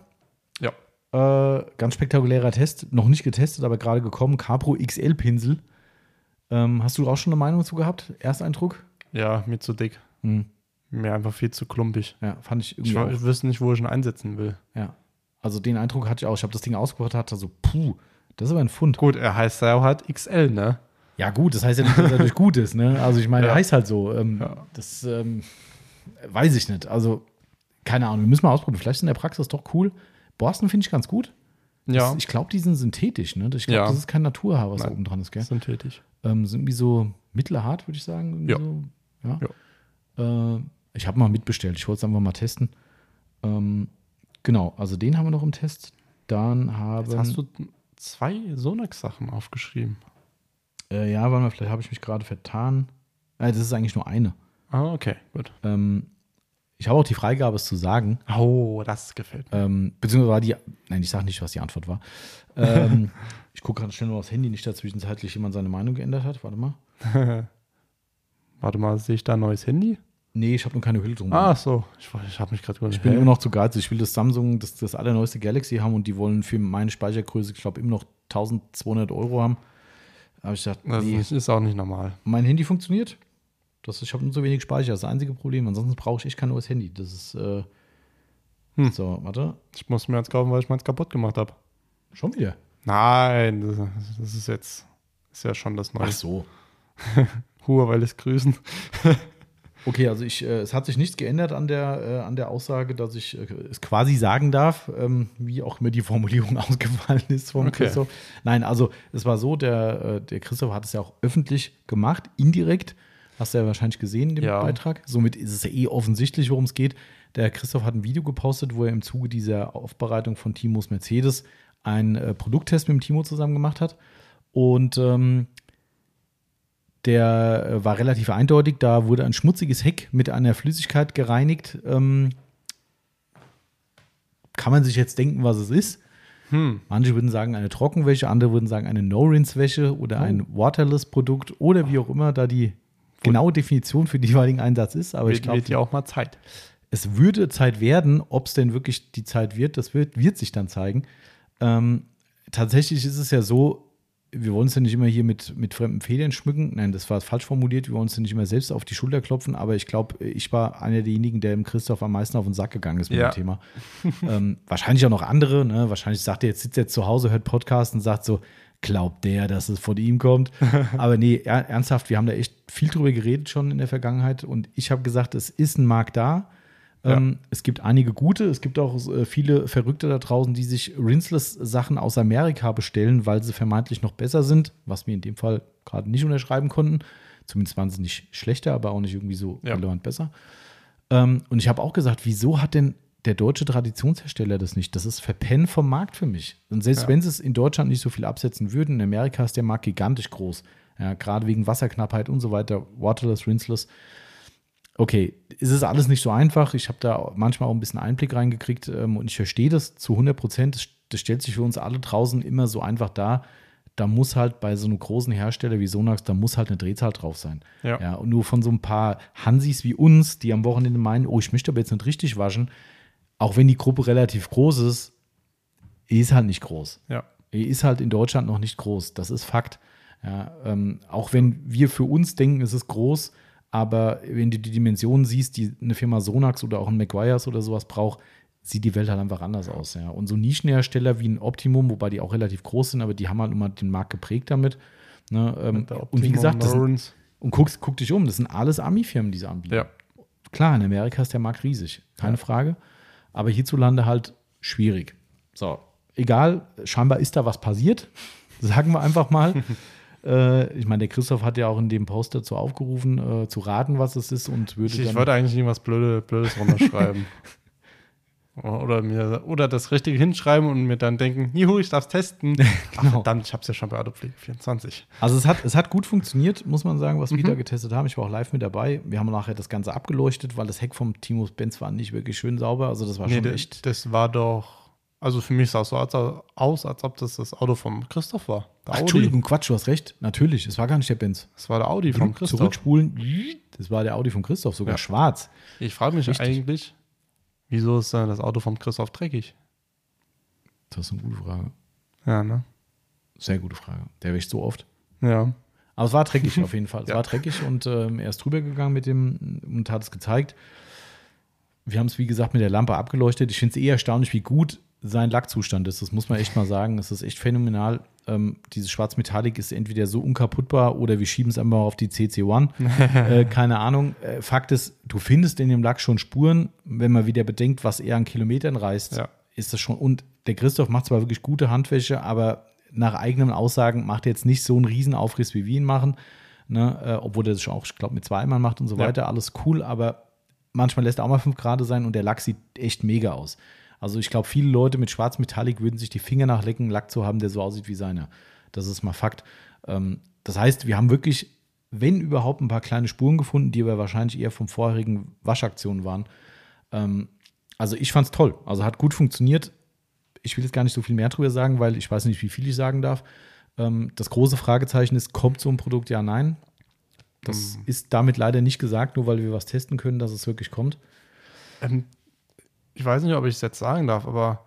Ja. Äh, ganz spektakulärer Test, noch nicht getestet, aber gerade gekommen. Capro XL Pinsel. Ähm, hast du auch schon eine Meinung dazu gehabt? Ersteindruck? Ja, mir zu dick. Hm. Mir einfach viel zu klumpig. Ja, fand ich irgendwie Ich, auch. ich wüsste nicht, wo ich ihn einsetzen will. Ja. Also den Eindruck hatte ich auch. Ich habe das Ding ausgebaut, hatte so, puh, das ist aber ein Fund. Gut, er heißt ja auch halt XL, ne? Ja, gut, das heißt ja nicht, dass er dadurch gut ist, ne? Also ich meine, Ja. er heißt halt so. Ähm, Ja. Das ähm, weiß ich nicht. Also, keine Ahnung, wir müssen mal ausprobieren. Vielleicht ist in der Praxis doch cool. Borsten finde ich ganz gut. Das, Ja, Ich glaube, die sind synthetisch, ne? Ich glaube, Ja. das ist kein Naturhaar, was da oben dran ist, gell? synthetisch. Ähm, sind wie so mittelhart, würde ich sagen. Irgendwie Ja. So. ja. Äh, ich habe mal mitbestellt. Ich wollte es einfach mal testen. Ähm, genau, also den haben wir noch im Test. Dann haben. Jetzt hast du zwei Sonax-Sachen aufgeschrieben. Äh, ja, warte mal, vielleicht habe ich mich gerade vertan. Äh, das ist eigentlich nur eine. Ah, okay, gut. Ähm, ich habe auch die Freigabe, es zu sagen. Oh, das gefällt mir. Ähm, beziehungsweise war die. Nein, ich sage nicht, was die Antwort war. Ähm, ich gucke gerade schnell mal aufs Handy, nicht, dass zwischenzeitlich jemand seine Meinung geändert hat. Warte mal. Warte mal, sehe ich da ein neues Handy? Nee, ich habe nur keine Hülle drum. Ah, so. Ich, ich habe mich gerade Ich bin immer noch zu geizig. Ich will das Samsung, das, das allerneueste Galaxy haben und die wollen für meine Speichergröße, ich glaube, immer noch 1200 Euro haben. Habe ich Das nee, ist- ist auch nicht normal. mein Handy funktioniert. Das, ich habe nur so wenig Speicher, das ist das einzige Problem. Ansonsten brauche ich echt kein neues Handy. Das ist, äh, Hm. so, warte, Ich muss mir jetzt kaufen, weil ich meins kaputt gemacht habe. schon wieder. Nein, das, das ist jetzt ist ja schon das Neue. Ach so. Huawei lässt grüßen. Okay, also ich, äh, es hat sich nichts geändert an der, äh, an der Aussage, dass ich äh, es quasi sagen darf, ähm, wie auch mir die Formulierung ausgefallen ist vom Okay. Christoph. Nein, also es war so, der, äh, der Christoph hat es ja auch öffentlich gemacht, indirekt. Hast du ja wahrscheinlich gesehen in dem Ja. Beitrag. Somit ist es ja eh offensichtlich, worum es geht. Der Christoph hat ein Video gepostet, wo er im Zuge dieser Aufbereitung von Timos Mercedes einen äh, Produkttest mit dem Timo zusammen gemacht hat. Und ähm, der äh, war relativ eindeutig. Da wurde ein schmutziges Heck mit einer Flüssigkeit gereinigt. Ähm, kann man sich jetzt denken, was es ist. Hm. Manche würden sagen eine Trockenwäsche, andere würden sagen eine No-Rinse-Wäsche oder Oh. ein Waterless-Produkt oder wie auch immer da die genaue Definition für den jeweiligen Einsatz ist. Aber ich Wird, glaube, wird ja auch mal Zeit. es würde Zeit werden. Ob es denn wirklich die Zeit wird, das wird, wird sich dann zeigen. Ähm, tatsächlich ist es ja so, wir wollen uns ja nicht immer hier mit, mit fremden Federn schmücken. Nein, das war falsch formuliert. Wir wollen uns ja nicht immer selbst auf die Schulter klopfen. Aber ich glaube, ich war einer derjenigen, der dem Christoph am meisten auf den Sack gegangen ist mit Ja. dem Thema. ähm, wahrscheinlich auch noch andere. Ne? Wahrscheinlich sagt er jetzt, sitzt er jetzt zu Hause, hört Podcast und sagt so, glaubt der, dass es von ihm kommt. Aber nee, er, ernsthaft, wir haben da echt viel drüber geredet schon in der Vergangenheit. Und ich habe gesagt, es ist ein Markt da. Ja. Ähm, es gibt einige gute, es gibt auch äh, viele Verrückte da draußen, die sich Rinseless-Sachen aus Amerika bestellen, weil sie vermeintlich noch besser sind, was wir in dem Fall gerade nicht unterschreiben konnten. Zumindest waren sie nicht schlechter, aber auch nicht irgendwie so Ja. relevant besser. Ähm, und ich habe auch gesagt, wieso hat denn der deutsche Traditionshersteller das nicht? Das ist Verpennen vom Markt für mich. Und selbst Ja. wenn sie es in Deutschland nicht so viel absetzen würden, in Amerika ist der Markt gigantisch groß. Ja, gerade wegen Wasserknappheit und so weiter, waterless, rinseless. Okay, es ist alles nicht so einfach. Ich habe da manchmal auch ein bisschen Einblick reingekriegt ähm, und ich verstehe das zu 100 Prozent. Das, das stellt sich für uns alle draußen immer so einfach dar. Da muss halt bei so einem großen Hersteller wie Sonax, da muss halt eine Drehzahl drauf sein. Ja. Ja, und nur von so ein paar Hansis wie uns, die am Wochenende meinen, oh, ich möchte aber jetzt nicht richtig waschen, auch wenn die Gruppe relativ groß ist, ist halt nicht groß. Ja. Ist halt in Deutschland noch nicht groß. Das ist Fakt. Ja, ähm, auch wenn wir für uns denken, es ist groß, aber wenn du die Dimensionen siehst, die eine Firma Sonax oder auch ein McGuire's oder sowas braucht, sieht die Welt halt einfach anders aus. Ja. Und so Nischenhersteller wie ein Optimum, wobei die auch relativ groß sind, aber die haben halt immer den Markt geprägt damit. Ne, ähm, und wie gesagt, das sind, und guck, guck dich um, das sind alles Ami-Firmen, die sie anbieten. Ja. Klar, in Amerika ist der Markt riesig, keine Frage. Aber hierzulande halt schwierig. So, egal, scheinbar ist da was passiert, sagen wir einfach mal. äh, ich meine, der Christoph hat ja auch in dem Post dazu aufgerufen, äh, zu raten, was es ist und würde Ich, ich wollte eigentlich irgendwas Blöde, Blödes runterschreiben. oder, mir, oder das Richtige hinschreiben und mir dann denken, juhu, ich darf es testen. Ach, Genau. verdammt, ich habe es ja schon bei Autopflege 24. Also es hat, es hat gut funktioniert, muss man sagen, was Mhm. wir da getestet haben. Ich war auch live mit dabei. Wir haben nachher das Ganze abgeleuchtet, weil das Heck vom Timo Benz war nicht wirklich schön sauber. Also das war Nee, schon das, echt. das war doch, also für mich sah es so aus, als ob das das Auto vom Christoph war. Ach, Entschuldigung, Quatsch, du hast recht. Natürlich, es war gar nicht der Benz. Das war der Audi vom Christoph. Zurückspulen, das war der Audi von Christoph, sogar Ja. schwarz. Ich frage mich Richtig. eigentlich, wieso ist äh, das Auto vom Christoph dreckig? Das ist eine gute Frage. Ja, ne? Sehr gute Frage. Der wäscht so oft. Ja. Aber es war dreckig auf jeden Fall. Es Ja. war dreckig und ähm, er ist drüber gegangen mit dem und hat es gezeigt. Wir haben es, wie gesagt, mit der Lampe abgeleuchtet. Ich finde es eh erstaunlich, wie gut sein Lackzustand ist. Das muss man echt mal sagen. Es ist echt phänomenal. Ähm, dieses Schwarzmetallic ist entweder so unkaputtbar oder wir schieben es einfach auf die CC1. äh, keine Ahnung. Äh, Fakt ist, du findest in dem Lack schon Spuren. Wenn man wieder bedenkt, was er an Kilometern reißt, Ja. ist das schon. Und der Christoph macht zwar wirklich gute Handwäsche, aber nach eigenen Aussagen macht er jetzt nicht so einen Riesenaufriss, wie wir ihn machen. Ne? Äh, obwohl er das schon auch, ich glaube, mit zweimal macht und so Ja. weiter. Alles cool, aber manchmal lässt er auch mal 5 Grad sein und der Lack sieht echt mega aus. Also ich glaube, viele Leute mit Schwarzmetallic würden sich die Finger nachlecken, Lack zu haben, der so aussieht wie seiner. Das ist mal Fakt. Ähm, das heißt, wir haben wirklich, wenn überhaupt, ein paar kleine Spuren gefunden, die aber wahrscheinlich eher vom vorherigen Waschaktionen waren. Ähm, also ich fand es toll. Also hat gut funktioniert. Ich will jetzt gar nicht so viel mehr drüber sagen, weil ich weiß nicht, wie viel ich sagen darf. Ähm, das große Fragezeichen ist, kommt so ein Produkt? Ja, nein. Das ist damit leider nicht gesagt, nur weil wir was testen können, dass es wirklich kommt. Ähm, ich weiß nicht, ob ich es jetzt sagen darf, aber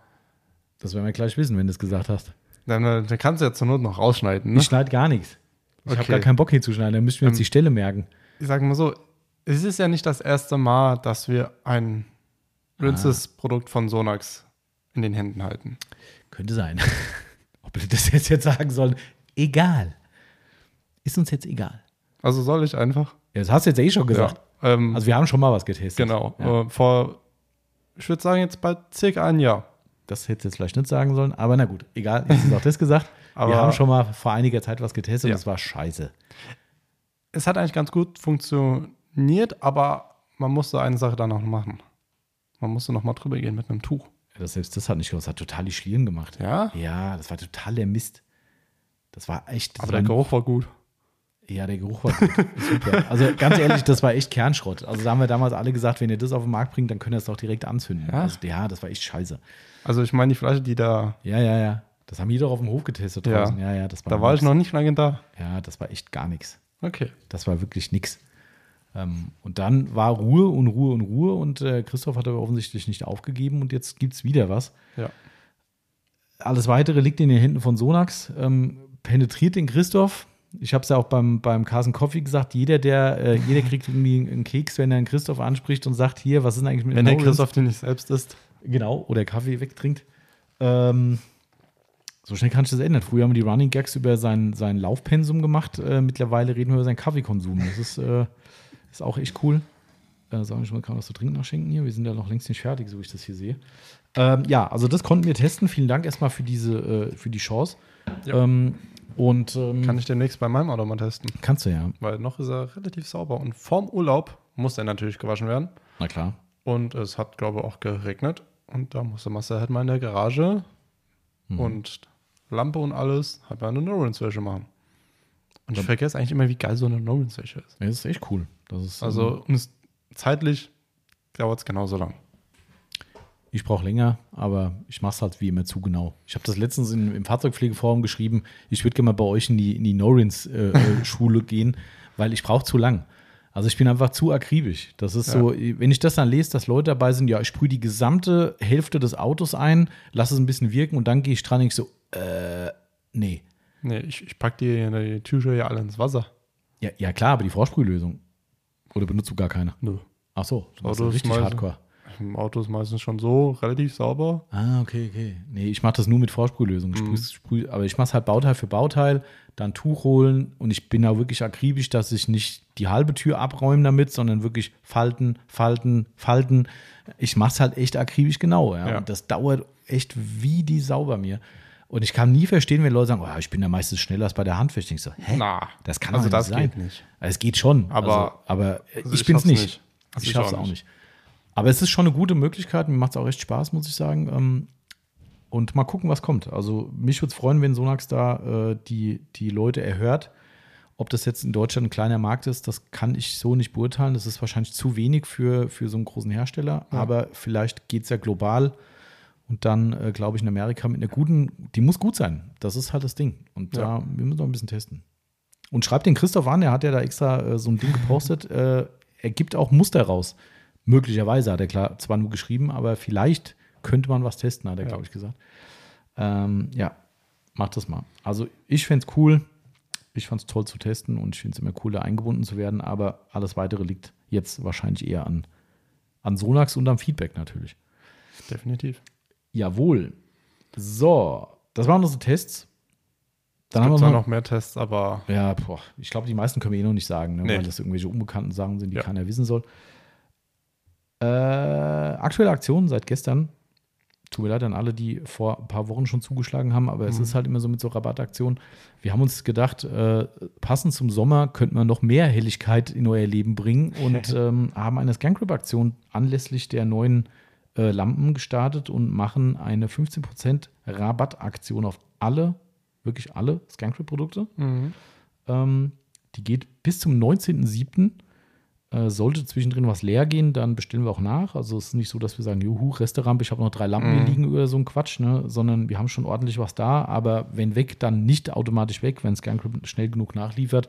Das werden wir gleich wissen, wenn du es gesagt hast. dann, äh, dann kannst du ja zur Not noch rausschneiden. Ne? Ich schneide gar nichts. Ich habe Okay. gar keinen Bock hier zu schneiden. Dann müssten wir uns Ähm, die Stelle merken. Ich sage mal so, es ist ja nicht das erste Mal, dass wir ein Rinses-Produkt von Sonax in den Händen halten. Könnte sein. Ob wir das jetzt, jetzt sagen sollen, egal. Ist uns jetzt egal. Also soll ich einfach? Ja, das hast du jetzt eh schon gesagt. Ja, ähm, Also wir haben schon mal was getestet. genau. Ja. Äh, vor, ich würde sagen, jetzt bald circa ein Jahr. Das hätte jetzt vielleicht nicht sagen sollen, aber na gut, egal, jetzt ist auch das gesagt. wir haben schon mal vor einiger Zeit was getestet Ja. und es war scheiße. Es hat eigentlich ganz gut funktioniert, aber man musste eine Sache dann noch machen. Man musste noch mal drüber gehen mit einem Tuch. Das, selbst das hat nicht das hat total die Schlieren gemacht. Ja? Ja, das war total der Mist. Das war echt. Das Aber war, der Geruch war gut. Ja, der Geruch war gut. super. Also ganz ehrlich, das war echt Kernschrott. Also da haben wir damals alle gesagt, wenn ihr das auf den Markt bringt, dann könnt ihr es doch direkt anzünden. Ja? Also, ja, das war echt scheiße. Also ich meine, die Flasche, die da, Ja, ja, ja. Das haben die doch auf dem Hof getestet Ja. draußen. Ja, ja, das war da war ich noch nicht lange da. Ja, das war echt gar nichts. Okay. Das war wirklich nix. Ähm, und dann war Ruhe und Ruhe und Ruhe und äh, Christoph hat aber offensichtlich nicht aufgegeben und jetzt gibt es wieder was. Ja. Alles weitere liegt in den Händen von Sonax. Ähm, penetriert den Christoph. Ich habe es ja auch beim, beim Carson Coffee gesagt, jeder, der, äh, jeder kriegt irgendwie einen Keks, wenn er einen Christoph anspricht und sagt, hier, was ist denn eigentlich mit Wenn der? Christoph den nicht selbst isst. Genau, oder Kaffee wegtrinkt. Ähm, so schnell kann ich das ändern. Früher haben wir die Running Gags über sein, sein Laufpensum gemacht. Äh, mittlerweile reden wir über seinen Kaffeekonsum. Das ist, äh, ist auch echt cool. Äh, sagen ich mal gerade was zu trinken nachschenken hier. Wir sind ja noch längst nicht fertig, so wie ich das hier sehe. Ähm, ja, also das konnten wir testen. Vielen Dank erstmal für diese, äh, für die Chance. Ja. Ähm, und ähm, Kann ich demnächst bei meinem Auto mal testen. kannst du ja. Weil noch ist er relativ sauber. Und vorm Urlaub muss er natürlich gewaschen werden. Na klar. Und es hat, glaube ich, auch geregnet. Und da musste Marcel halt mal in der Garage Mhm. und Lampe und alles halt mal eine No-Rinse-Wäsche machen. Und ich vergesse eigentlich immer, wie geil so eine No-Rinse-Wäsche ist. Ja, das ist echt cool. Das ist, Also ähm, und es, zeitlich dauert es genauso lang. Ich brauche länger, aber ich mache es halt wie immer zu genau. Ich habe das letztens in, im Fahrzeugpflegeforum geschrieben, ich würde gerne mal bei euch in die, in die Norins-Schule gehen, weil ich brauche zu lang. Also ich bin einfach zu akribisch. Das ist Ja. so, wenn ich das dann lese, dass Leute dabei sind, ja, ich sprühe die gesamte Hälfte des Autos ein, lasse es ein bisschen wirken und dann gehe ich dran und ich so, äh, nee. Nee, ich, ich packe die, die Tücher ja alle ins Wasser. Ja, ja klar, aber die Vorsprühlösung. Oder benutzt du gar keine? Nö. Ach so, ja ist richtig meistens- hardcore. Im Auto ist meistens schon so relativ sauber. Ah, okay, okay. Nee, ich mache das nur mit Vorsprühlösung. Mhm. aber ich mache es halt Bauteil für Bauteil, dann Tuch holen und ich bin da wirklich akribisch, dass ich nicht die halbe Tür abräume damit, sondern wirklich falten, falten, falten. Ich mache es halt echt akribisch genau. Ja? Ja. Und das dauert echt wie die Sau bei mir. Und ich kann nie verstehen, wenn Leute sagen, oh, ich bin da meistens schneller als bei der Handwäsche. Ich so, hä? Na, Das kann also doch das nicht sein. geht nicht. Also es geht schon, Aber- also, aber Also ich ich bin's schaff's nicht. nicht. Also Ich ich schaff's auch auch nicht. nicht. Aber es ist schon eine gute Möglichkeit. Mir macht es auch echt Spaß, muss ich sagen. Ähm, Und mal gucken, was kommt. Also mich würde es freuen, wenn Sonax da äh, die, die Leute erhört. Ob das jetzt in Deutschland ein kleiner Markt ist, das kann ich so nicht beurteilen. Das ist wahrscheinlich zu wenig für, für so einen großen Hersteller. Ja. Aber vielleicht geht es ja global. Und dann, äh, glaube ich, in Amerika mit einer guten, die muss gut sein. Das ist halt das Ding. Und Ja. da, wir müssen noch ein bisschen testen. Und schreibt den Christoph an, der hat ja da extra äh, so ein Ding gepostet. äh, er gibt auch Muster raus. Möglicherweise hat er klar zwar nur geschrieben, aber vielleicht könnte man was testen, hat er, Ja. glaube ich, gesagt. Ähm, ja, macht das mal. Also ich fände es cool. Ich fand es toll zu testen und ich finde es immer cool, da eingebunden zu werden, aber alles weitere liegt jetzt wahrscheinlich eher an, an Sonax und am Feedback natürlich. Definitiv. Jawohl. So, das waren unsere Tests. Dann Dann haben wir noch, noch mehr Tests, aber ja, boah, ich glaube, die meisten können wir eh noch nicht sagen, ne, Nee. weil das irgendwelche unbekannten Sachen sind, die Ja. keiner wissen soll. Äh, aktuelle Aktionen seit gestern. Tut mir leid an alle, die vor ein paar Wochen schon zugeschlagen haben, aber es Mhm. ist halt immer so mit so Rabattaktionen. Wir haben uns gedacht, äh, passend zum Sommer könnten wir noch mehr Helligkeit in euer Leben bringen und ähm, haben eine Scangrip-Aktion anlässlich der neuen äh, Lampen gestartet und machen eine 15% Rabattaktion auf alle, wirklich alle Scangrip-Produkte. mhm. Ähm, die geht bis zum 19.07. Äh, sollte zwischendrin was leer gehen, dann bestellen wir auch nach. Also es ist nicht so, dass wir sagen, juhu, Resterampe, ich habe noch drei Lampen hier Mhm. liegen oder so ein Quatsch, ne? sondern wir haben schon ordentlich was da. Aber wenn weg, dann nicht automatisch weg. Wenn Scancrypt schnell genug nachliefert,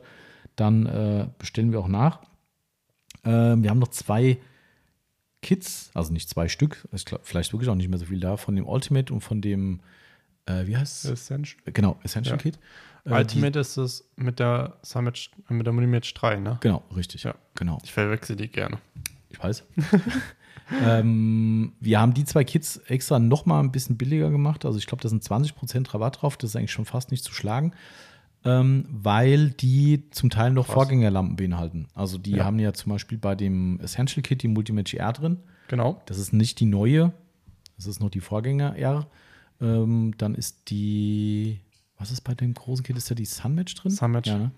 dann äh, bestellen wir auch nach. Ähm, wir haben noch zwei Kits, also nicht zwei Stück, ich glaub, vielleicht wirklich auch nicht mehr so viel da, von dem Ultimate und von dem, äh, wie heißt es? Essential. Genau, Essential Ja. Kit. Äh, Ultimate ist es mit der Summit, mit der Monimatch 3, ne? Die, genau, richtig. Ja. Genau. Ich verwechsel die gerne. Ich weiß. ähm, wir haben die zwei Kits extra noch mal ein bisschen billiger gemacht. Also ich glaube, da sind 20% Rabatt drauf. Das ist eigentlich schon fast nicht zu schlagen, ähm, weil die zum Teil noch Krass. Vorgängerlampen beinhalten. Also die Ja. haben ja zum Beispiel bei dem Essential Kit die Multimatch R drin. Genau. Das ist nicht die neue, das ist noch die Vorgänger R. Ähm, dann ist die, was ist bei dem großen Kit? Ist da die Sunmatch drin? Sunmatch. Ja, ne?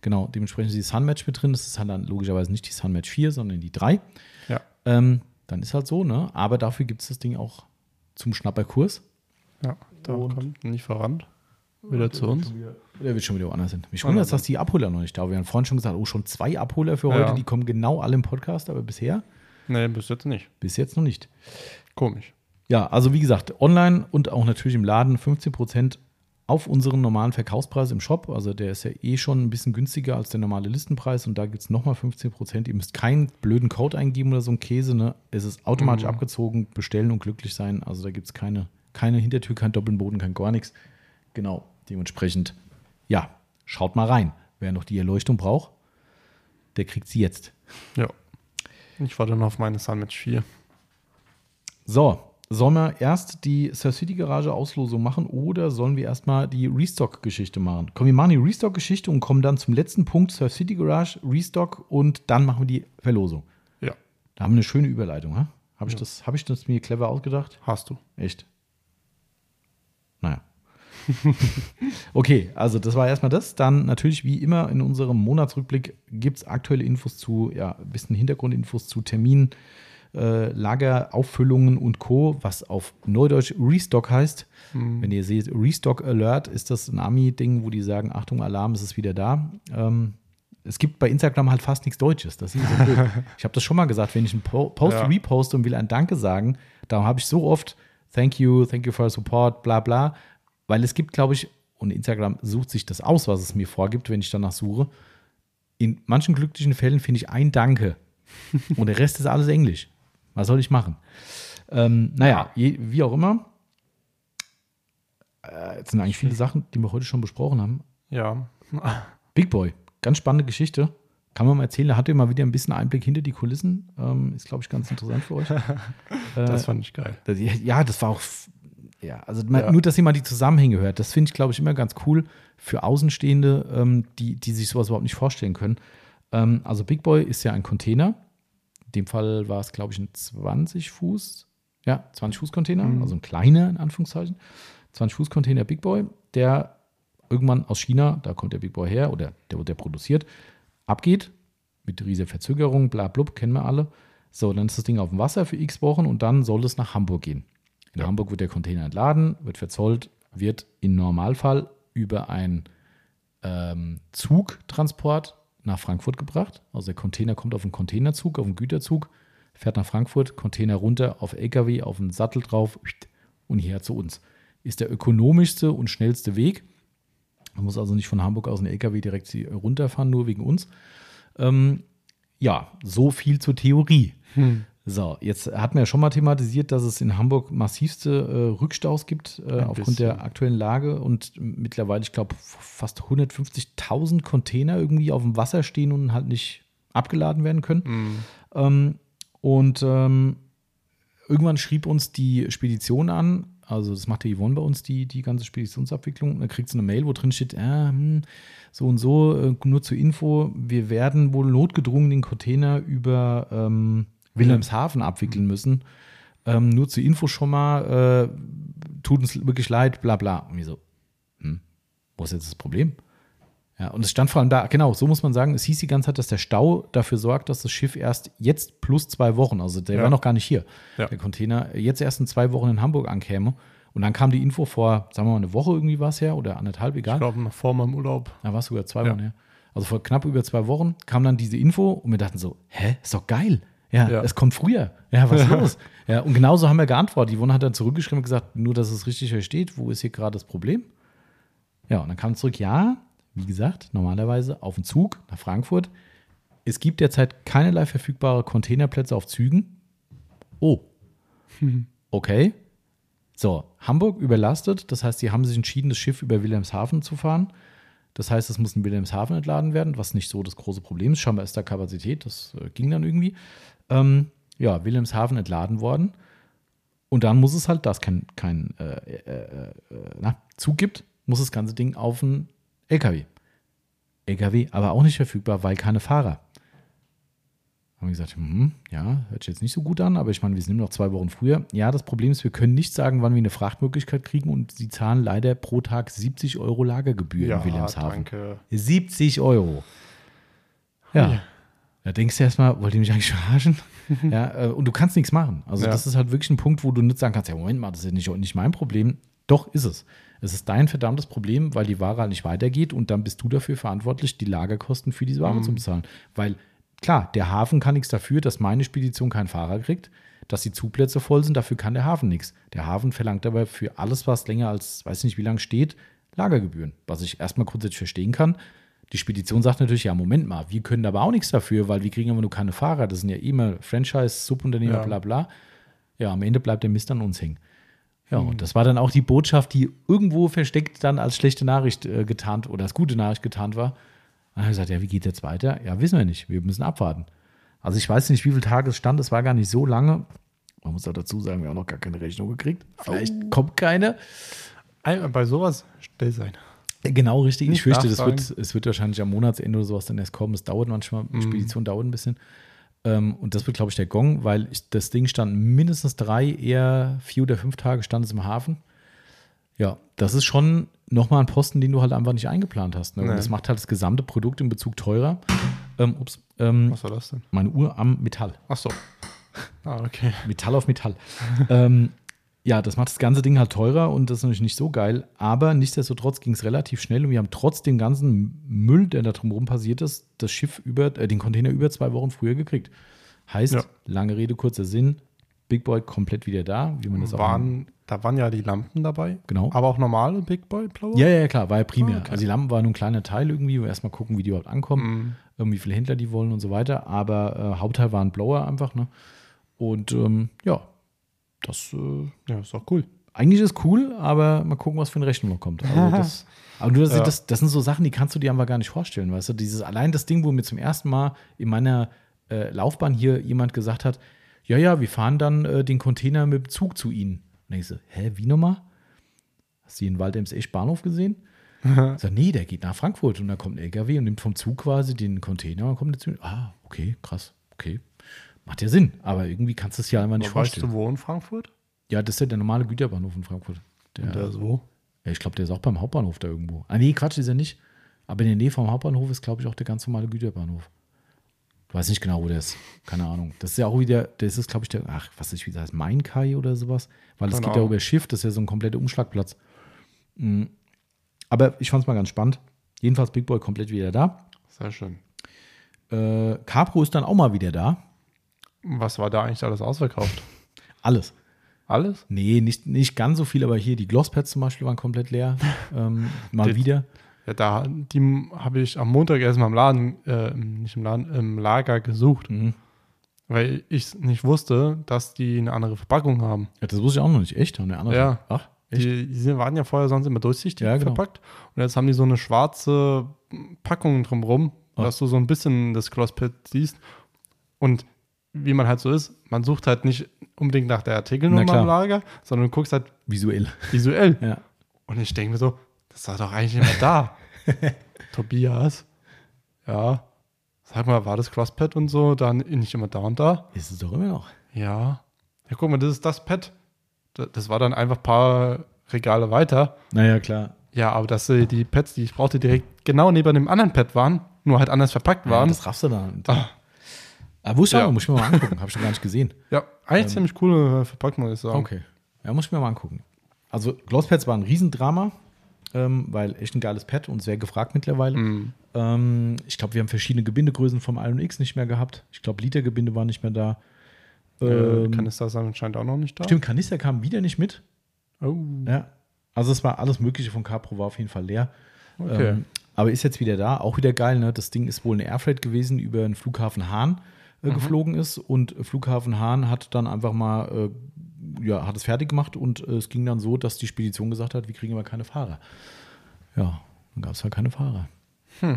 Genau, dementsprechend ist die Sunmatch mit drin. Das ist halt dann logischerweise nicht die Sunmatch 4, sondern die 3. Ja. Ähm, dann ist halt so, ne? Aber dafür gibt es das Ding auch zum Schnapperkurs. Ja. Da Und- kommt ein Lieferant wieder zu uns. Der wird schon wieder woanders hin. Mich wundert, dass die Abholer noch nicht da waren. Wir haben vorhin schon gesagt, oh, schon zwei Abholer für Ja. heute. Die kommen genau alle im Podcast, aber bisher, Nee, bis jetzt nicht. bis jetzt noch nicht. Komisch. Ja, also wie gesagt, online und auch natürlich im Laden 15% auf unseren normalen Verkaufspreis im Shop. Also der ist ja eh schon ein bisschen günstiger als der normale Listenpreis und da gibt es nochmal 15%. Ihr müsst keinen blöden Code eingeben oder so ein Käse. Ne? Es ist automatisch Mhm. abgezogen, bestellen und glücklich sein. Also da gibt es keine, keine Hintertür, kein Doppelboden, kein gar nichts. Genau, dementsprechend, ja, schaut mal rein. Wer noch die Erleuchtung braucht, der kriegt sie jetzt. Ja. Ich warte noch auf meine Sunmatch 4. So, sollen wir erst die Sir City Garage Auslosung machen oder sollen wir erstmal die Restock-Geschichte machen? Komm, wir machen die Restock-Geschichte und kommen dann zum letzten Punkt Sir City Garage, Restock und dann machen wir die Verlosung. Ja. Da haben wir eine schöne Überleitung, ha? Habe ich, das, hab ich das mir clever ausgedacht? Hast du. Echt? Naja. okay, also das war erstmal das. Dann natürlich wie immer in unserem Monatsrückblick gibt es aktuelle Infos zu, ja, ein bisschen Hintergrundinfos zu Terminen, äh, Lagerauffüllungen und Co., was auf Neudeutsch Restock heißt. Wenn ihr seht, Restock Alert ist das ein Ami-Ding, wo die sagen, Achtung, Alarm, es ist wieder da. Ähm, es gibt bei Instagram halt fast nichts Deutsches. Das ist so blöd. ich habe das schon mal gesagt, wenn ich einen Po- Post Ja. reposte und will ein Danke sagen, da habe ich so oft Thank you, thank you for your support, bla bla. Weil es gibt, glaube ich, und Instagram sucht sich das aus, was es mir vorgibt, wenn ich danach suche. In manchen glücklichen Fällen finde ich ein Danke und der Rest ist alles Englisch. Was soll ich machen? Ähm, naja, je, wie auch immer. Äh, jetzt sind eigentlich viele Sachen, die wir heute schon besprochen haben. Ja. Big Boy, ganz spannende Geschichte. Kann man mal erzählen, da hat ihr mal wieder ein bisschen Einblick hinter die Kulissen. Ähm, ist, glaube ich, ganz interessant für euch. Das fand ich geil. Das- Ja, das war auch. Ja, also man, Ja. nur, dass mal die Zusammenhänge hört, das finde ich, glaube ich, immer ganz cool für Außenstehende, ähm, die, die sich sowas überhaupt nicht vorstellen können. Ähm, also Big Boy ist ja ein Container. In dem Fall war es, glaube ich, ein 20 Fuß, ja, 20 Fuß Container, Mhm. also ein kleiner in Anführungszeichen. 20 Fuß Container Big Boy, der irgendwann aus China, da kommt der Big Boy her oder der, der produziert, abgeht mit riesiger Verzögerung, bla blub, kennen wir alle. So, dann ist das Ding auf dem Wasser für x Wochen und dann soll es nach Hamburg gehen. In Hamburg wird der Container entladen, wird verzollt, wird im Normalfall über einen ähm, Zugtransport nach Frankfurt gebracht. Also der Container kommt auf einen Containerzug, auf einen Güterzug, fährt nach Frankfurt, Container runter auf LKW, auf einen Sattel drauf und hierher zu uns. Ist der ökonomischste und schnellste Weg. Man muss also nicht von Hamburg aus einen LKW direkt runterfahren, nur wegen uns. Ähm, ja, so viel zur Theorie. So, jetzt hatten wir ja schon mal thematisiert, dass es in Hamburg massivste äh, Rückstaus gibt äh, aufgrund bisschen. der aktuellen Lage und mittlerweile, ich glaube, fast 150.000 Container irgendwie auf dem Wasser stehen und halt nicht abgeladen werden können. Ähm, und ähm, irgendwann schrieb uns die Spedition an, also das macht der Yvonne bei uns, die, die ganze Speditionsabwicklung. Und dann kriegt sie eine Mail, wo drin steht, äh, hm, so und so, äh, nur zur Info, wir werden wohl notgedrungen den Container über ähm, Wilhelmshaven abwickeln müssen. Ähm, nur zur Info schon mal, äh, tut uns wirklich leid, bla bla. Und wir so, hm, wo ist jetzt das Problem? Ja, und es stand vor allem da, genau, so muss man sagen, es hieß die ganze Zeit, dass der Stau dafür sorgt, dass das Schiff erst jetzt plus zwei Wochen, also der Ja. war noch gar nicht hier, Ja. der Container, jetzt erst in zwei Wochen in Hamburg ankäme. Und dann kam die Info vor, sagen wir mal, eine Woche irgendwie war es her oder anderthalb, Ich egal. glaube, noch vor meinem Urlaub. Da war es sogar zwei Ja. Wochen her. Also vor knapp über zwei Wochen kam dann diese Info und wir dachten so, hä, ist doch geil. Ja, Ja. es kommt früher. Ja, was ist los? Ja, und genauso haben wir geantwortet. Die Yvonne hat dann zurückgeschrieben und gesagt, nur, dass es richtig versteht, wo ist hier gerade das Problem? Ja, und dann kam zurück, ja, wie gesagt, normalerweise auf dem Zug nach Frankfurt. Es gibt derzeit keinerlei verfügbare Containerplätze auf Zügen. Oh. Okay. So, Hamburg überlastet. Das heißt, sie haben sich entschieden, das Schiff über Wilhelmshaven zu fahren. Das heißt, es muss in Wilhelmshaven entladen werden, was nicht so das große Problem ist. Scheinbar ist da Kapazität, das äh, ging dann irgendwie. Ähm, ja, Wilhelmshaven entladen worden. Und dann muss es halt, da es kein, kein äh, äh, äh, na, Zug gibt, muss das ganze Ding auf einen LKW. LKW, aber auch nicht verfügbar, weil keine Fahrer. Haben wir gesagt, hm, ja, hört sich jetzt nicht so gut an, aber ich meine, wir sind noch zwei Wochen früher. Ja, das Problem ist, wir können nicht sagen, wann wir eine Frachtmöglichkeit kriegen und sie zahlen leider pro Tag 70 Euro Lagergebühr in Wilhelmshaven. danke. 70 Euro. Ja. Da denkst du erstmal, wollt ihr mich eigentlich verarschen? ja, äh, und du kannst nichts machen. Also, Ja. das ist halt wirklich ein Punkt, wo du nicht sagen kannst: Ja, Moment mal, das ist ja nicht, nicht mein Problem. Doch, ist es. Es ist dein verdammtes Problem, weil die Ware halt nicht weitergeht und dann bist du dafür verantwortlich, die Lagerkosten für diese Ware zu bezahlen. Weil, klar, der Hafen kann nichts dafür, dass meine Spedition keinen Fahrer kriegt, dass die Zugplätze voll sind, dafür kann der Hafen nichts. Der Hafen verlangt aber für alles, was länger als, weiß nicht wie lange steht, Lagergebühren. Was ich erstmal grundsätzlich verstehen kann. Die Spedition sagt natürlich, ja, Moment mal, wir können aber auch nichts dafür, weil wir kriegen aber nur keine Fahrer. Das sind ja immer Franchise, Subunternehmer, Ja. bla bla. Ja, am Ende bleibt der Mist an uns hängen. Ja, und das war dann auch die Botschaft, die irgendwo versteckt dann als schlechte Nachricht äh, getarnt oder als gute Nachricht getarnt war. Dann habe ich gesagt, ja, wie geht jetzt weiter? Ja, wissen wir nicht. Wir müssen abwarten. Also ich weiß nicht, wie viele Tage es stand. Es war gar nicht so lange. Man muss auch dazu sagen, wir haben noch gar keine Rechnung gekriegt. Vielleicht kommt keine. Ein- Bei sowas still sein. Genau richtig. Ich Nicht fürchte, das wird, es wird wahrscheinlich am Monatsende oder sowas dann erst kommen. Es dauert manchmal, Mhm. die Spedition dauert ein bisschen. Ähm, und das wird, glaube ich, der Gong, weil ich, das Ding stand mindestens drei, eher vier oder fünf Tage stand es im Hafen. Ja, das ist schon nochmal ein Posten, den du halt einfach nicht eingeplant hast. Ne? Und Nee. das macht halt das gesamte Produkt in Bezug teurer. Ähm, ups, ähm, Was war das denn? meine Uhr am Metall. Ach so. Ah, okay. Metall auf Metall. ähm, ja, das macht das ganze Ding halt teurer und das ist natürlich nicht so geil. Aber nichtsdestotrotz ging es relativ schnell und wir haben trotz dem ganzen Müll, der da drumherum passiert ist, das Schiff über, äh, den Container über zwei Wochen früher gekriegt. Heißt, Ja. lange Rede, kurzer Sinn, Big Boy komplett wieder da, wie man das auch Waren, da waren ja die Lampen dabei. Genau. Aber auch normale Big Boy blaue? Ja, ja, klar, war ja primär. Ah, okay. Also die Lampen waren nur ein kleiner Teil irgendwie, wo wir erstmal gucken, wie die überhaupt ankommen, ähm, wie viele Händler die wollen und so weiter. Aber äh, Hauptteil war ein Blower einfach, ne? Und ähm, ja, das äh, Ja, ist doch cool. eigentlich ist cool, aber mal gucken, was für eine Rechnung noch kommt. Also das, aber nur, das, Ja. das, das sind so Sachen, die kannst du dir einfach gar nicht vorstellen, weißt du? Dieses allein das Ding, wo mir zum ersten Mal in meiner äh, Laufbahn hier jemand gesagt hat, ja, ja, wir fahren dann äh, den Container mit dem Zug zu Ihnen. Und ich so, hä, wie nochmal? Hast du den Waldems echt Bahnhof gesehen? Ich sag, nee, der geht nach Frankfurt und da kommt ein LKW und nimmt vom Zug quasi den Container und kommt dazu. Ah, okay, krass, okay. Macht ja Sinn, aber irgendwie kannst du es ja einfach nicht Aber weißt vorstellen. du, wo in Frankfurt? Ja, das ist ja der normale Güterbahnhof in Frankfurt. Der, Und der ist wo? ja, ich glaube, der ist auch beim Hauptbahnhof da irgendwo. Ah, nee, Quatsch, ist er nicht. Aber in der Nähe vom Hauptbahnhof ist, glaube ich, auch der ganz normale Güterbahnhof. Ich weiß nicht genau, wo der ist. Keine Ahnung. Das ist ja auch wieder, das ist, glaube ich, der, ach, was ist, wie das heißt, Mainkai oder sowas. Weil es geht ja über Schiff, das ist ja so ein kompletter Umschlagplatz. Mm. Aber ich fand es mal ganz spannend. Jedenfalls Big Boy komplett wieder da. Sehr schön. Äh, Capro ist dann auch mal wieder da. Was war da eigentlich alles ausverkauft? Alles. Alles? Nee, nicht, nicht ganz so viel, aber hier die Glosspads zum Beispiel waren komplett leer. ähm, mal Das- wieder. Ja, da, die habe ich am Montag erstmal im Laden, äh, nicht im Laden, im Lager gesucht, Mhm. weil ich nicht wusste, dass die eine andere Verpackung haben. Ja, das wusste ich auch noch nicht. Echt? Eine andere? Ja. Ach, echt? Die, die waren ja vorher sonst immer durchsichtig Ja, genau. verpackt. Und jetzt haben die so eine schwarze Packung drumrum, dass du so ein bisschen das Crosspad siehst. Und wie man halt so ist, man sucht halt nicht unbedingt nach der Artikelnummer im Lager, sondern du guckst halt Visuell. visuell. Ja. Und ich denke mir so, das war doch eigentlich immer da. Tobias, ja, sag mal, war das Crosspad und so dann nicht immer da und da? Ist es doch immer noch. Ja. Ja, guck mal, das ist das Pad. Da- Das war dann einfach ein paar Regale weiter. Naja, klar. Ja, aber dass äh, die Pads, die ich brauchte, direkt genau neben dem anderen Pad waren, nur halt anders verpackt Ja, waren. das raffst du dann. Ah. Ah, wusste ich Ja. muss ich mir mal angucken. Habe ich noch gar nicht gesehen. Ja, eigentlich ziemlich coole Verpackung, muss ich sagen. Okay. Ja, muss ich mir mal angucken. Also, Glosspads war ein Riesendrama, ähm, weil echt ein geiles Pad und sehr gefragt mittlerweile. Mhm. Ähm, ich glaube, wir haben verschiedene Gebindegrößen vom X nicht mehr gehabt. Ich glaube, Litergebinde war nicht mehr da. Äh, Ähm, Kanister ist anscheinend auch noch nicht da. Stimmt, Kanister kam wieder nicht mit. Oh, Ja. Also es war alles Mögliche von Capro war auf jeden Fall leer. okay. Ähm, aber ist jetzt wieder da, auch wieder geil. Ne? Das Ding ist wohl eine Airfreight gewesen, über den Flughafen Hahn äh, geflogen ist und Flughafen Hahn hat dann einfach mal, äh, ja, hat es fertig gemacht und äh, es ging dann so, dass die Spedition gesagt hat, wir kriegen aber keine Fahrer. Ja, dann gab es halt keine Fahrer.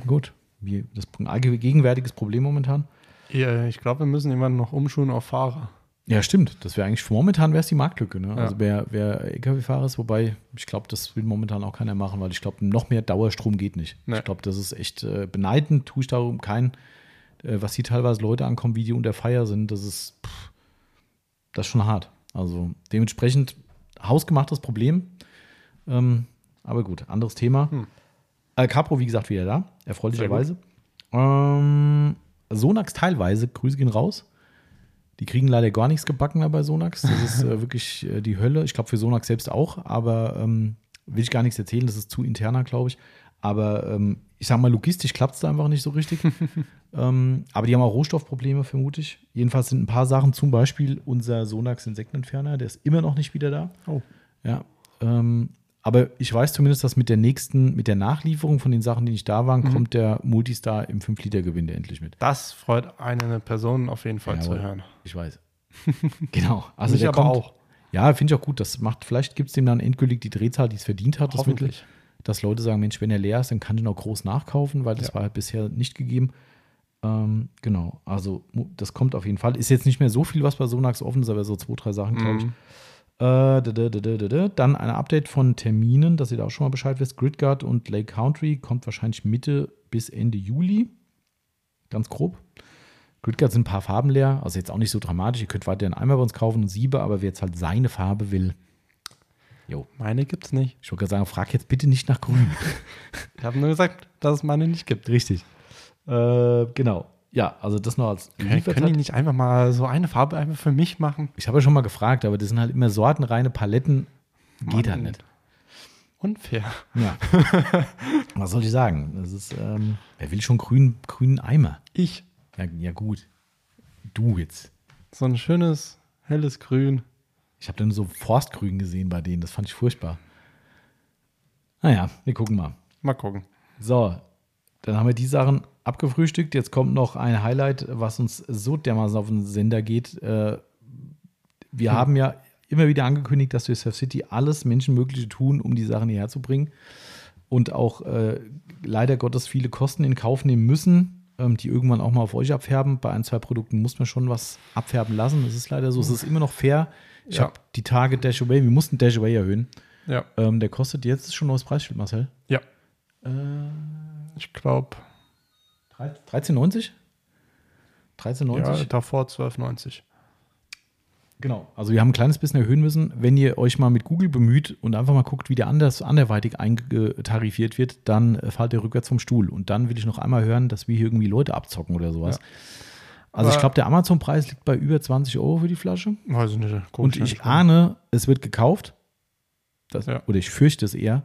Gut, wie, das ist ein allgegenwärtiges Problem momentan. ja, ich glaube, wir müssen jemanden noch umschulen auf Fahrer. Ja, stimmt. Das wäre eigentlich momentan wäre es die Marktlücke. Ne? Ja. Also wer, wer LKW-Fahrer ist, wobei ich glaube, das will momentan auch keiner machen, weil ich glaube, noch mehr Dauerstrom geht nicht. Nee. Ich glaube, das ist echt äh, beneidend. Tue ich darum kein, äh, was hier teilweise Leute ankommen, wie die unter Feier sind. Das ist, pff, das ist schon hart. Also dementsprechend hausgemachtes Problem. Ähm, aber gut, anderes Thema. Hm. Äh, Capro, wie gesagt, wieder da, erfreulicherweise. Ähm, Sonax teilweise, Grüße gehen raus. Die kriegen leider gar nichts gebacken bei Sonax. Das ist äh, wirklich äh, die Hölle. Ich glaube für Sonax selbst auch, aber ähm, will ich gar nichts erzählen. Das ist zu interner, glaube ich. Aber ähm, ich sage mal, logistisch klappt es da einfach nicht so richtig. ähm, aber die haben auch Rohstoffprobleme, vermute ich. Jedenfalls sind ein paar Sachen, zum Beispiel unser Sonax Insektenentferner, der ist immer noch nicht wieder da. Oh. Ja. Ähm, aber ich weiß zumindest, dass mit der nächsten, mit der Nachlieferung von den Sachen, die nicht da waren, Mhm. kommt der Multistar im 5-Liter-Gewinde endlich mit. Das freut eine Person auf jeden Fall Jawohl. zu hören. Ich weiß. genau. Also Mich der aber kommt, auch. Ja, finde ich auch gut. Das macht, vielleicht gibt es dem dann endgültig die Drehzahl, die es verdient hat, das Mittel. Hoffentlich. Dass Leute sagen, Mensch, wenn er leer ist, dann kann ich auch groß nachkaufen, weil das Ja. war halt bisher nicht gegeben. Ähm, genau, also das kommt auf jeden Fall. Ist jetzt nicht mehr so viel, was bei Sonax offen ist, aber so zwei, drei Sachen, glaube ich. Mhm. Äh, da, da, da, da, da, da. Dann ein Update von Terminen, dass ihr da auch schon mal Bescheid wisst. Gridguard und Lake Country kommt wahrscheinlich Mitte bis Ende Juli. Ganz grob. Gültgard sind ein paar Farben leer, also jetzt auch nicht so dramatisch. Ihr könnt weiterhin einmal bei uns kaufen und siebe, aber wer jetzt halt seine Farbe will, jo. Meine gibt's nicht. Ich wollte gerade sagen, frag jetzt bitte nicht nach grün. Ich habe nur gesagt, dass es meine nicht gibt. Richtig. Äh, genau. Ja, also das noch als Können, können die nicht einfach mal so eine Farbe einfach für mich machen? Ich habe ja schon mal gefragt, aber das sind halt immer sortenreine Paletten. Geht halt Mann. nicht. Unfair. Ja. Was soll ich sagen? Das ist, ähm, wer will schon grün, grünen Eimer? Ich. Ja, ja, gut. Du jetzt. So ein schönes, helles Grün. Ich habe dann so Forstgrün gesehen bei denen. Das fand ich furchtbar. Naja, wir gucken mal. Mal gucken. So, dann haben wir die Sachen abgefrühstückt. Jetzt kommt noch ein Highlight, was uns so dermaßen auf den Sender geht. Äh, Wir Hm. haben ja immer wieder angekündigt, dass wir Surf City alles Menschenmögliche tun, um die Sachen hierher zu bringen. Und auch äh, leider Gottes viele Kosten in Kauf nehmen müssen, ähm, die irgendwann auch mal auf euch abfärben. Bei ein, zwei Produkten muss man schon was abfärben lassen. Das ist leider so. Es ist immer noch fair. Ich Ja. habe die Tage Dash Away, wir mussten Dash Away erhöhen. Ja. Ähm, der kostet jetzt schon ein neues Preisschild, Marcel. Ja. Äh, Ich glaube, 13,90? 13,90? ja, davor 12,90. Genau. Also wir haben ein kleines bisschen erhöhen müssen. Wenn ihr euch mal mit Google bemüht und einfach mal guckt, wie der anders anderweitig eingetarifiert wird, dann äh, fallt ihr rückwärts vom Stuhl. Und dann will ich noch einmal hören, dass wir hier irgendwie Leute abzocken oder sowas. Also ich Aber- glaube, der Amazon-Preis liegt bei über 20 Euro für die Flasche. Weiß ich nicht. guck Und ja ich ahne, es wird gekauft. Das, Ja. Oder ich fürchte es eher.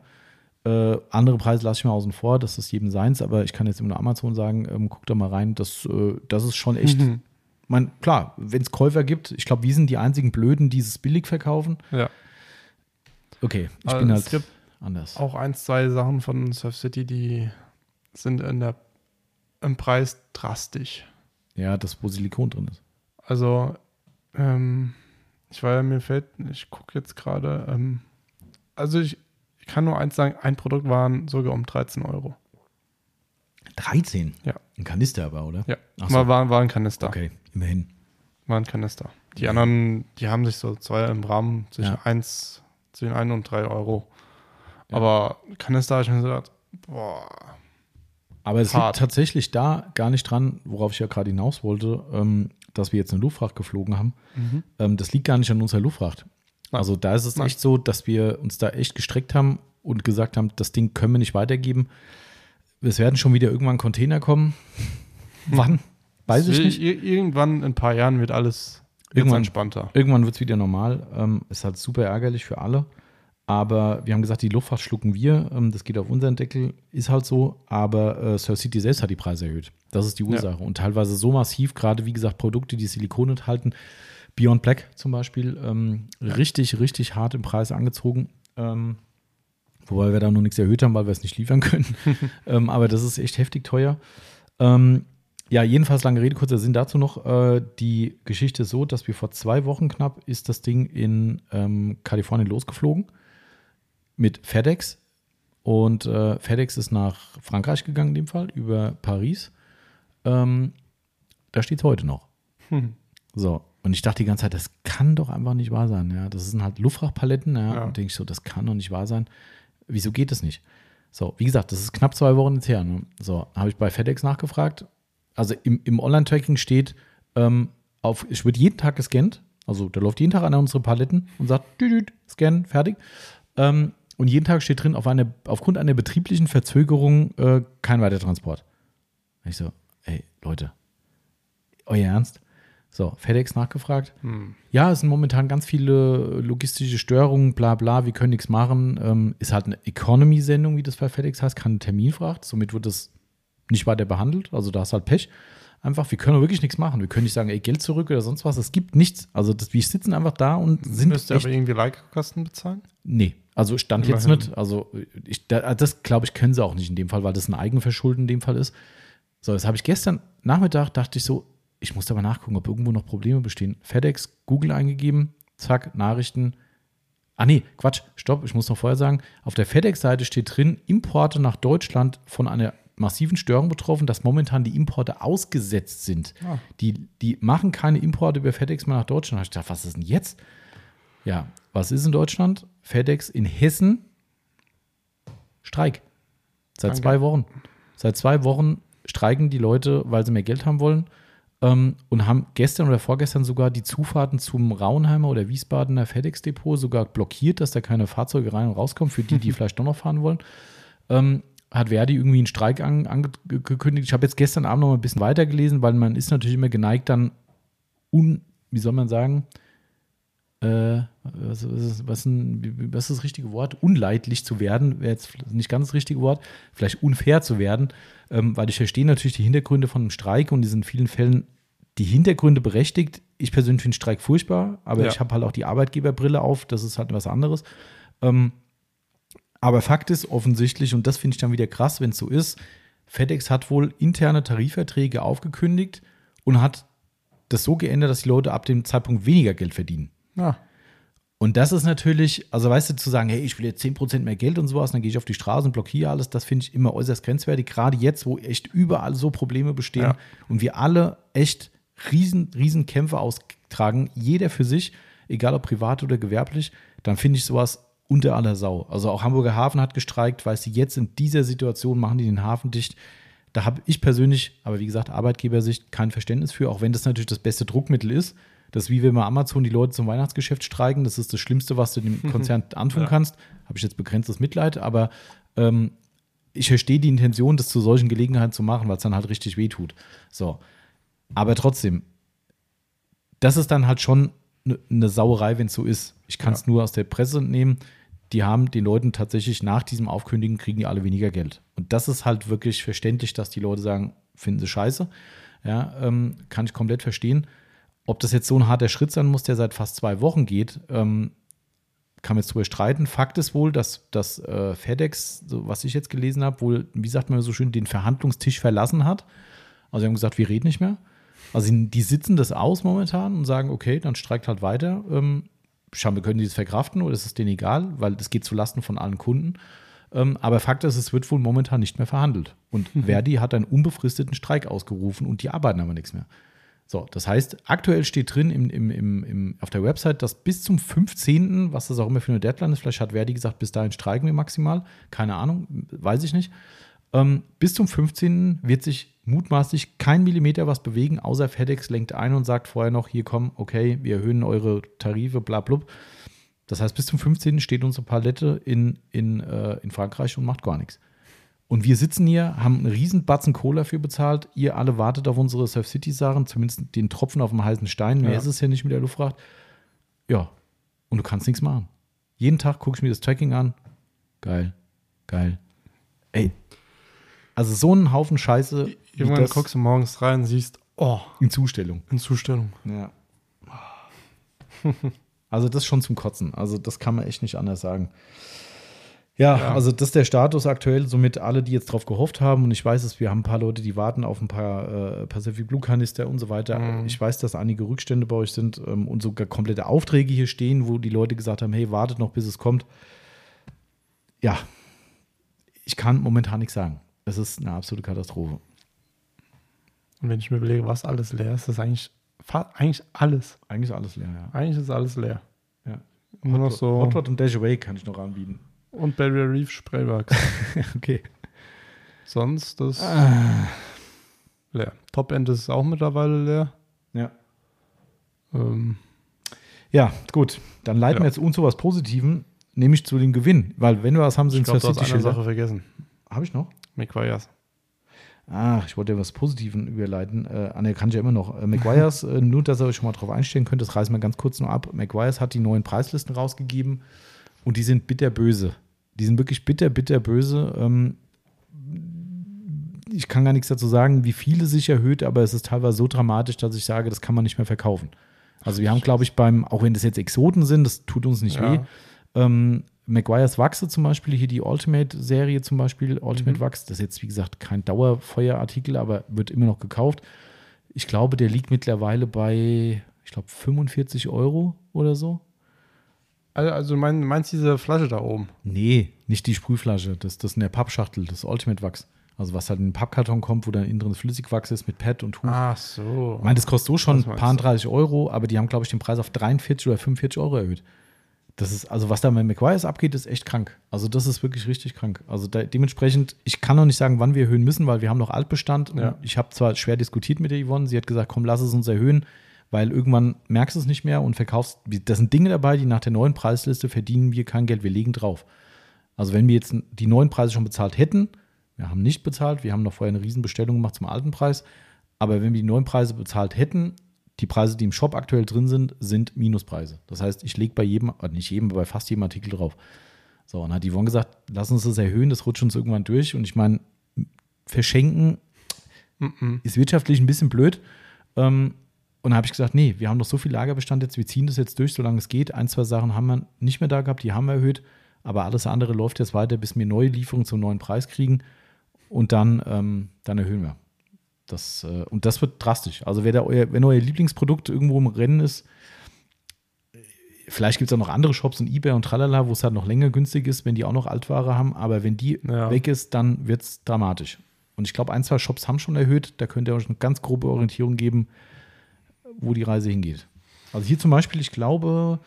Äh, andere Preise lasse ich mal außen vor, das ist jedem seins, aber ich kann jetzt immer nur Amazon sagen, ähm, guckt da mal rein, das, äh, das ist schon echt. Mhm. Man, klar, wenn es Käufer gibt, ich glaube, wir sind die einzigen Blöden, die es billig verkaufen. Ja. Okay, ich Also bin es halt gibt anders. auch ein, zwei Sachen von Surf City, die sind in der, im Preis drastisch. Ja, das, wo Silikon drin ist. Also, ähm, ich war ja, mir fällt, ich gucke jetzt gerade, ähm, also ich, ich kann nur eins sagen, ein Produkt waren sogar um 13 Euro. 13? Ja. Ein Kanister aber, oder? Ja, Ach so. war, war ein Kanister. Okay, immerhin. War ein Kanister. Die anderen, die haben sich so zwei im Rahmen zwischen Ja. eins, zwischen 1 und 3 Euro. Aber Kanister habe ich mir gedacht, boah, Aber es Hart. liegt tatsächlich da gar nicht dran, worauf ich ja gerade hinaus wollte, ähm, dass wir jetzt eine Luftfracht geflogen haben. Ähm, das liegt gar nicht an unserer Luftfracht. Also da ist es echt so, dass wir uns da echt gestreckt haben und gesagt haben, das Ding können wir nicht weitergeben. Es werden schon wieder irgendwann Container kommen. Wann? Weiß ich nicht. ir- Irgendwann in ein paar Jahren wird alles Irgendwann. entspannter. Irgendwann wird es wieder normal. Ähm, ist halt super ärgerlich für alle. Aber wir haben gesagt, die Luftfahrt schlucken wir. Ähm, das geht auf unseren Deckel. Ist halt so. Aber äh, Surf City selbst hat die Preise erhöht. Das ist die Ursache. Und teilweise so massiv, gerade wie gesagt, Produkte, die Silikon enthalten. Beyond Black zum Beispiel, ähm, richtig, richtig hart im Preis angezogen. Ähm, wobei wir da noch nichts erhöht haben, weil wir es nicht liefern können. ähm, aber das ist echt heftig teuer. Ähm, ja, jedenfalls lange Rede, kurzer Sinn dazu noch. Äh, die Geschichte ist so, dass wir vor zwei Wochen knapp ist das Ding in ähm, Kalifornien losgeflogen mit FedEx. Und äh, FedEx ist nach Frankreich gegangen in dem Fall, über Paris. Ähm, da steht es heute noch. Hm. So, und ich dachte die ganze Zeit, das kann doch einfach nicht wahr sein. Ja, das sind halt Luftfrachtpaletten. Ja, Ja. Und denke ich so, das kann doch nicht wahr sein. Wieso geht das nicht? So, wie gesagt, das ist knapp zwei Wochen jetzt her. Ne? So, habe ich bei FedEx nachgefragt. Also im, im Online-Tracking steht, ähm, auf, es wird jeden Tag gescannt. Also da läuft jeden Tag einer unserer Paletten und sagt, düt, düt, scan, fertig. Ähm, und jeden Tag steht drin, auf eine, aufgrund einer betrieblichen Verzögerung äh, kein Weitertransport. Ich so, ey, Leute, euer Ernst? So, FedEx nachgefragt. Hm. Ja, es sind momentan ganz viele logistische Störungen, bla bla, wir können nichts machen. Ähm, ist halt eine Economy-Sendung, wie das bei FedEx heißt, keine Terminfracht. Somit wird das nicht weiter behandelt. Also da ist halt Pech. Einfach, wir können wirklich nichts machen. Wir können nicht sagen, ey, Geld zurück oder sonst was. Es gibt nichts. Also das, wir sitzen einfach da und sind Müsst ihr aber irgendwie Like-Kosten bezahlen? Nee, also stand jetzt Immerhin. nicht. Also ich, da, das glaube ich, können sie auch nicht in dem Fall, weil das ein Eigenverschulden in dem Fall ist. So, das habe ich gestern Nachmittag, dachte ich so, ich muss aber nachgucken, ob irgendwo noch Probleme bestehen. FedEx, Google eingegeben, zack, Nachrichten. Ah nee, Quatsch, stopp, ich muss noch vorher sagen, auf der FedEx-Seite steht drin, Importe nach Deutschland von einer massiven Störung betroffen, dass momentan die Importe ausgesetzt sind. Ah. Die, die machen keine Importe über FedEx mehr nach Deutschland. Da ich gedacht, was ist denn jetzt? Ja, was ist in Deutschland? FedEx in Hessen Streik. Seit Danke. zwei Wochen. Seit zwei Wochen streiken die Leute, weil sie mehr Geld haben wollen. Ähm, und haben gestern oder vorgestern sogar die Zufahrten zum Raunheimer oder Wiesbadener FedEx-Depot sogar blockiert, dass da keine Fahrzeuge rein und rauskommen, für die, die vielleicht doch noch fahren wollen. Ähm, hat Verdi irgendwie einen Streik an, angekündigt. Ich habe jetzt gestern Abend noch mal ein bisschen weitergelesen, weil man ist natürlich immer geneigt, dann un, wie soll man sagen, äh, was, was, was, ein, was, ist das richtige Wort? Unleidlich zu werden, wäre jetzt nicht ganz das richtige Wort, vielleicht unfair zu werden, ähm, weil ich verstehe natürlich die Hintergründe von einem Streik und die sind in vielen Fällen die Hintergründe berechtigt. Ich persönlich finde Streik furchtbar, aber ja. ich habe halt auch die Arbeitgeberbrille auf, das ist halt was anderes. Ähm, aber Fakt ist offensichtlich, und das finde ich dann wieder krass, wenn es so ist, FedEx hat wohl interne Tarifverträge aufgekündigt und hat das so geändert, dass die Leute ab dem Zeitpunkt weniger Geld verdienen. Ja. Und das ist natürlich, also weißt du, zu sagen, hey, ich will jetzt 10% mehr Geld und sowas, dann gehe ich auf die Straße und blockiere alles, das finde ich immer äußerst grenzwertig. Gerade jetzt, wo echt überall so Probleme bestehen ja. und wir alle echt riesen, riesen Kämpfe austragen, jeder für sich, egal ob privat oder gewerblich, dann finde ich sowas unter aller Sau. Also auch Hamburger Hafen hat gestreikt, weil sie jetzt in dieser Situation machen die den Hafen dicht. Da habe ich persönlich, aber wie gesagt, Arbeitgebersicht kein Verständnis für, auch wenn das natürlich das beste Druckmittel ist. Das ist wie wenn wir Amazon die Leute zum Weihnachtsgeschäft streiken. Das ist das Schlimmste, was du dem Konzern antun ja. kannst. Habe ich jetzt begrenztes Mitleid, aber ähm, ich verstehe die Intention, das zu solchen Gelegenheiten zu machen, weil es dann halt richtig wehtut. So. Aber trotzdem, das ist dann halt schon eine ne Sauerei, wenn es so ist. Ich kann es ja. nur aus der Presse nehmen. Die haben den Leuten tatsächlich nach diesem Aufkündigen kriegen die alle weniger Geld. Und das ist halt wirklich verständlich, dass die Leute sagen, finden sie scheiße. Ja, ähm, kann ich komplett verstehen. Ob das jetzt so ein harter Schritt sein muss, der seit fast zwei Wochen geht, ähm, kann man jetzt drüber streiten. Fakt ist wohl, dass das äh, FedEx, so was ich jetzt gelesen habe, wohl, wie sagt man so schön, den Verhandlungstisch verlassen hat. Also sie haben gesagt, wir reden nicht mehr. Also die sitzen das aus momentan und sagen, okay, dann streikt halt weiter. Ähm, schauen wir, können die das verkraften oder ist es denen egal, weil das geht zulasten von allen Kunden. Ähm, aber Fakt ist, es wird wohl momentan nicht mehr verhandelt. Und mhm. Verdi hat einen unbefristeten Streik ausgerufen und die arbeiten aber nichts mehr. So, das heißt, aktuell steht drin im, im, im, im, auf der Website, dass bis zum 15., was das auch immer für eine Deadline ist, vielleicht hat Verdi gesagt, bis dahin streiken wir maximal, keine Ahnung, weiß ich nicht. Ähm, bis zum 15. wird sich mutmaßlich kein Millimeter was bewegen, außer FedEx lenkt ein und sagt vorher noch, hier komm, okay, wir erhöhen eure Tarife, bla blub. Das heißt, bis zum 15. steht unsere Palette in, in, äh, in Frankreich und macht gar nichts. Und wir sitzen hier, haben einen riesen Batzen Cola für bezahlt. Ihr alle wartet auf unsere Surf City Sachen, zumindest den Tropfen auf dem heißen Stein. Mehr ja. ist es ja nicht mit der Luftfracht. Ja, und du kannst nichts machen. Jeden Tag gucke ich mir das Tracking an. Geil, geil. Ey, also so ein Haufen Scheiße. Irgendwann das guckst du morgens rein und siehst, oh. In Zustellung. In Zustellung. Ja. also das schon zum Kotzen. Also das kann man echt nicht anders sagen. Ja, ja, also das ist der Status aktuell, somit alle, die jetzt drauf gehofft haben. Und ich weiß es, wir haben ein paar Leute, die warten auf ein paar äh, Pacific Blue Kanister und so weiter. Mhm. Ich weiß, dass einige Rückstände bei euch sind ähm, und sogar komplette Aufträge hier stehen, wo die Leute gesagt haben, hey, wartet noch, bis es kommt. Ja, ich kann momentan nichts sagen. Es ist eine absolute Katastrophe. Und wenn ich mir überlege, was alles leer ist, ist das eigentlich, eigentlich alles. Eigentlich ist alles leer, ja. Eigentlich ist alles leer. Ja. Nur noch so. Hot Rod und Dash Away kann ich noch anbieten. Und Barrier Reef Sprayworks. okay. Sonst das ah. leer. Top End ist auch mittlerweile leer. Ja. Ähm. Ja, gut. Dann leiten ja. wir jetzt uns zu was Positivem, nämlich zu dem Gewinn. Weil wenn wir was haben, sind es Sache vergessen. Habe ich noch? McGuire's. Ach, ich wollte ja was Positives überleiten. Äh, Anne kann ich ja immer noch. Äh, McGuire's, äh, nur dass ihr euch schon mal drauf einstellen könnt, das reißen wir ganz kurz nur ab. McGuire's hat die neuen Preislisten rausgegeben und die sind bitterböse. Die sind wirklich bitter, bitterböse. Ähm, ich kann gar nichts dazu sagen, wie viele sich erhöht, aber es ist teilweise so dramatisch, dass ich sage, das kann man nicht mehr verkaufen. Also wir haben, glaube ich, beim, auch wenn das jetzt Exoten sind, das tut uns nicht ja. weh, ähm, Maguires Wachse zum Beispiel, hier die Ultimate-Serie zum Beispiel, Ultimate mhm. Wachs, das ist jetzt wie gesagt kein Dauerfeuerartikel, aber wird immer noch gekauft. Ich glaube, der liegt mittlerweile bei, ich glaube, 45 Euro oder so. Also, also mein, meinst du diese Flasche da oben? Nee, nicht die Sprühflasche, das, das ist in der Pappschachtel, das Ultimate Wachs. Also was halt in den Pappkarton kommt, wo dann innen drin Flüssigwachs ist mit Pad und Tuch. Ach so. Ich meine, das kostet so schon ein paar 30 Euro, aber die haben, glaube ich, den Preis auf 43 oder 45 Euro erhöht. Das ist, also was da mit McGuire's abgeht, ist echt krank. Also das ist wirklich richtig krank. Also da, dementsprechend, ich kann noch nicht sagen, wann wir erhöhen müssen, weil wir haben noch Altbestand. Ja. Ich habe zwar schwer diskutiert mit der Yvonne, sie hat gesagt, komm, lass es uns erhöhen, weil irgendwann merkst du es nicht mehr und verkaufst. Da sind Dinge dabei, die nach der neuen Preisliste verdienen wir kein Geld, wir legen drauf. Also wenn wir jetzt die neuen Preise schon bezahlt hätten, wir haben nicht bezahlt, wir haben noch vorher eine Riesenbestellung gemacht zum alten Preis, aber wenn wir die neuen Preise bezahlt hätten, die Preise, die im Shop aktuell drin sind, sind Minuspreise. Das heißt, ich lege bei jedem, äh, nicht jedem, aber bei fast jedem Artikel drauf. So, und hat die Yvonne gesagt, lass uns das erhöhen, das rutscht uns irgendwann durch. Und ich meine, verschenken ist wirtschaftlich ein bisschen blöd. Ähm, und da habe ich gesagt, nee, wir haben doch so viel Lagerbestand jetzt, wir ziehen das jetzt durch, solange es geht. Ein, zwei Sachen haben wir nicht mehr da gehabt, die haben wir erhöht. Aber alles andere läuft jetzt weiter, bis wir neue Lieferungen zum neuen Preis kriegen. Und dann, ähm, dann erhöhen wir. Das, äh, und das wird drastisch. Also, wer euer, wenn euer Lieblingsprodukt irgendwo im Rennen ist, vielleicht gibt es auch noch andere Shops und Ebay und tralala, wo es halt noch länger günstig ist, wenn die auch noch Altware haben. Aber wenn die Ja. weg ist, dann wird es dramatisch. Und ich glaube, ein, zwei Shops haben schon erhöht. Da könnt ihr euch eine ganz grobe Orientierung geben, wo die Reise hingeht. Also hier zum Beispiel, ich glaube,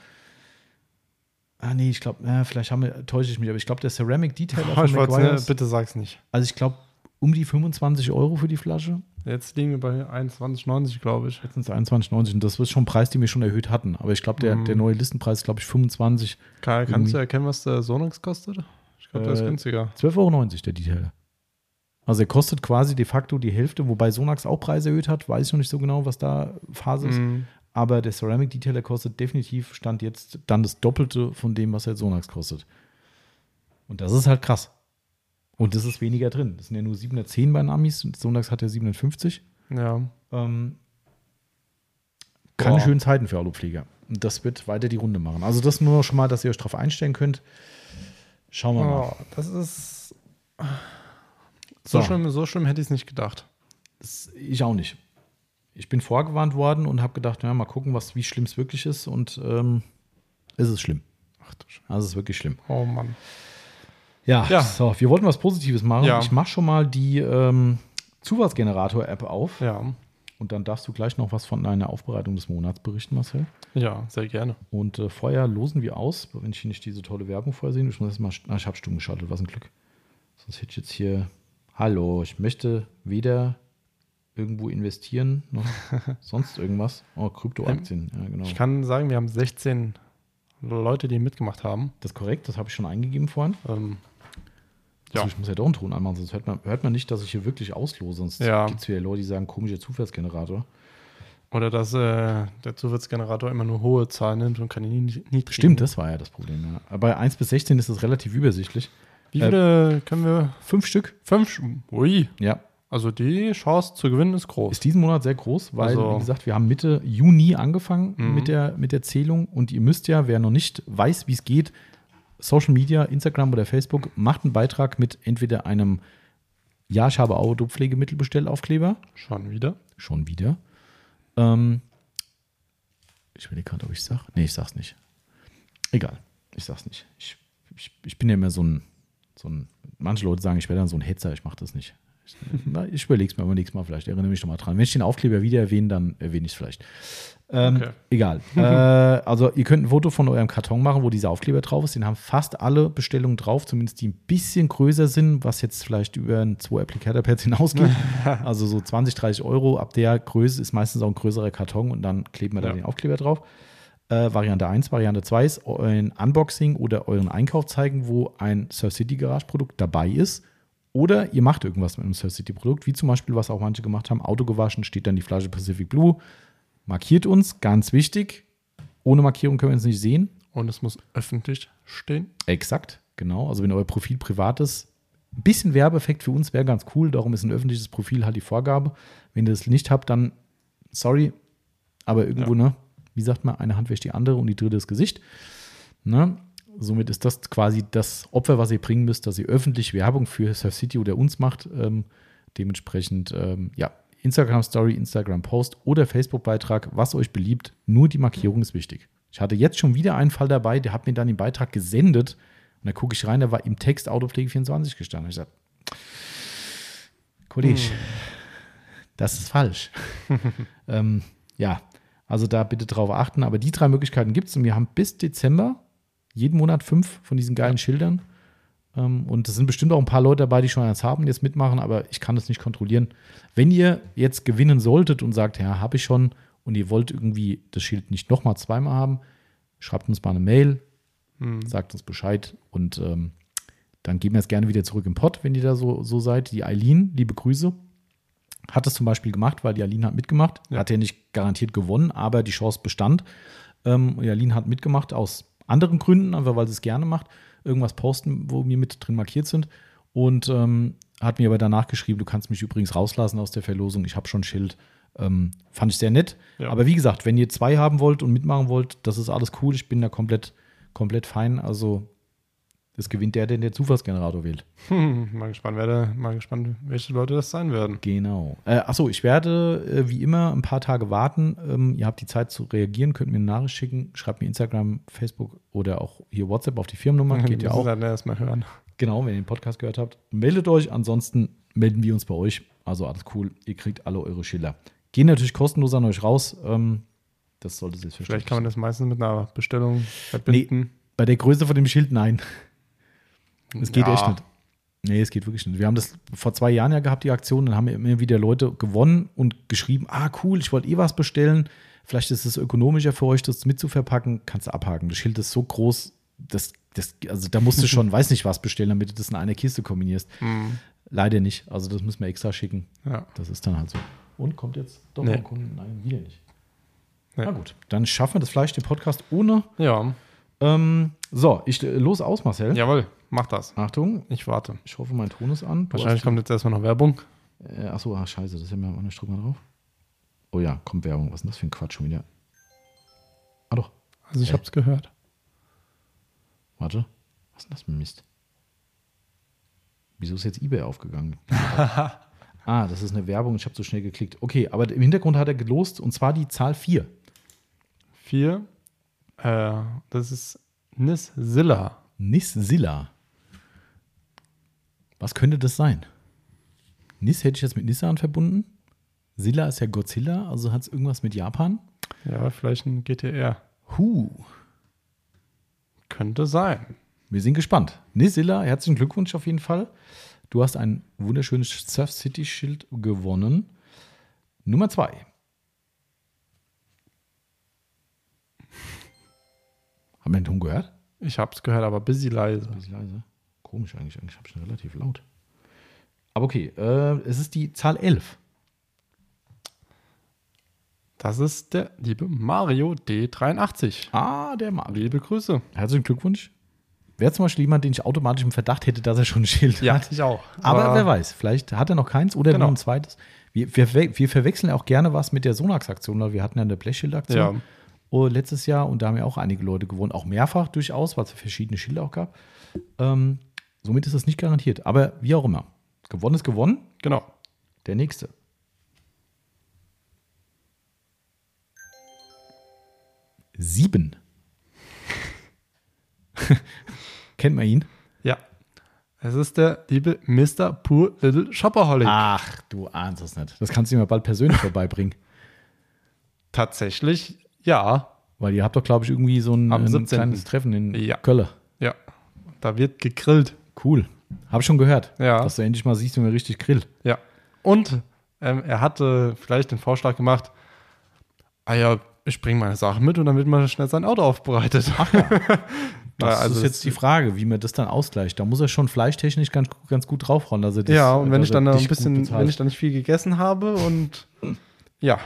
ah nee, ich glaube, äh, vielleicht haben wir, täusche ich mich, aber ich glaube, der Ceramic Detailer Oh, von ne, McGuire's, bitte sag's nicht. also ich glaube, um die 25 Euro für die Flasche. Jetzt liegen wir bei 21,90, glaube ich. Jetzt sind es 21,90 und das ist schon ein Preis, den wir schon erhöht hatten. Aber ich glaube, der, Mhm. der neue Listenpreis ist, glaube ich, 25, Kai, kannst Irgendwie- du erkennen, was der Sonax kostet? Ich glaube, der ist Äh, günstiger. 12,90 Euro der Detailer. Also er kostet quasi de facto die Hälfte, wobei Sonax auch Preise erhöht hat. Weiß ich noch nicht so genau, was da Phase ist. Mhm. Aber der Ceramic Detailer kostet definitiv, stand jetzt dann das Doppelte von dem, was jetzt Sonax kostet. Und das ist halt krass. Und das ist weniger drin. Das sind ja nur 710 bei den Amis und Sonax hat ja 750. Ja. Ähm, keine Boah. schönen Zeiten für Alupfleger. Und das wird weiter die Runde machen. Also das nur schon mal, dass ihr euch darauf einstellen könnt. Schauen wir mal. Oh, das ist. So, So. schlimm, so schlimm hätte ich es nicht gedacht. Das, ich auch nicht. Ich bin vorgewarnt worden und habe gedacht, ja, mal gucken, was, wie schlimm es wirklich ist. Und ähm, es ist schlimm. Ach du Scheiße. Also es ist wirklich schlimm. Oh Mann. Ja, Ja. so, wir wollten was Positives machen. Ja. Ich mache schon mal die ähm, Zuwachsgenerator-App auf Ja. und dann darfst du gleich noch was von deiner Aufbereitung des Monats berichten, Marcel. Ja, sehr gerne. Und äh, vorher losen wir aus, wenn ich hier nicht diese tolle Werbung vorher sehe. Ich muss jetzt mal, ah, ich habe stumm geschaltet, was ein Glück. Sonst hätte ich jetzt hier, hallo, ich möchte weder irgendwo investieren noch sonst irgendwas. Oh, Kryptoaktien, ja genau. Ich kann sagen, wir haben 16 Leute, die mitgemacht haben. das ist korrekt, das habe ich schon eingegeben vorhin. Ähm, Also Ja. ich muss ja doch einen Ton anmachen, sonst hört man, hört man nicht, dass ich hier wirklich auslose. Sonst Ja. gibt es wieder Leute, die sagen, komischer Zufallsgenerator. oder dass äh, der Zufallsgenerator immer nur hohe Zahlen nimmt und keine nie- niedrigen. Stimmt, das war ja das Problem. Ja. Aber bei 1 bis 16 ist das relativ übersichtlich. Wie viele können wir? Fünf Stück, Fünf? Ui. ja, Also die Chance zu gewinnen ist groß. ist diesen Monat sehr groß, weil, Also- wie gesagt, wir haben Mitte Juni angefangen Mhm. mit, der, mit der Zählung und ihr müsst ja, wer noch nicht weiß, wie es geht, Social Media, Instagram oder Facebook, macht einen Beitrag mit entweder einem Ja, ich habe Autopflegemittelbestellaufkleber, Schon wieder. schon wieder. Ähm, ich will gerade, ob ich sage. Nee, ich sag's nicht. Egal, ich sag's nicht. Ich, ich, ich bin ja immer so ein, so ein, manche Leute sagen, ich wäre dann so ein Hetzer, ich mache das nicht. Ich, na, ich überlege es mir aber nächstes Mal vielleicht, erinnere mich noch mal dran. Wenn ich den Aufkleber wieder erwähne, dann erwähne ich es vielleicht. Ähm, Okay. Egal. äh, also ihr könnt ein Foto von eurem Karton machen, wo dieser Aufkleber drauf ist. Den haben fast alle Bestellungen drauf, zumindest die ein bisschen größer sind, was jetzt vielleicht über ein 2 Applicator Pads hinausgeht. also so 20, 30 Euro. Ab der Größe ist meistens auch ein größerer Karton und dann kleben wir da Ja. den Aufkleber drauf. Äh, Variante 1, Variante 2 ist euren Unboxing oder euren Einkauf zeigen, wo ein Surf City Garage Produkt dabei ist. Oder ihr macht irgendwas mit einem Surf City Produkt, wie zum Beispiel, was auch manche gemacht haben, Auto gewaschen, steht dann die Flasche Pacific Blue. Markiert uns, ganz wichtig. Ohne Markierung können wir uns nicht sehen. Und es muss öffentlich stehen. Exakt, genau. Also wenn euer Profil privat ist, ein bisschen Werbeeffekt für uns wäre ganz cool. Darum ist ein öffentliches Profil halt die Vorgabe. Wenn ihr das nicht habt, dann sorry, aber irgendwo, ne, wie sagt man, eine Hand wäscht die andere und die dritte das Gesicht. Ne? Somit ist das quasi das Opfer, was ihr bringen müsst, dass ihr öffentlich Werbung für Surf City oder uns macht. Ähm, dementsprechend, ähm, ja, Instagram Story, Instagram Post oder Facebook Beitrag, was euch beliebt. Nur die Markierung ist wichtig. Ich hatte jetzt schon wieder einen Fall dabei, der hat mir dann den Beitrag gesendet und da gucke ich rein, da war im Text Autopflege 24 gestanden. Ich sage, Kollege, das ist falsch. ähm, ja, also da bitte drauf achten. Aber die drei Möglichkeiten gibt es und wir haben bis Dezember jeden Monat fünf von diesen geilen Schildern. Ähm, und es sind bestimmt auch ein paar Leute dabei, die schon eins haben, die jetzt mitmachen, aber ich kann das nicht kontrollieren. Wenn ihr jetzt gewinnen solltet und sagt, ja, habe ich schon und ihr wollt irgendwie das Schild nicht nochmal zweimal haben, schreibt uns mal eine Mail, Hm. sagt uns Bescheid und ähm, dann geben wir es gerne wieder zurück im Pott, wenn ihr da so, so seid. Die Eileen, liebe Grüße, hat das zum Beispiel gemacht, weil die Eileen hat mitgemacht. Ja. Hat ja nicht garantiert gewonnen, aber die Chance bestand. Ähm, und die Eileen hat mitgemacht aus anderen Gründen, einfach weil sie es gerne macht. Irgendwas posten, wo wir mit drin markiert sind. Und ähm, hat mir aber danach geschrieben, du kannst mich übrigens rauslassen aus der Verlosung. Ich habe schon ein Schild. Ähm, fand ich sehr nett. Ja. Aber wie gesagt, wenn ihr zwei haben wollt und mitmachen wollt, das ist alles cool. Ich bin da komplett, komplett fein. Also es gewinnt der, der den Zufallsgenerator wählt. Hm, mal gespannt, wer da, mal gespannt, welche Leute das sein werden. Genau. Äh, achso, ich werde äh, wie immer ein paar Tage warten. Ähm, ihr habt die Zeit zu reagieren, könnt mir eine Nachricht schicken. Schreibt mir Instagram, Facebook oder auch hier WhatsApp auf die Firmennummer. Geht ja auch. dann erstmal hören. Genau, wenn ihr den Podcast gehört habt. Meldet euch. Ansonsten melden wir uns bei euch. Also alles cool. Ihr kriegt alle eure Schilder. Gehen natürlich kostenlos an euch raus. Ähm, das sollte selbstverständlich Vielleicht kann man das meistens mit einer Bestellung Nee, verbinden. bei der Größe von dem Schild, nein. Es geht Ja. echt nicht. Nee, es geht wirklich nicht. Wir haben das vor zwei Jahren ja gehabt, die Aktion. Dann haben wir immer wieder Leute gewonnen und geschrieben: Ah, cool, ich wollte eh was bestellen. Vielleicht ist es ökonomischer für euch, das mitzuverpacken. Kannst du abhaken. Das Schild ist so groß, das, das, also da musst du schon, weiß nicht was bestellen, damit du das in einer Kiste kombinierst. Hm, Leider nicht. Also, das müssen wir extra schicken. ja. Das ist dann halt so. Und kommt jetzt doch Nee. noch ein Kunde? Nein, wieder nicht. Nee. Na gut, dann schaffen wir das Fleisch, den Podcast ohne. ja, Ähm, so, ich äh, los aus, Marcel. jawohl, mach das. Achtung, Ich warte. ich hoffe, mein Ton ist an. Du Wahrscheinlich kommt jetzt erstmal noch Werbung. Äh, achso, ah, scheiße, das ja mir auch nicht. Mal drauf. Oh ja, kommt Werbung. Was ist denn das für ein Quatsch schon wieder? Ah doch, Also ich Hä? hab's gehört. warte. Was ist denn das für ein Mist? Wieso ist jetzt eBay aufgegangen? ah, das ist eine Werbung. Ich habe so schnell geklickt. Okay, aber im Hintergrund hat er gelost und zwar die Zahl 4. Vier. Äh, das ist Nissilla. Nissilla. Was könnte das sein? Nis hätte ich jetzt mit Nissan verbunden. Silla ist ja Godzilla, also hat es irgendwas mit Japan. Ja, vielleicht ein GTR. Huh. Könnte sein. Wir sind gespannt. Nisilla, herzlichen Glückwunsch auf jeden Fall. Du hast ein wunderschönes Surf City Schild gewonnen. Nummer zwei. Haben wir den Ton gehört? Ich hab's gehört, aber busy leise. Ein bisschen leise. Komisch eigentlich. Eigentlich habe ich ihn relativ laut. Aber okay, äh, es ist die Zahl 11. Das ist der liebe Mario D83. Ah, der Mario. Liebe Grüße. Herzlichen Glückwunsch. Wäre zum Beispiel jemand, den ich automatisch im Verdacht hätte, dass er schon ein Schild hat. ich auch. Aber wer weiß, vielleicht hat er noch keins oder Genau. nur ein zweites. Wir, wir, wir verwechseln auch gerne was mit der Sonax-Aktion, weil wir hatten ja eine Blechschildaktion Ja. oh, letztes Jahr und da haben ja auch einige Leute gewonnen, auch mehrfach durchaus, weil es verschiedene Schilder auch gab. Ähm, somit ist das nicht garantiert. Aber wie auch immer. Gewonnen ist gewonnen. Genau. Der nächste. Sieben. Kennt man ihn? Ja. Es ist der liebe Mr. Poor Little Shopaholic. Ach, du ahnst es nicht. Das kannst du mir bald persönlich vorbeibringen. Tatsächlich, ja. Weil ihr habt doch, glaube ich, irgendwie so ein, ein 17.. kleines Treffen in Ja. Köln. Ja. Da wird gegrillt. Cool. Habe ich schon gehört. Ja. Dass du endlich mal siehst, wie man richtig grillt. Ja. Und ähm, er hatte vielleicht den Vorschlag gemacht, ah ja, ich bringe meine Sachen mit und dann wird man schnell sein Auto aufbereitet. Ach ja. Das also ist jetzt die Frage, wie man das dann ausgleicht. Da muss er schon fleischtechnisch ganz, ganz gut draufhauen. Dass er das, ja, und wenn ich dann ein bisschen, wenn ich dann nicht viel gegessen habe und ja,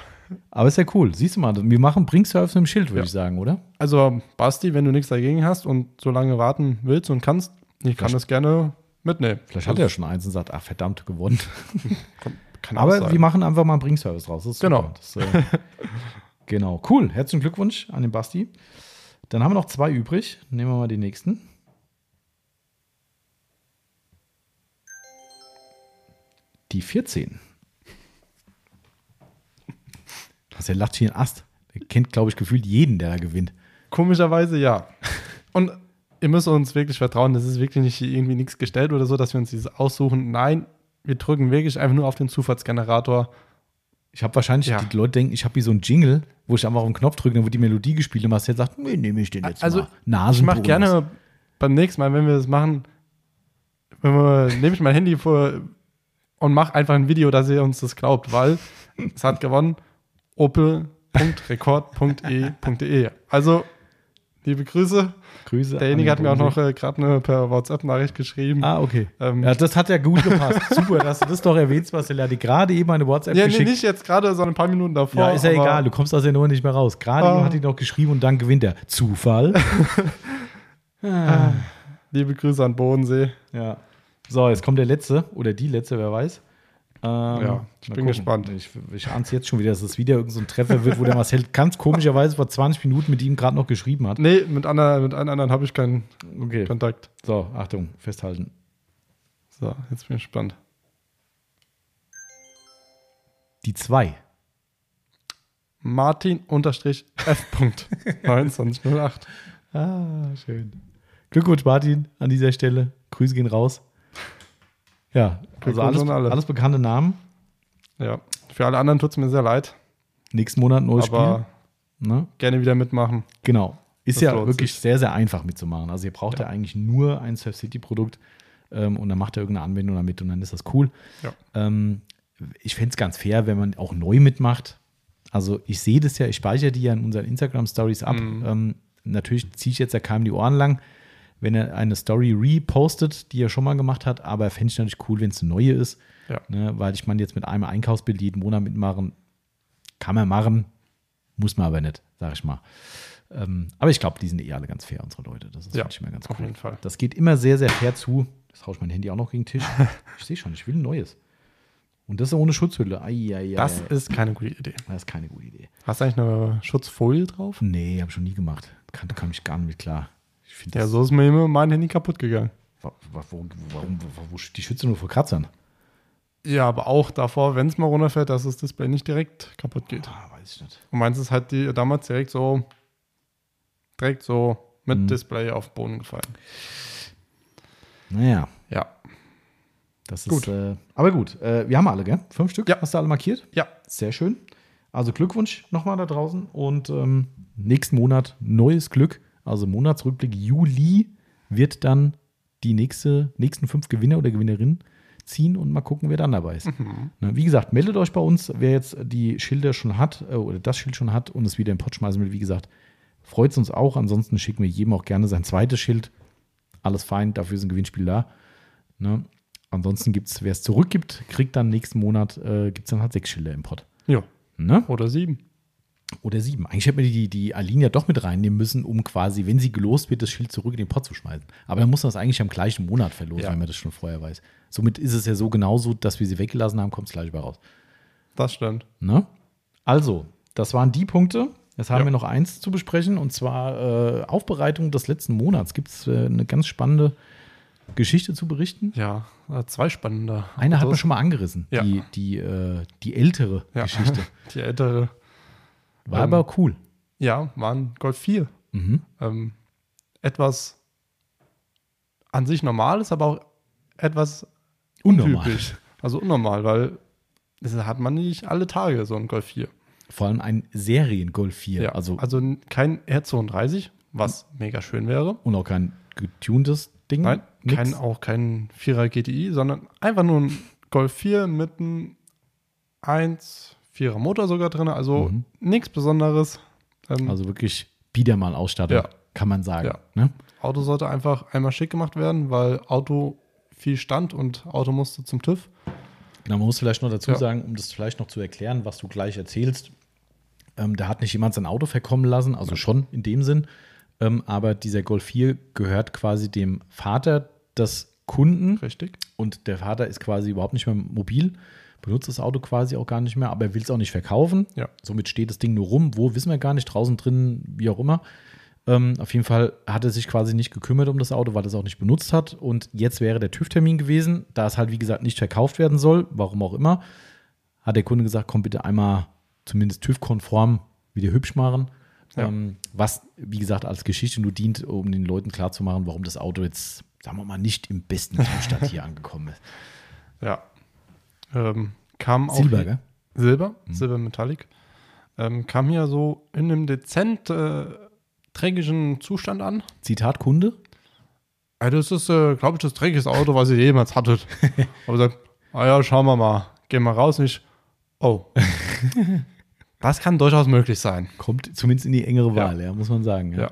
Aber ist ja cool. Siehst du mal, wir machen Bringsurfen im Schild, würde Ja. ich sagen, oder? also Basti, wenn du nichts dagegen hast und so lange warten willst und kannst, ich kann Vielleicht- das gerne mitnehmen. Vielleicht hat er ja schon eins und sagt, ach verdammt, gewonnen. Kann Aber sein. wir machen einfach mal einen Bringservice raus. Das ist Genau. Das, äh, genau. Cool. Herzlichen Glückwunsch an den Basti. Dann haben wir noch zwei übrig. Nehmen wir mal die nächsten. Die 14. Was der lacht hier ein Ast. Der kennt, glaube ich, gefühlt jeden, der da gewinnt. Komischerweise ja. Und ihr müsst uns wirklich vertrauen, das ist wirklich nicht irgendwie nichts gestellt oder so, dass wir uns dieses aussuchen. Nein, wir drücken wirklich einfach nur auf den Zufallsgenerator Ich habe wahrscheinlich, Ja. die Leute denken, ich habe hier so einen Jingle, wo ich einfach auf den Knopf drücke, dann wird die Melodie gespielt und Marcel sagt, nee, nehme ich den jetzt Also, mal. Ich Nasenbonus. mache gerne beim nächsten Mal, wenn wir das machen, wenn wir, nehme ich mein Handy vor und mache einfach ein Video, dass ihr uns das glaubt, weil es hat gewonnen opel.rekord.e.de. Also, liebe Grüße. Grüße. Derjenige hat mir auch noch äh, gerade eine per WhatsApp-Nachricht geschrieben. Ah, okay. Ähm, ja, das hat ja gut gepasst. Super, dass du das doch erwähnst, Marcel. Er hat gerade eben eine WhatsApp ja, nee, geschickt. nicht jetzt gerade, sondern ein paar Minuten davor. ja, ist ja egal. Du kommst aus der Nummer nicht mehr raus. Gerade Ah. eben hat ihn noch geschrieben und dann gewinnt er. Zufall. ah. Liebe Grüße an Bodensee. Ja. So, jetzt kommt der letzte oder die letzte, wer weiß. Ähm, Ja, ich bin gespannt. Ich, ich ahne es jetzt schon wieder, dass es wieder irgendein so ein Treffer wird, wo der Marcel ganz komischerweise vor 20 Minuten mit ihm gerade noch geschrieben hat. Nee, mit, einer, mit einem anderen habe ich keinen Okay. Kontakt. So, Achtung, festhalten. So, jetzt bin ich gespannt. Die 2. Martin-F. 2908. Ah, schön. Glückwunsch, Martin, an dieser Stelle. Grüße gehen raus. Ja, also alles, alle. alles bekannte Namen. Ja, für alle anderen tut es mir sehr leid, Nächsten Monat neues aber Spiel. Ne? gerne wieder mitmachen. Genau. Ist Das ja wirklich sich. sehr, sehr einfach mitzumachen. Also ihr braucht ja, eigentlich nur ein Surf City-Produkt ähm, und dann macht ihr irgendeine Anwendung damit und dann ist das cool. Ja. Ähm, ich fände es ganz fair, wenn man auch neu mitmacht. Also ich sehe das ja, ich speichere die ja in unseren Instagram-Stories ab. Mhm. Ähm, natürlich ziehe ich jetzt ja keinem die Ohren lang, wenn er eine Story repostet, die er schon mal gemacht hat, aber fände ich natürlich cool, wenn es eine neue ist. Ja. Ne, weil ich meine, jetzt mit einem Einkaufsbild jeden Monat mitmachen, kann man machen, muss man aber nicht, sag ich mal. Ähm, aber ich glaube, die sind eh alle ganz fair, unsere Leute. Das ist Ja, immer ganz auf cool. jeden Fall. Das geht immer sehr, sehr fair zu. Jetzt haue ich mein Handy auch noch gegen den Tisch. ich sehe schon, ich will ein neues. Und das ohne Schutzhülle. Ai, ai, ai, Das ist keine gute Idee. das ist keine gute Idee. Hast du eigentlich eine Schutzfolie drauf? Nee, habe ich schon nie gemacht. Kann, kam ich gar nicht mit klar. Ich finde Ja, so ist mir immer mein Handy kaputt gegangen. Warum, wo, wo, die schütze nur vor Kratzern? Ja, aber auch davor, wenn es mal runterfällt, dass das Display nicht direkt kaputt geht. Ah, weiß ich nicht. Und meins ist halt die, damals direkt so, direkt so mit Mhm. Display auf den Boden gefallen. Naja, Ja. das Gut. ist. Äh, aber gut, äh, wir haben alle, gell? Fünf Stück? Ja. Hast du alle markiert? Ja. Sehr schön. Also Glückwunsch nochmal da draußen und ähm, nächsten Monat neues Glück. Also Monatsrückblick Juli wird dann die nächste, nächsten fünf Gewinner oder Gewinnerinnen ziehen und mal gucken, wer dann dabei ist. Na, wie gesagt, meldet euch bei uns, wer jetzt die Schilder schon hat äh, oder das Schild schon hat und es wieder im Pott schmeißen will. Wie gesagt, freut es uns auch. Ansonsten schicken wir jedem auch gerne sein zweites Schild. Alles fein, dafür ist ein Gewinnspiel da. Ne? Ansonsten gibt es, wer es zurückgibt, kriegt dann nächsten Monat, äh, gibt es dann halt sechs Schilder im Pott. Ja. Ne? Oder sieben. Oder sieben. Eigentlich hätte man die, die Aline ja doch mit reinnehmen müssen, um quasi, wenn sie gelost wird, das Schild zurück in den Pott zu schmeißen. Aber dann muss man das eigentlich am gleichen Monat verlosen, Ja. wenn man das schon vorher weiß. Somit ist es ja so genauso, dass wir sie weggelassen haben, kommt es gleich bei raus. Das stimmt. Ne? Also, das waren die Punkte. Jetzt haben Ja. wir noch eins zu besprechen und zwar äh, Aufbereitung des letzten Monats. Gibt es äh, eine ganz spannende Geschichte zu berichten? Ja, äh, zwei spannende. Eine hat man schon mal angerissen, Ja. die, die, äh, die ältere Ja. Geschichte. Die ältere. War Ähm, aber cool. Ja, war ein Golf 4. Mhm. Ähm, etwas an sich normales, aber auch etwas Unnormal. untypisch. Also unnormal, weil das hat man nicht alle Tage, so ein Golf 4. Vor allem ein Serien-Golf 4. Ja, Also, also kein R32, was mega schön wäre. und auch kein getuntes Ding. Nein, Nix. kein, auch kein 4er GTI, sondern einfach nur ein Golf 4 mit einem 1 4er Motor sogar drin. Also Mhm. nichts Besonderes. Ähm, Also wirklich Biedermann-Ausstattung, Ja. kann man sagen. Ja. Ne? Auto sollte einfach einmal schick gemacht werden, weil Auto viel stand und Auto musste zum TÜV. Genau, man muss vielleicht noch dazu Ja. sagen, um das vielleicht noch zu erklären, was du gleich erzählst. Ähm, da hat nicht jemand sein Auto verkommen lassen, also schon in dem Sinn. Ähm, aber dieser Golf 4 gehört quasi dem Vater des Kunden Richtig. und der Vater ist quasi überhaupt nicht mehr mobil, benutzt das Auto quasi auch gar nicht mehr, aber er will es auch nicht verkaufen. Ja. Somit steht das Ding nur rum. Wo wissen wir gar nicht, draußen drin, wie auch immer. Ähm, auf jeden Fall hat er sich quasi nicht gekümmert um das Auto, weil er es auch nicht benutzt hat. Und jetzt wäre der TÜV-Termin gewesen, da es halt, wie gesagt, nicht verkauft werden soll, warum auch immer, hat der Kunde gesagt, komm bitte einmal zumindest TÜV-konform wieder hübsch machen. Ja. Ähm, was, wie gesagt, als Geschichte nur dient, um den Leuten klarzumachen, warum das Auto jetzt, sagen wir mal, nicht im besten Zustand hier angekommen ist. Ja. Ähm, kam auch. Silber, gell? Silber, Silber Metallic. Ähm, kam hier so in einem dezent äh, trägischen Zustand an. Zitat Kunde. Ja, das ist, äh, glaube ich, das dreckigste Auto, was ihr jemals hattet. Aber sagt, ah ja, schauen wir mal. Gehen wir raus, nicht. Oh. das kann durchaus möglich sein. Kommt zumindest in die engere Ja. Wahl, ja, muss man sagen. Ja.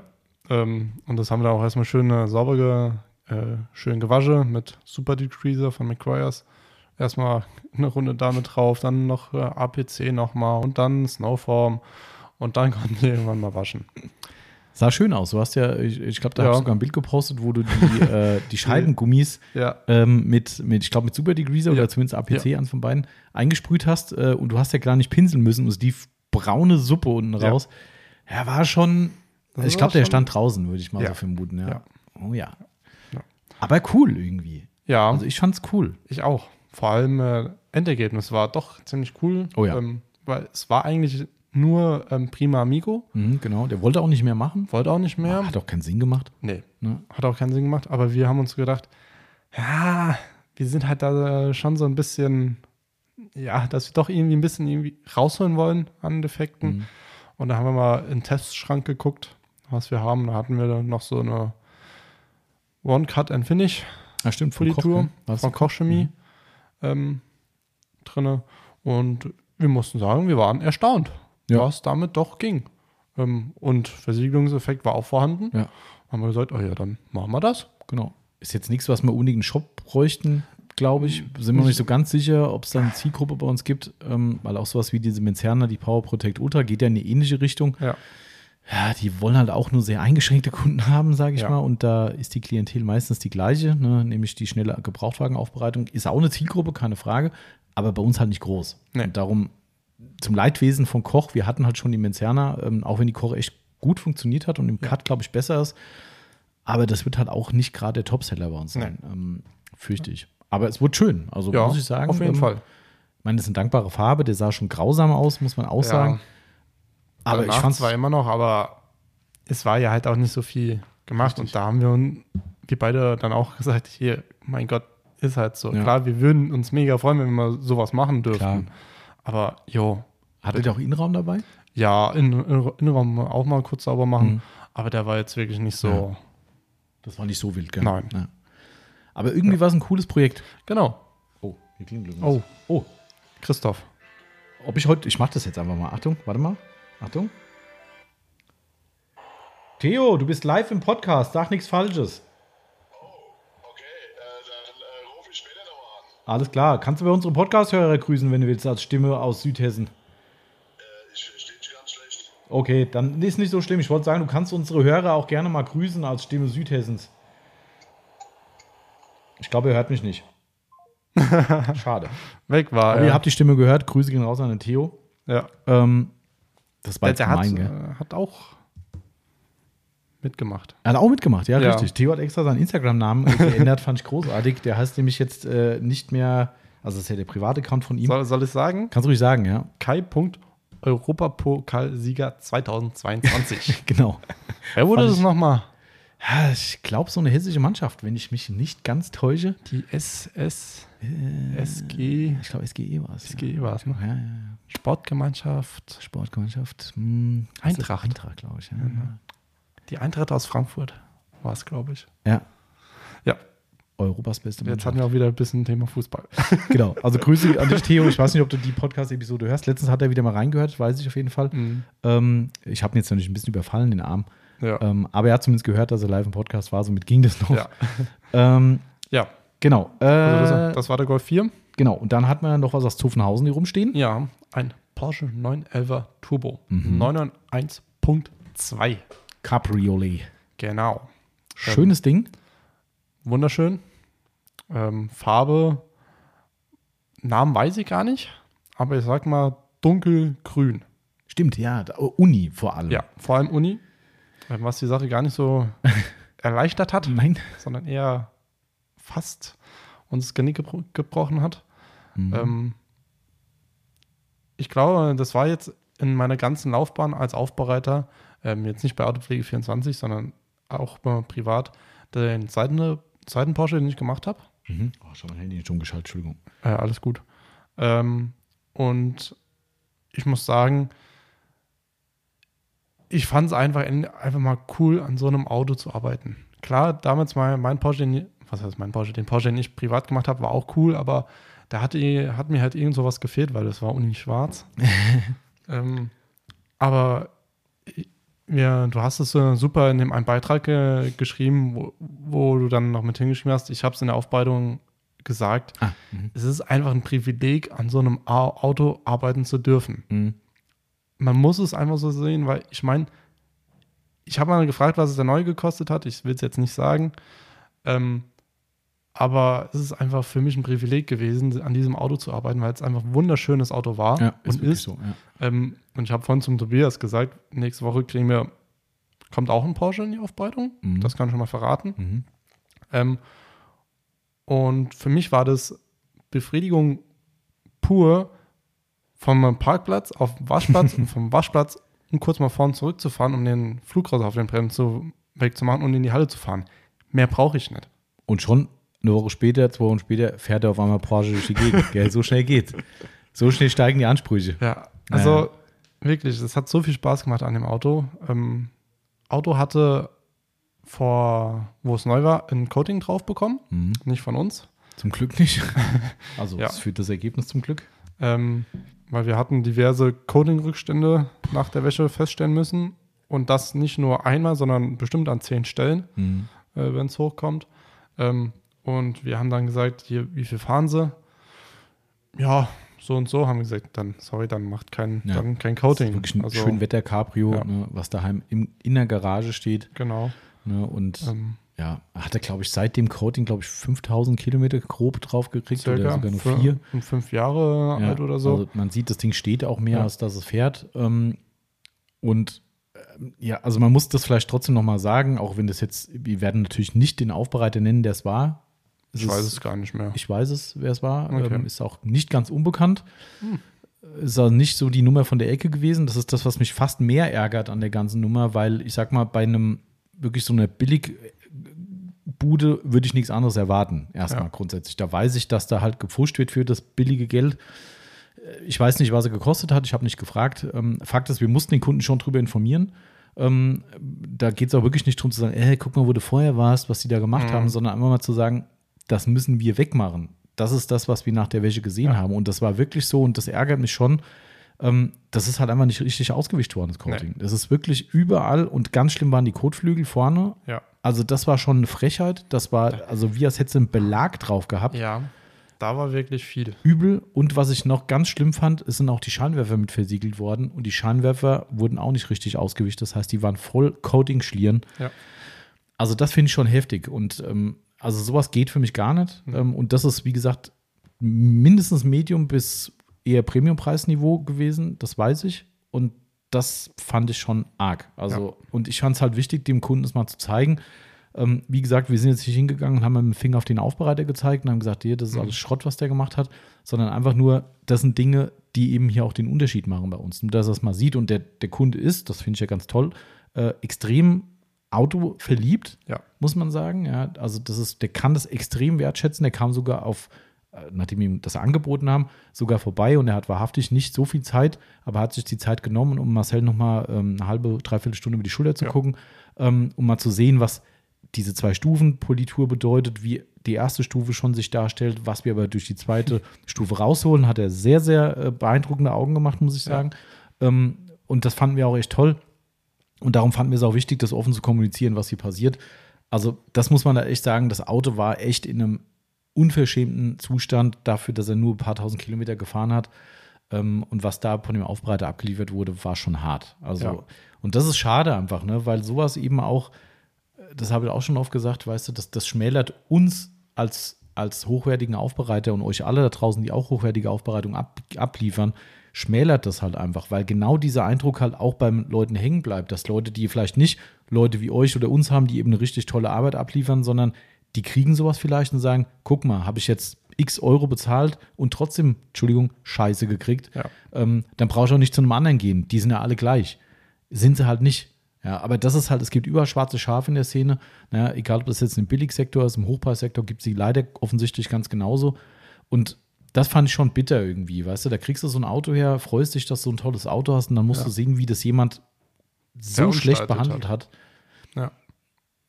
Ähm, und das haben wir auch erstmal schön äh, sauber ge, äh, schön gewasche mit Super Degreaser von McQuires. Erstmal eine Runde damit drauf, dann noch äh, APC nochmal und dann Snowform und dann konnten wir irgendwann mal waschen. Sah schön aus. Du hast ja, ich, ich glaube, da Ja. hast du sogar ein Bild gepostet, wo du die, äh, die Scheibengummis Ja, ähm, mit, mit, ich glaube, mit Super Degreaser Ja. oder zumindest APC, eins von beiden, eingesprüht hast. Äh, und du hast ja gar nicht pinseln müssen. Es lief braune Suppe unten Ja. raus. Ja, war schon. Das ich glaube, der stand draußen, würde ich mal Ja. so vermuten. Ja. Ja. Oh ja. Ja. Aber cool irgendwie. ja Also ich fand's cool. ich auch. Vor allem äh, Endergebnis war doch ziemlich cool. Oh ja. Ähm, weil es war eigentlich nur ähm, Prima Amigo. Mhm, genau. Der wollte auch nicht mehr machen. Wollte auch nicht mehr. Hat auch keinen Sinn gemacht. Nee, Ne? hat auch keinen Sinn gemacht. Aber wir haben uns gedacht, ja, wir sind halt da äh, schon so ein bisschen, ja, dass wir doch irgendwie ein bisschen irgendwie rausholen wollen an Defekten. Mhm. Und da haben wir mal in den Testschrank geguckt, was wir haben. Da hatten wir dann noch so eine One Cut and Finish Ah, stimmt. von Koch, ne? Von Koch? Kochchemie ähm, drinne. Und wir mussten sagen, wir waren erstaunt, Ja. was damit doch ging. Ähm, und Versiegelungseffekt war auch vorhanden. Ja. Haben wir gesagt, oh ja, dann machen wir das. Genau. Ist jetzt nichts, was wir unbedingt einen Shop bräuchten, glaube ich. Sind wir noch nicht so ganz sicher, ob es da eine Zielgruppe bei uns gibt, ähm, weil auch sowas wie diese Menzerner, die Power Protect Ultra, geht ja in eine ähnliche Richtung. Ja. Ja, die wollen halt auch nur sehr eingeschränkte Kunden haben, sage ich Ja. mal. Und da ist die Klientel meistens die gleiche, ne? nämlich die schnelle Gebrauchtwagenaufbereitung. Ist auch eine Zielgruppe, keine Frage, aber bei uns halt nicht groß. Nee. Und darum zum Leidwesen von Koch, wir hatten halt schon die Menzerner, ähm, auch wenn die Koch echt gut funktioniert hat und im Ja. Cut, glaube ich, besser ist. Aber das wird halt auch nicht gerade der Topseller bei uns sein, ähm, fürchte ich. Aber es wurde schön, also Ja, muss ich sagen. auf jeden ähm, Fall. Ich meine, das ist eine dankbare Farbe, der sah schon grausam aus, muss man auch sagen. Aber ich Danach fand zwar immer noch, aber es war ja halt auch nicht so viel gemacht. Und da haben wir, un- wir beide dann auch gesagt, hier, mein Gott, ist halt so. Ja. Klar, wir würden uns mega freuen, wenn wir mal sowas machen dürften. Klar. Aber jo, Hattet ihr auch Innenraum dabei? ja, in, in, Innenraum auch mal kurz sauber machen. Mhm. Aber der war jetzt wirklich nicht so. Ja. Das war nicht so wild, gell? Nein. Ja. Aber irgendwie war es ein cooles Projekt. Genau. Oh, hier klingelt Oh, Oh, Christoph. ob ich heute, ich mache das jetzt einfach mal. Achtung, warte mal. Achtung. Theo, du bist live im Podcast, sag nichts Falsches. Okay, äh, dann äh, rufe ich später nochmal an. Alles klar. Kannst du bei unseren Podcast-Hörer grüßen, wenn du willst, als Stimme aus Südhessen? Äh, ich verstehe dich ganz schlecht. Okay, dann ist nicht so schlimm. Ich wollte sagen, du kannst unsere Hörer auch gerne mal grüßen als Stimme Südhessens. Ich glaube, er hört mich nicht. Schade. Weg war Aber er. ihr habt die Stimme gehört. Grüße gehen raus an den Theo. ja. Ähm, das war Der, jetzt der hat, gemein, gell? äh, hat auch mitgemacht. Er hat auch mitgemacht, ja, Ja. richtig. Theo hat extra seinen Instagram-Namen geändert, fand ich großartig. Der heißt nämlich jetzt äh, nicht mehr, also das ist ja der private Account von ihm. Soll, soll ich sagen? Kannst du ruhig sagen, ja. Kai. Europapokalsieger 2022. Genau. Wer wurde Fand das nochmal? Ja, ich glaube, so eine hessische Mannschaft, wenn ich mich nicht ganz täusche. Die SS, SG, Ich glaube, SGE war es. SGE war es, ne? Ja, ja, ja. Sportgemeinschaft, Sportgemeinschaft. Hm, Eintracht. Eintracht, glaube ich. Ja. die Eintracht aus Frankfurt war es, glaube ich. ja. Ja, Europas beste jetzt Mannschaft. hatten wir auch wieder ein bisschen Thema Fußball. Genau. Also Grüße an dich, Theo. Ich weiß nicht, ob du die Podcast-Episode hörst. Letztens hat er wieder mal reingehört, weiß ich auf jeden Fall. Mhm. Ähm, ich habe ihn jetzt natürlich ein bisschen überfallen, den Arm. Ja. Ähm, aber er hat zumindest gehört, dass er live im Podcast war. Somit ging das noch. Ja. Ähm, ja. Genau. Äh, Also das, war der Golf 4. genau. Und dann hat man noch was aus Zuffenhausen, die rumstehen. Ja, ein Porsche 911 Turbo. Mhm. 991.2. Cabriolet. Genau. Schönes Ding. Wunderschön. Ähm, Farbe, Namen weiß ich gar nicht, aber ich sag mal dunkelgrün. Stimmt, ja. Uni vor allem. Ja, vor allem Uni, ähm, was die Sache gar nicht so erleichtert hat, Nein. sondern eher fast uns das Genick gebro gebrochen hat. Mhm. Ähm, ich glaube, das war jetzt in meiner ganzen Laufbahn als Aufbereiter, ähm, jetzt nicht bei Autopflege 24, sondern auch privat, den zweiten, zweiten Porsche, den ich gemacht habe. Mhm. Oh, schon mein Handy nicht umgeschaltet, Entschuldigung. Äh, alles gut. Ähm, und ich muss sagen, ich fand es einfach, einfach mal cool, an so einem Auto zu arbeiten. Klar, damals mal mein Porsche, den, was heißt mein Porsche, den Porsche, den ich privat gemacht habe, war auch cool, aber da hat, hat mir halt irgend sowas gefehlt, weil es war uni schwarz. ähm, aber ja, du hast es äh, super in dem einen Beitrag äh, geschrieben, wo, wo, du dann noch mit hingeschrieben hast. Ich habe es in der Aufbereitung gesagt. Ah, mhm. es ist einfach ein Privileg, an so einem Auto arbeiten zu dürfen. Mhm. Man muss es einfach so sehen, weil ich meine, ich habe mal gefragt, was es der neu gekostet hat. Ich will es jetzt nicht sagen. Ähm, aber es ist einfach für mich ein Privileg gewesen, an diesem Auto zu arbeiten, weil es einfach ein wunderschönes Auto war ja, und ist. So, ja. ähm, und ich habe vorhin zum Tobias gesagt, nächste Woche kriegen wir, kommt auch ein Porsche in die Aufbereitung. Mhm. Das kann ich schon mal verraten. Mhm. Ähm, und für mich war das Befriedigung pur, vom Parkplatz auf den Waschplatz und vom Waschplatz um kurz mal vorne zurückzufahren, um den Flugraus auf den Bremsen wegzumachen und in die Halle zu fahren. Mehr brauche ich nicht. Und schon eine Woche später, zwei Wochen später, fährt er auf einmal Porsche durch die Gegend. Gell? So schnell geht's. So schnell steigen die Ansprüche. Ja, also naja. wirklich, es hat so viel Spaß gemacht an dem Auto. Ähm, Auto hatte vor, wo es neu war, ein Coating drauf bekommen. Mhm. Nicht von uns. Zum Glück nicht. Also ja. für das Ergebnis zum Glück. Ähm, weil wir hatten diverse Coating-Rückstände nach der Wäsche feststellen müssen. Und das nicht nur einmal, sondern bestimmt an zehn Stellen, mhm. äh, wenn es hochkommt. Ähm, und wir haben dann gesagt, hier, wie viel fahren sie? Ja, so und so haben wir gesagt, dann, sorry, dann macht kein, ja. dann kein Coating. Das ist wirklich ein also, schön Wetter Cabrio, ja. ne, was daheim im, in der Garage steht. Genau. Ne, und ähm, ja, hat er, glaube ich, seit dem Coating, glaube ich, 5000 Kilometer grob drauf gekriegt oder sogar nur vier. Und fünf Jahre ja, alt oder so. Also man sieht, das Ding steht auch mehr, als dass es fährt. Ähm, und ähm, ja, also man muss das vielleicht trotzdem nochmal sagen, auch wenn das jetzt, wir werden natürlich nicht den Aufbereiter nennen, der es war. Ich weiß es gar nicht mehr. Ich weiß es, wer es war. Okay. Ähm, ist auch nicht ganz unbekannt. Hm. Ist auch nicht so die Nummer von der Ecke gewesen. Das ist das, was mich fast mehr ärgert an der ganzen Nummer, weil ich sag mal, bei einem wirklich so einer Billigbude würde ich nichts anderes erwarten. Erstmal ja. grundsätzlich. Da weiß ich, dass da halt gepfuscht wird für das billige Geld. Ich weiß nicht, was er gekostet hat. Ich habe nicht gefragt. Ähm, Fakt ist, wir mussten den Kunden schon darüber informieren. Ähm, da geht es auch wirklich nicht darum zu sagen, ey, guck mal, wo du vorher warst, was die da gemacht mhm. haben, sondern einfach mal zu sagen, das müssen wir wegmachen. Das ist das, was wir nach der Wäsche gesehen ja. haben. Und das war wirklich so und das ärgert mich schon. Ähm, das ist halt einfach nicht richtig ausgewischt worden, das Coating. Nee. Das ist wirklich überall und ganz schlimm waren die Kotflügel vorne. Ja. Also, das war schon eine Frechheit. Das war, also wie als hätte einen Belag drauf gehabt. Ja. Da war wirklich viel. Übel. Und was ich noch ganz schlimm fand, es sind auch die Scheinwerfer mit versiegelt worden. Und die Scheinwerfer wurden auch nicht richtig ausgewischt. Das heißt, die waren voll Coating-Schlieren. Ja. Also, das finde ich schon heftig. Und ähm, also sowas geht für mich gar nicht. Mhm. Ähm, und das ist, wie gesagt, mindestens Medium bis eher Premium-Preisniveau gewesen, das weiß ich. Und das fand ich schon arg. Also, ja. und ich fand es halt wichtig, dem Kunden das mal zu zeigen. Ähm, wie gesagt, wir sind jetzt nicht hingegangen und haben mit dem Finger auf den Aufbereiter gezeigt und haben gesagt, hier, das ist mhm. alles Schrott, was der gemacht hat, sondern einfach nur, das sind Dinge, die eben hier auch den Unterschied machen bei uns. Und dass er es mal sieht und der, der Kunde ist, das finde ich ja ganz toll, äh, extrem Auto verliebt, ja. muss man sagen. Ja, also das ist, der kann das extrem wertschätzen. Der kam sogar auf, äh, nachdem wir ihm das angeboten haben, sogar vorbei und er hat wahrhaftig nicht so viel Zeit, aber hat sich die Zeit genommen, um Marcel nochmal ähm, eine halbe, dreiviertel Stunde über die Schulter zu ja. gucken, ähm, um mal zu sehen, was diese zwei Stufen Politur bedeutet, wie die erste Stufe schon sich darstellt, was wir aber durch die zweite Stufe rausholen, hat er sehr, sehr äh, beeindruckende Augen gemacht, muss ich sagen. Ja. Ähm, und das fanden wir auch echt toll. Und darum fanden wir es auch wichtig, das offen zu kommunizieren, was hier passiert. Also, das muss man da echt sagen. Das Auto war echt in einem unverschämten Zustand dafür, dass er nur ein paar tausend Kilometer gefahren hat. Ähm, und was da von dem Aufbereiter abgeliefert wurde, war schon hart. Also, ja. und das ist schade einfach, ne? weil sowas eben auch, das habe ich auch schon oft gesagt, weißt du, das, das schmälert uns als, als hochwertigen Aufbereiter und euch alle da draußen, die auch hochwertige Aufbereitung ab, abliefern, schmälert das halt einfach, weil genau dieser Eindruck halt auch beim Leuten hängen bleibt, dass Leute, die vielleicht nicht Leute wie euch oder uns haben, die eben eine richtig tolle Arbeit abliefern, sondern die kriegen sowas vielleicht und sagen, guck mal, habe ich jetzt x Euro bezahlt und trotzdem, Entschuldigung, Scheiße gekriegt, ja. ähm, dann brauche ich auch nicht zu einem anderen gehen. Die sind ja alle gleich. Sind sie halt nicht. Ja, aber das ist halt, es gibt überall schwarze Schafe in der Szene. Naja, egal, ob das jetzt im Billigsektor ist, im Hochpreissektor, gibt es sie leider offensichtlich ganz genauso. Und das fand ich schon bitter irgendwie, weißt du, da kriegst du so ein Auto her, freust dich, dass du ein tolles Auto hast und dann musst Ja. du sehen, wie das jemand so schlecht behandelt hat. Ja.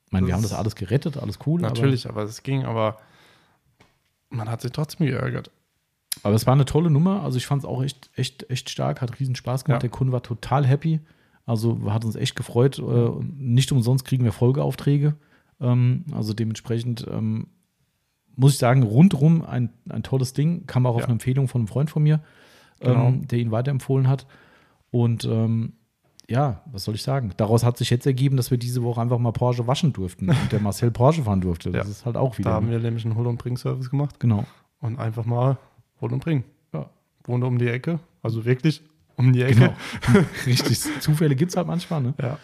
Ich meine, wir Das haben das alles gerettet, alles cool. Natürlich, aber es ging, aber man hat sich trotzdem geärgert. Aber, aber es war eine tolle Nummer. Also ich fand es auch echt, echt, echt stark, hat riesen Spaß gemacht. Ja. Der Kunde war total happy. Also hat uns echt gefreut. Äh, nicht umsonst kriegen wir Folgeaufträge. Ähm, also dementsprechend ähm, muss ich sagen, rundrum ein, ein tolles Ding. Kam auch auf Ja. eine Empfehlung von einem Freund von mir, Genau. ähm, der ihn weiterempfohlen hat. Und ähm, ja, was soll ich sagen? Daraus hat sich jetzt ergeben, dass wir diese Woche einfach mal Porsche waschen durften und der Marcel Porsche fahren durfte. Das Ja. ist halt auch Da wieder. haben wir nämlich einen Hol- und Bring-Service gemacht genau. und einfach mal Hol und Bring. Ja. Wohnt um die Ecke, also wirklich um die Ecke. Genau. Richtig. Zufälle gibt es halt manchmal, ne? Ja.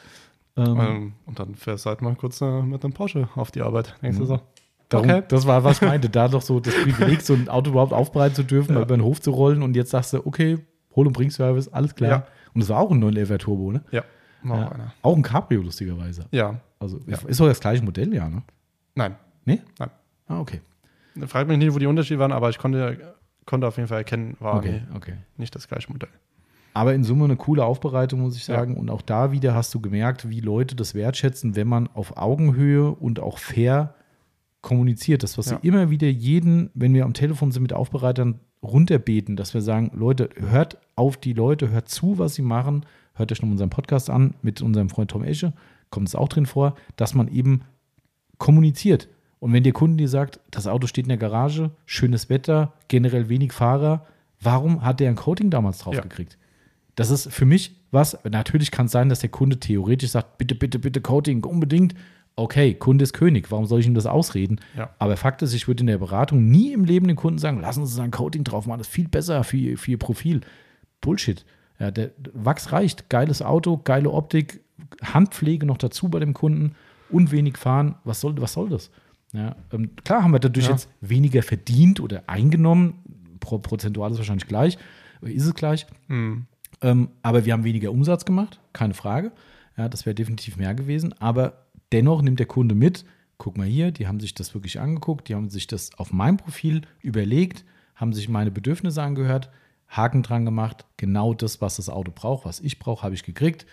Ähm, Ähm, und dann fährst du halt mal kurz äh, mit einem Porsche auf die Arbeit. Denkst du Mhm. so, Darum, Okay. Das war, was ich meinte, da doch so das Privileg, so ein Auto überhaupt aufbereiten zu dürfen, Ja. über den Hof zu rollen und jetzt sagst du, okay, Hol- und Bring-Service, alles klar. Ja. Und es war auch ein 911 Turbo, ne? ja, noch Ja. einer. Auch ein Cabrio, lustigerweise. Ja, Also Ja. ist doch das gleiche Modell, ja, ne? nein. Nee? Nein. Ah, okay. Frag mich nicht, wo die Unterschiede waren, aber ich konnte, konnte auf jeden Fall erkennen, war Okay, okay. nicht das gleiche Modell. Aber in Summe eine coole Aufbereitung, muss ich Ja. sagen. Und auch da wieder hast du gemerkt, wie Leute das wertschätzen, wenn man auf Augenhöhe und auch fair kommuniziert. Das, was Ja. wir immer wieder jeden, wenn wir am Telefon sind mit Aufbereitern, runterbeten, dass wir sagen, Leute, hört auf die Leute, hört zu, was sie machen, hört euch noch unseren Podcast an mit unserem Freund Tom Esche, kommt es auch drin vor, dass man eben kommuniziert. Und wenn der Kunde dir sagt, das Auto steht in der Garage, schönes Wetter, generell wenig Fahrer, warum hat der ein Coating damals drauf Ja. gekriegt? Das ist für mich was, natürlich kann es sein, dass der Kunde theoretisch sagt, bitte, bitte, bitte Coating, unbedingt. Okay, Kunde ist König, warum soll ich ihm das ausreden? Ja. Aber Fakt ist, ich würde in der Beratung nie im Leben den Kunden sagen, lassen Sie ein Coating drauf machen, das ist viel besser für, Ihr- für Ihr Profil. Bullshit. Ja, der Wachs reicht, geiles Auto, geile Optik, Handpflege noch dazu bei dem Kunden und wenig fahren. Was soll, was soll das? Ja, ähm, klar haben wir dadurch Ja. jetzt weniger verdient oder eingenommen. Pro, prozentual ist wahrscheinlich gleich, ist es gleich. Mhm. Ähm, aber wir haben weniger Umsatz gemacht, keine Frage. Ja, das wäre definitiv mehr gewesen. Aber dennoch nimmt der Kunde mit, guck mal hier, die haben sich das wirklich angeguckt, die haben sich das auf meinem Profil überlegt, haben sich meine Bedürfnisse angehört, Haken dran gemacht, genau das, was das Auto braucht, was ich brauche, habe ich gekriegt.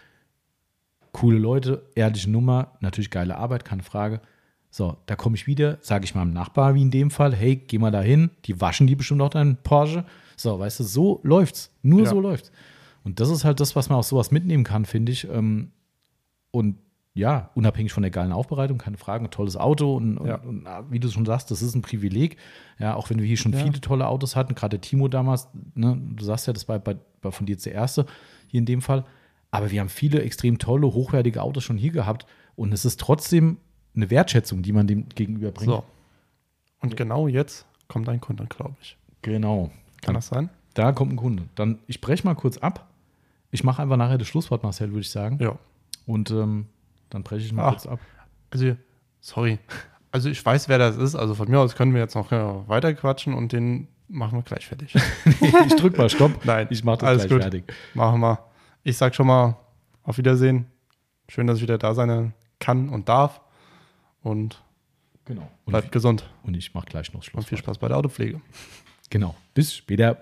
Coole Leute, ehrliche Nummer, natürlich geile Arbeit, keine Frage. So, da komme ich wieder, sage ich meinem Nachbar, wie in dem Fall, hey, geh mal da hin, die waschen die bestimmt auch deinen Porsche. So, weißt du, so läuft's. Nur Ja. so läuft's. Und das ist halt das, was man aus sowas mitnehmen kann, finde ich. Ähm, Und ja, unabhängig von der geilen Aufbereitung, keine Frage, ein tolles Auto und, Ja. und na, wie du schon sagst, das ist ein Privileg. Ja, auch wenn wir hier schon Ja. viele tolle Autos hatten, gerade der Timo damals, ne, du sagst ja, das war, bei, war von dir jetzt der erste hier in dem Fall. Aber wir haben viele extrem tolle, hochwertige Autos schon hier gehabt und es ist trotzdem eine Wertschätzung, die man dem gegenüber bringt. So. Und genau jetzt kommt ein Kunde, glaube ich. Genau. Kann das sein? Da kommt ein Kunde. Dann, ich breche mal kurz ab. Ich mache einfach nachher das Schlusswort, Marcel, würde ich sagen. Ja. Und ähm, dann breche ich mal Ah. kurz ab. Also, sorry. Also, ich weiß, wer das ist. Also, von mir aus können wir jetzt noch äh, weiter quatschen und den machen wir gleich fertig. ich drück mal Stopp. Nein, Ich mache das alles gleich gut. fertig. machen wir. Ich sag schon mal auf Wiedersehen. Schön, dass ich wieder da sein kann und darf. Und Genau. Und, bleibt gesund. und ich mache gleich noch Und Schluss. viel Spaß bei der Autopflege. Genau. Bis später.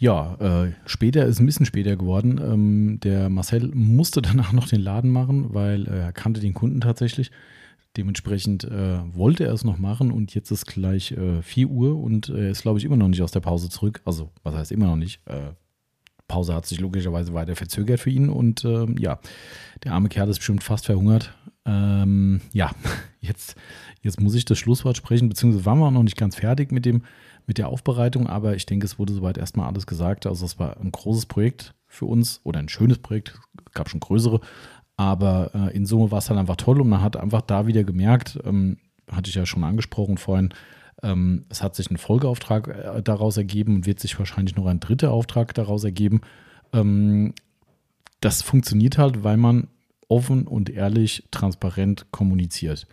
Ja, äh, später ist ein bisschen später geworden. Ähm, der Marcel musste danach noch den Laden machen, weil äh, er kannte den Kunden tatsächlich. Dementsprechend äh, wollte er es noch machen und jetzt ist gleich äh, 4 Uhr und er ist, glaube ich, immer noch nicht aus der Pause zurück. Also, was heißt immer noch nicht? Äh, Pause hat sich logischerweise weiter verzögert für ihn und ähm, ja, der arme Kerl ist bestimmt fast verhungert. Ähm, ja, jetzt, jetzt muss ich das Schlusswort sprechen, beziehungsweise waren wir auch noch nicht ganz fertig mit, dem, mit der Aufbereitung, aber ich denke, es wurde soweit erstmal alles gesagt. Also es war ein großes Projekt für uns oder ein schönes Projekt, es gab schon größere, aber äh, in Summe war es halt einfach toll und man hat einfach da wieder gemerkt, ähm, hatte ich ja schon angesprochen vorhin, ähm, es hat sich ein Folgeauftrag äh, daraus ergeben und wird sich wahrscheinlich noch ein dritter Auftrag daraus ergeben. Ähm, das funktioniert halt, weil man offen und ehrlich, transparent kommuniziert.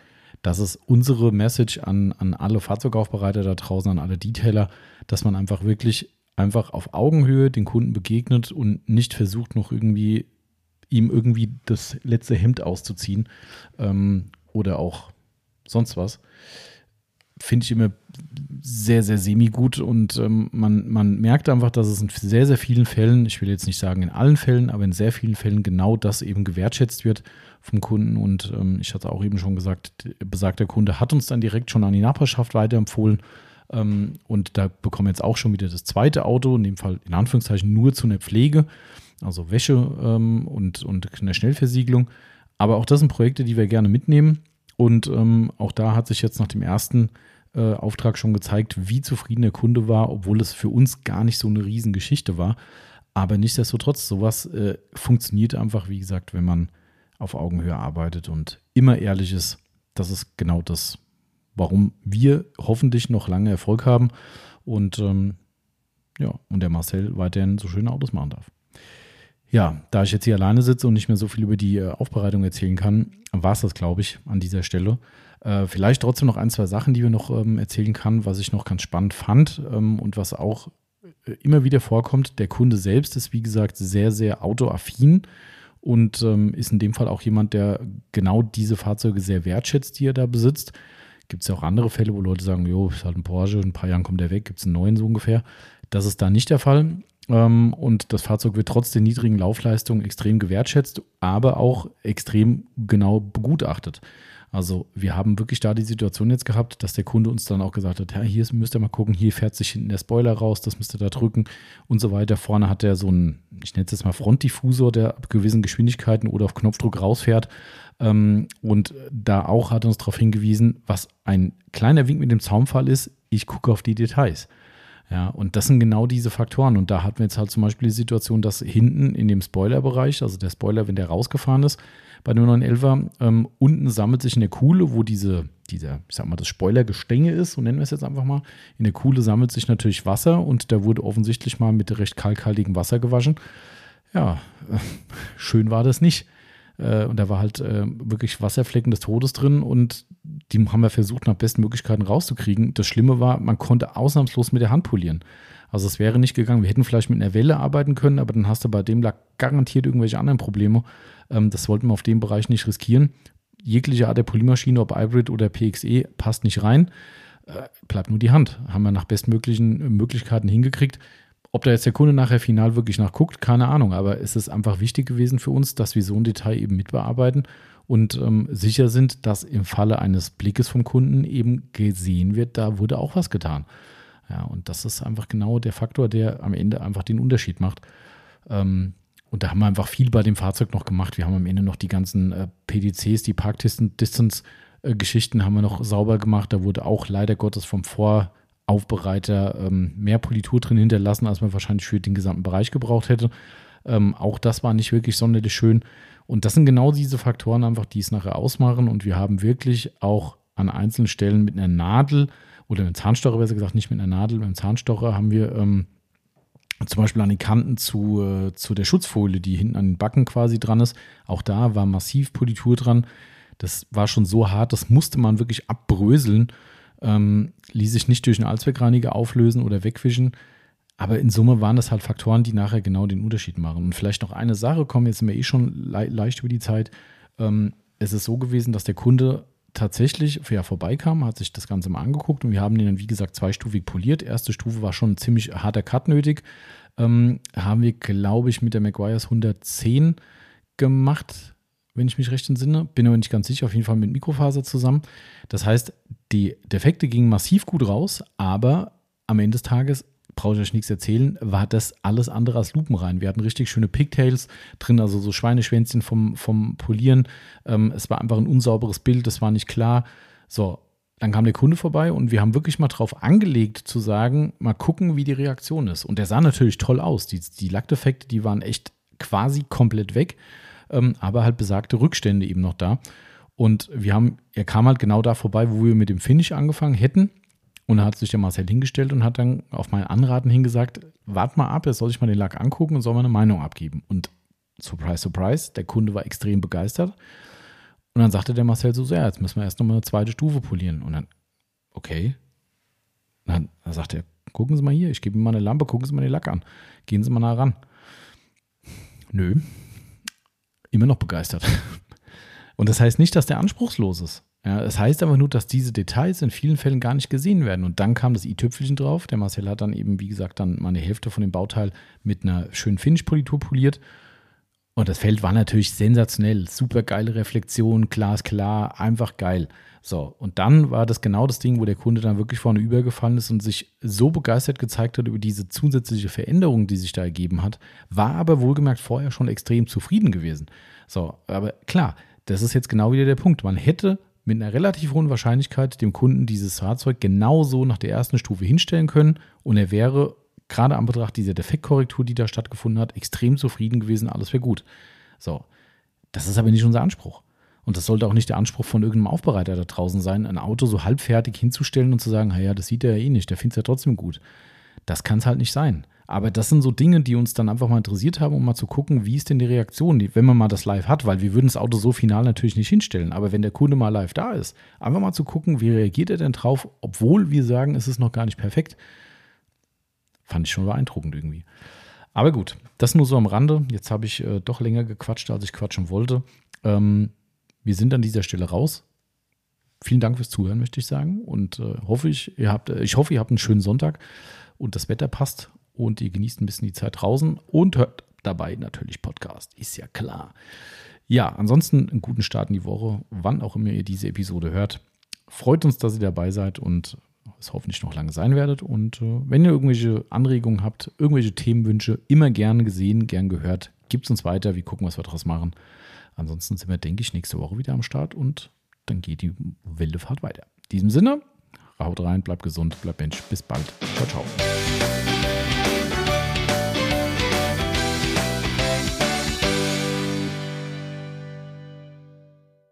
Das ist unsere Message an, an alle Fahrzeugaufbereiter da draußen, an alle Detailer, dass man einfach wirklich einfach auf Augenhöhe den Kunden begegnet und nicht versucht, noch irgendwie ihm irgendwie das letzte Hemd auszuziehen ähm, oder auch sonst was. finde ich immer sehr, sehr semi-gut und ähm, man, man merkt einfach, dass es in sehr, sehr vielen Fällen, ich will jetzt nicht sagen in allen Fällen, aber in sehr vielen Fällen genau das eben gewertschätzt wird vom Kunden und ähm, ich hatte auch eben schon gesagt, besagter Kunde hat uns dann direkt schon an die Nachbarschaft weiterempfohlen ähm, und da bekommen wir jetzt auch schon wieder das zweite Auto, in dem Fall in Anführungszeichen nur zu einer Pflege, also Wäsche ähm, und, und eine Schnellversiegelung. Aber auch das sind Projekte, die wir gerne mitnehmen und ähm, auch da hat sich jetzt nach dem ersten äh, Auftrag schon gezeigt, wie zufrieden der Kunde war, obwohl es für uns gar nicht so eine Riesengeschichte war. Aber nichtsdestotrotz, sowas äh, funktioniert einfach, wie gesagt, wenn man auf Augenhöhe arbeitet und immer ehrlich ist. Das ist genau das, warum wir hoffentlich noch lange Erfolg haben und ähm, ja, und der Marcel weiterhin so schöne Autos machen darf. Ja, da ich jetzt hier alleine sitze und nicht mehr so viel über die äh, Aufbereitung erzählen kann, war es das, glaube ich, an dieser Stelle. Äh, vielleicht trotzdem noch ein, zwei Sachen, die wir noch ähm, erzählen kann, was ich noch ganz spannend fand ähm, und was auch äh, immer wieder vorkommt. Der Kunde selbst ist, wie gesagt, sehr, sehr autoaffin und ähm, ist in dem Fall auch jemand, der genau diese Fahrzeuge sehr wertschätzt, die er da besitzt. Gibt es ja auch andere Fälle, wo Leute sagen, jo, ist halt ein Porsche, in ein paar Jahren kommt der weg, gibt es einen neuen so ungefähr. Das ist da nicht der Fall. Ähm, und das Fahrzeug wird trotz der niedrigen Laufleistung extrem gewertschätzt, aber auch extrem genau begutachtet. Also wir haben wirklich da die Situation jetzt gehabt, dass der Kunde uns dann auch gesagt hat, ja, hier müsst ihr mal gucken, hier fährt sich hinten der Spoiler raus, das müsst ihr da drücken und so weiter. Vorne hat er so einen, ich nenne es jetzt mal Frontdiffusor, der ab gewissen Geschwindigkeiten oder auf Knopfdruck rausfährt. Ähm, und da auch hat er uns darauf hingewiesen, was ein kleiner Wink mit dem Zaumfall ist, ich gucke auf die Details. Ja, und das sind genau diese Faktoren. Und da hatten wir jetzt halt zum Beispiel die Situation, dass hinten in dem Spoilerbereich, also der Spoiler, wenn der rausgefahren ist, bei dem 911er, ähm, unten sammelt sich in der Kuhle, wo diese, dieser, ich sag mal, das Spoilergestänge ist, so nennen wir es jetzt einfach mal. In der Kuhle sammelt sich natürlich Wasser und da wurde offensichtlich mal mit recht kalkhaltigem Wasser gewaschen. Ja, äh, schön war das nicht. Äh, und da war halt äh, wirklich Wasserflecken des Todes drin und die haben wir versucht, nach besten Möglichkeiten rauszukriegen. Das Schlimme war, man konnte ausnahmslos mit der Hand polieren. Also es wäre nicht gegangen. Wir hätten vielleicht mit einer Welle arbeiten können, aber dann hast du bei dem Lack garantiert irgendwelche anderen Probleme. Ähm, das wollten wir auf dem Bereich nicht riskieren. Jegliche Art der Polymaschine, ob Hybrid oder PXE, passt nicht rein. Äh, bleibt nur die Hand. Haben wir nach bestmöglichen Möglichkeiten hingekriegt. Ob da jetzt der Kunde nachher final wirklich nachguckt, keine Ahnung. Aber es ist einfach wichtig gewesen für uns, dass wir so ein Detail eben mitbearbeiten und ähm, sicher sind, dass im Falle eines Blickes vom Kunden eben gesehen wird, da wurde auch was getan. Ja, und das ist einfach genau der Faktor, der am Ende einfach den Unterschied macht. Ähm, und da haben wir einfach viel bei dem Fahrzeug noch gemacht. Wir haben am Ende noch die ganzen äh, PDCs, die Park Distance äh, Geschichten haben wir noch sauber gemacht. Da wurde auch leider Gottes vom Voraufbereiter ähm, mehr Politur drin hinterlassen, als man wahrscheinlich für den gesamten Bereich gebraucht hätte. Ähm, auch das war nicht wirklich sonderlich schön. Und das sind genau diese Faktoren einfach, die es nachher ausmachen. Und wir haben wirklich auch an einzelnen Stellen mit einer Nadel oder mit einem Zahnstocher, besser gesagt, nicht mit einer Nadel, mit einem Zahnstocher haben wir ähm, zum Beispiel an den Kanten zu, äh, zu der Schutzfolie, die hinten an den Backen quasi dran ist. Auch da war massiv Politur dran. Das war schon so hart, das musste man wirklich abbröseln. Ähm, ließ sich nicht durch einen Allzweckreiniger auflösen oder wegwischen. Aber in Summe waren das halt Faktoren, die nachher genau den Unterschied machen. Und vielleicht noch eine Sache, kommen jetzt sind wir eh schon le leicht über die Zeit. Ähm, es ist so gewesen, dass der Kunde tatsächlich ja, vorbeikam, hat sich das Ganze mal angeguckt und wir haben den dann, wie gesagt, zweistufig poliert. Erste Stufe war schon ein ziemlich harter Cut nötig. Ähm, haben wir, glaube ich, mit der Maguires 110 gemacht, wenn ich mich recht entsinne. Bin aber nicht ganz sicher, auf jeden Fall mit Mikrofaser zusammen. Das heißt, die Defekte gingen massiv gut raus, aber am Ende des Tages brauche ich euch nichts erzählen, war das alles andere als lupenrein. Wir hatten richtig schöne Pigtails drin, also so Schweineschwänzchen vom, vom Polieren. Ähm, es war einfach ein unsauberes Bild, das war nicht klar. So, dann kam der Kunde vorbei und wir haben wirklich mal drauf angelegt zu sagen, mal gucken, wie die Reaktion ist. Und der sah natürlich toll aus. Die, die Lackdefekte, die waren echt quasi komplett weg, ähm, aber halt besagte Rückstände eben noch da. Und wir haben, er kam halt genau da vorbei, wo wir mit dem Finish angefangen hätten. Und da hat sich der Marcel hingestellt und hat dann auf mein Anraten hingesagt, wart mal ab, er soll sich mal den Lack angucken und soll mal eine Meinung abgeben. Und surprise, surprise, der Kunde war extrem begeistert. Und dann sagte der Marcel so, ja, jetzt müssen wir erst noch mal eine zweite Stufe polieren. Und dann, okay. Und dann, dann sagt er, gucken Sie mal hier, ich gebe Ihnen mal eine Lampe, gucken Sie mal den Lack an. Gehen Sie mal nah ran. Nö. Immer noch begeistert. Und das heißt nicht, dass der anspruchslos ist. Ja, das heißt aber nur, dass diese Details in vielen Fällen gar nicht gesehen werden. Und dann kam das i-Tüpfelchen drauf. Der Marcel hat dann eben, wie gesagt, dann mal eine Hälfte von dem Bauteil mit einer schönen Finish-Politur poliert. Und das Feld war natürlich sensationell. Super geile Reflexion, glasklar, einfach geil. So, und dann war das genau das Ding, wo der Kunde dann wirklich vorne übergefallen ist und sich so begeistert gezeigt hat über diese zusätzliche Veränderung, die sich da ergeben hat, war aber wohlgemerkt vorher schon extrem zufrieden gewesen. So, aber klar, das ist jetzt genau wieder der Punkt. Man hätte mit einer relativ hohen Wahrscheinlichkeit dem Kunden dieses Fahrzeug genauso nach der ersten Stufe hinstellen können und er wäre gerade am Betracht dieser Defektkorrektur, die da stattgefunden hat, extrem zufrieden gewesen, alles wäre gut. So, das ist aber nicht unser Anspruch. Und das sollte auch nicht der Anspruch von irgendeinem Aufbereiter da draußen sein, ein Auto so halbfertig hinzustellen und zu sagen, ja, das sieht er ja eh nicht, der findet es ja trotzdem gut. Das kann es halt nicht sein. Aber das sind so Dinge, die uns dann einfach mal interessiert haben, um mal zu gucken, wie ist denn die Reaktion, wenn man mal das live hat, weil wir würden das Auto so final natürlich nicht hinstellen. Aber wenn der Kunde mal live da ist, einfach mal zu gucken, wie reagiert er denn drauf, obwohl wir sagen, es ist noch gar nicht perfekt. Fand ich schon beeindruckend irgendwie. Aber gut, das nur so am Rande. Jetzt habe ich äh, doch länger gequatscht, als ich quatschen wollte. Ähm, wir sind an dieser Stelle raus. Vielen Dank fürs Zuhören, möchte ich sagen. Und äh, hoffe ich, ihr habt, äh, ich hoffe, ihr habt einen schönen Sonntag und das Wetter passt und ihr genießt ein bisschen die Zeit draußen und hört dabei natürlich Podcast. Ist ja klar. Ja, ansonsten einen guten Start in die Woche, wann auch immer ihr diese Episode hört. Freut uns, dass ihr dabei seid und es hoffentlich noch lange sein werdet. Und äh, wenn ihr irgendwelche Anregungen habt, irgendwelche Themenwünsche, immer gern gesehen, gern gehört, gibt es uns weiter. Wir gucken, was wir daraus machen. Ansonsten sind wir, denke ich, nächste Woche wieder am Start und dann geht die wilde Fahrt weiter. In diesem Sinne, haut rein, bleibt gesund, bleibt Mensch. Bis bald. Ciao, ciao.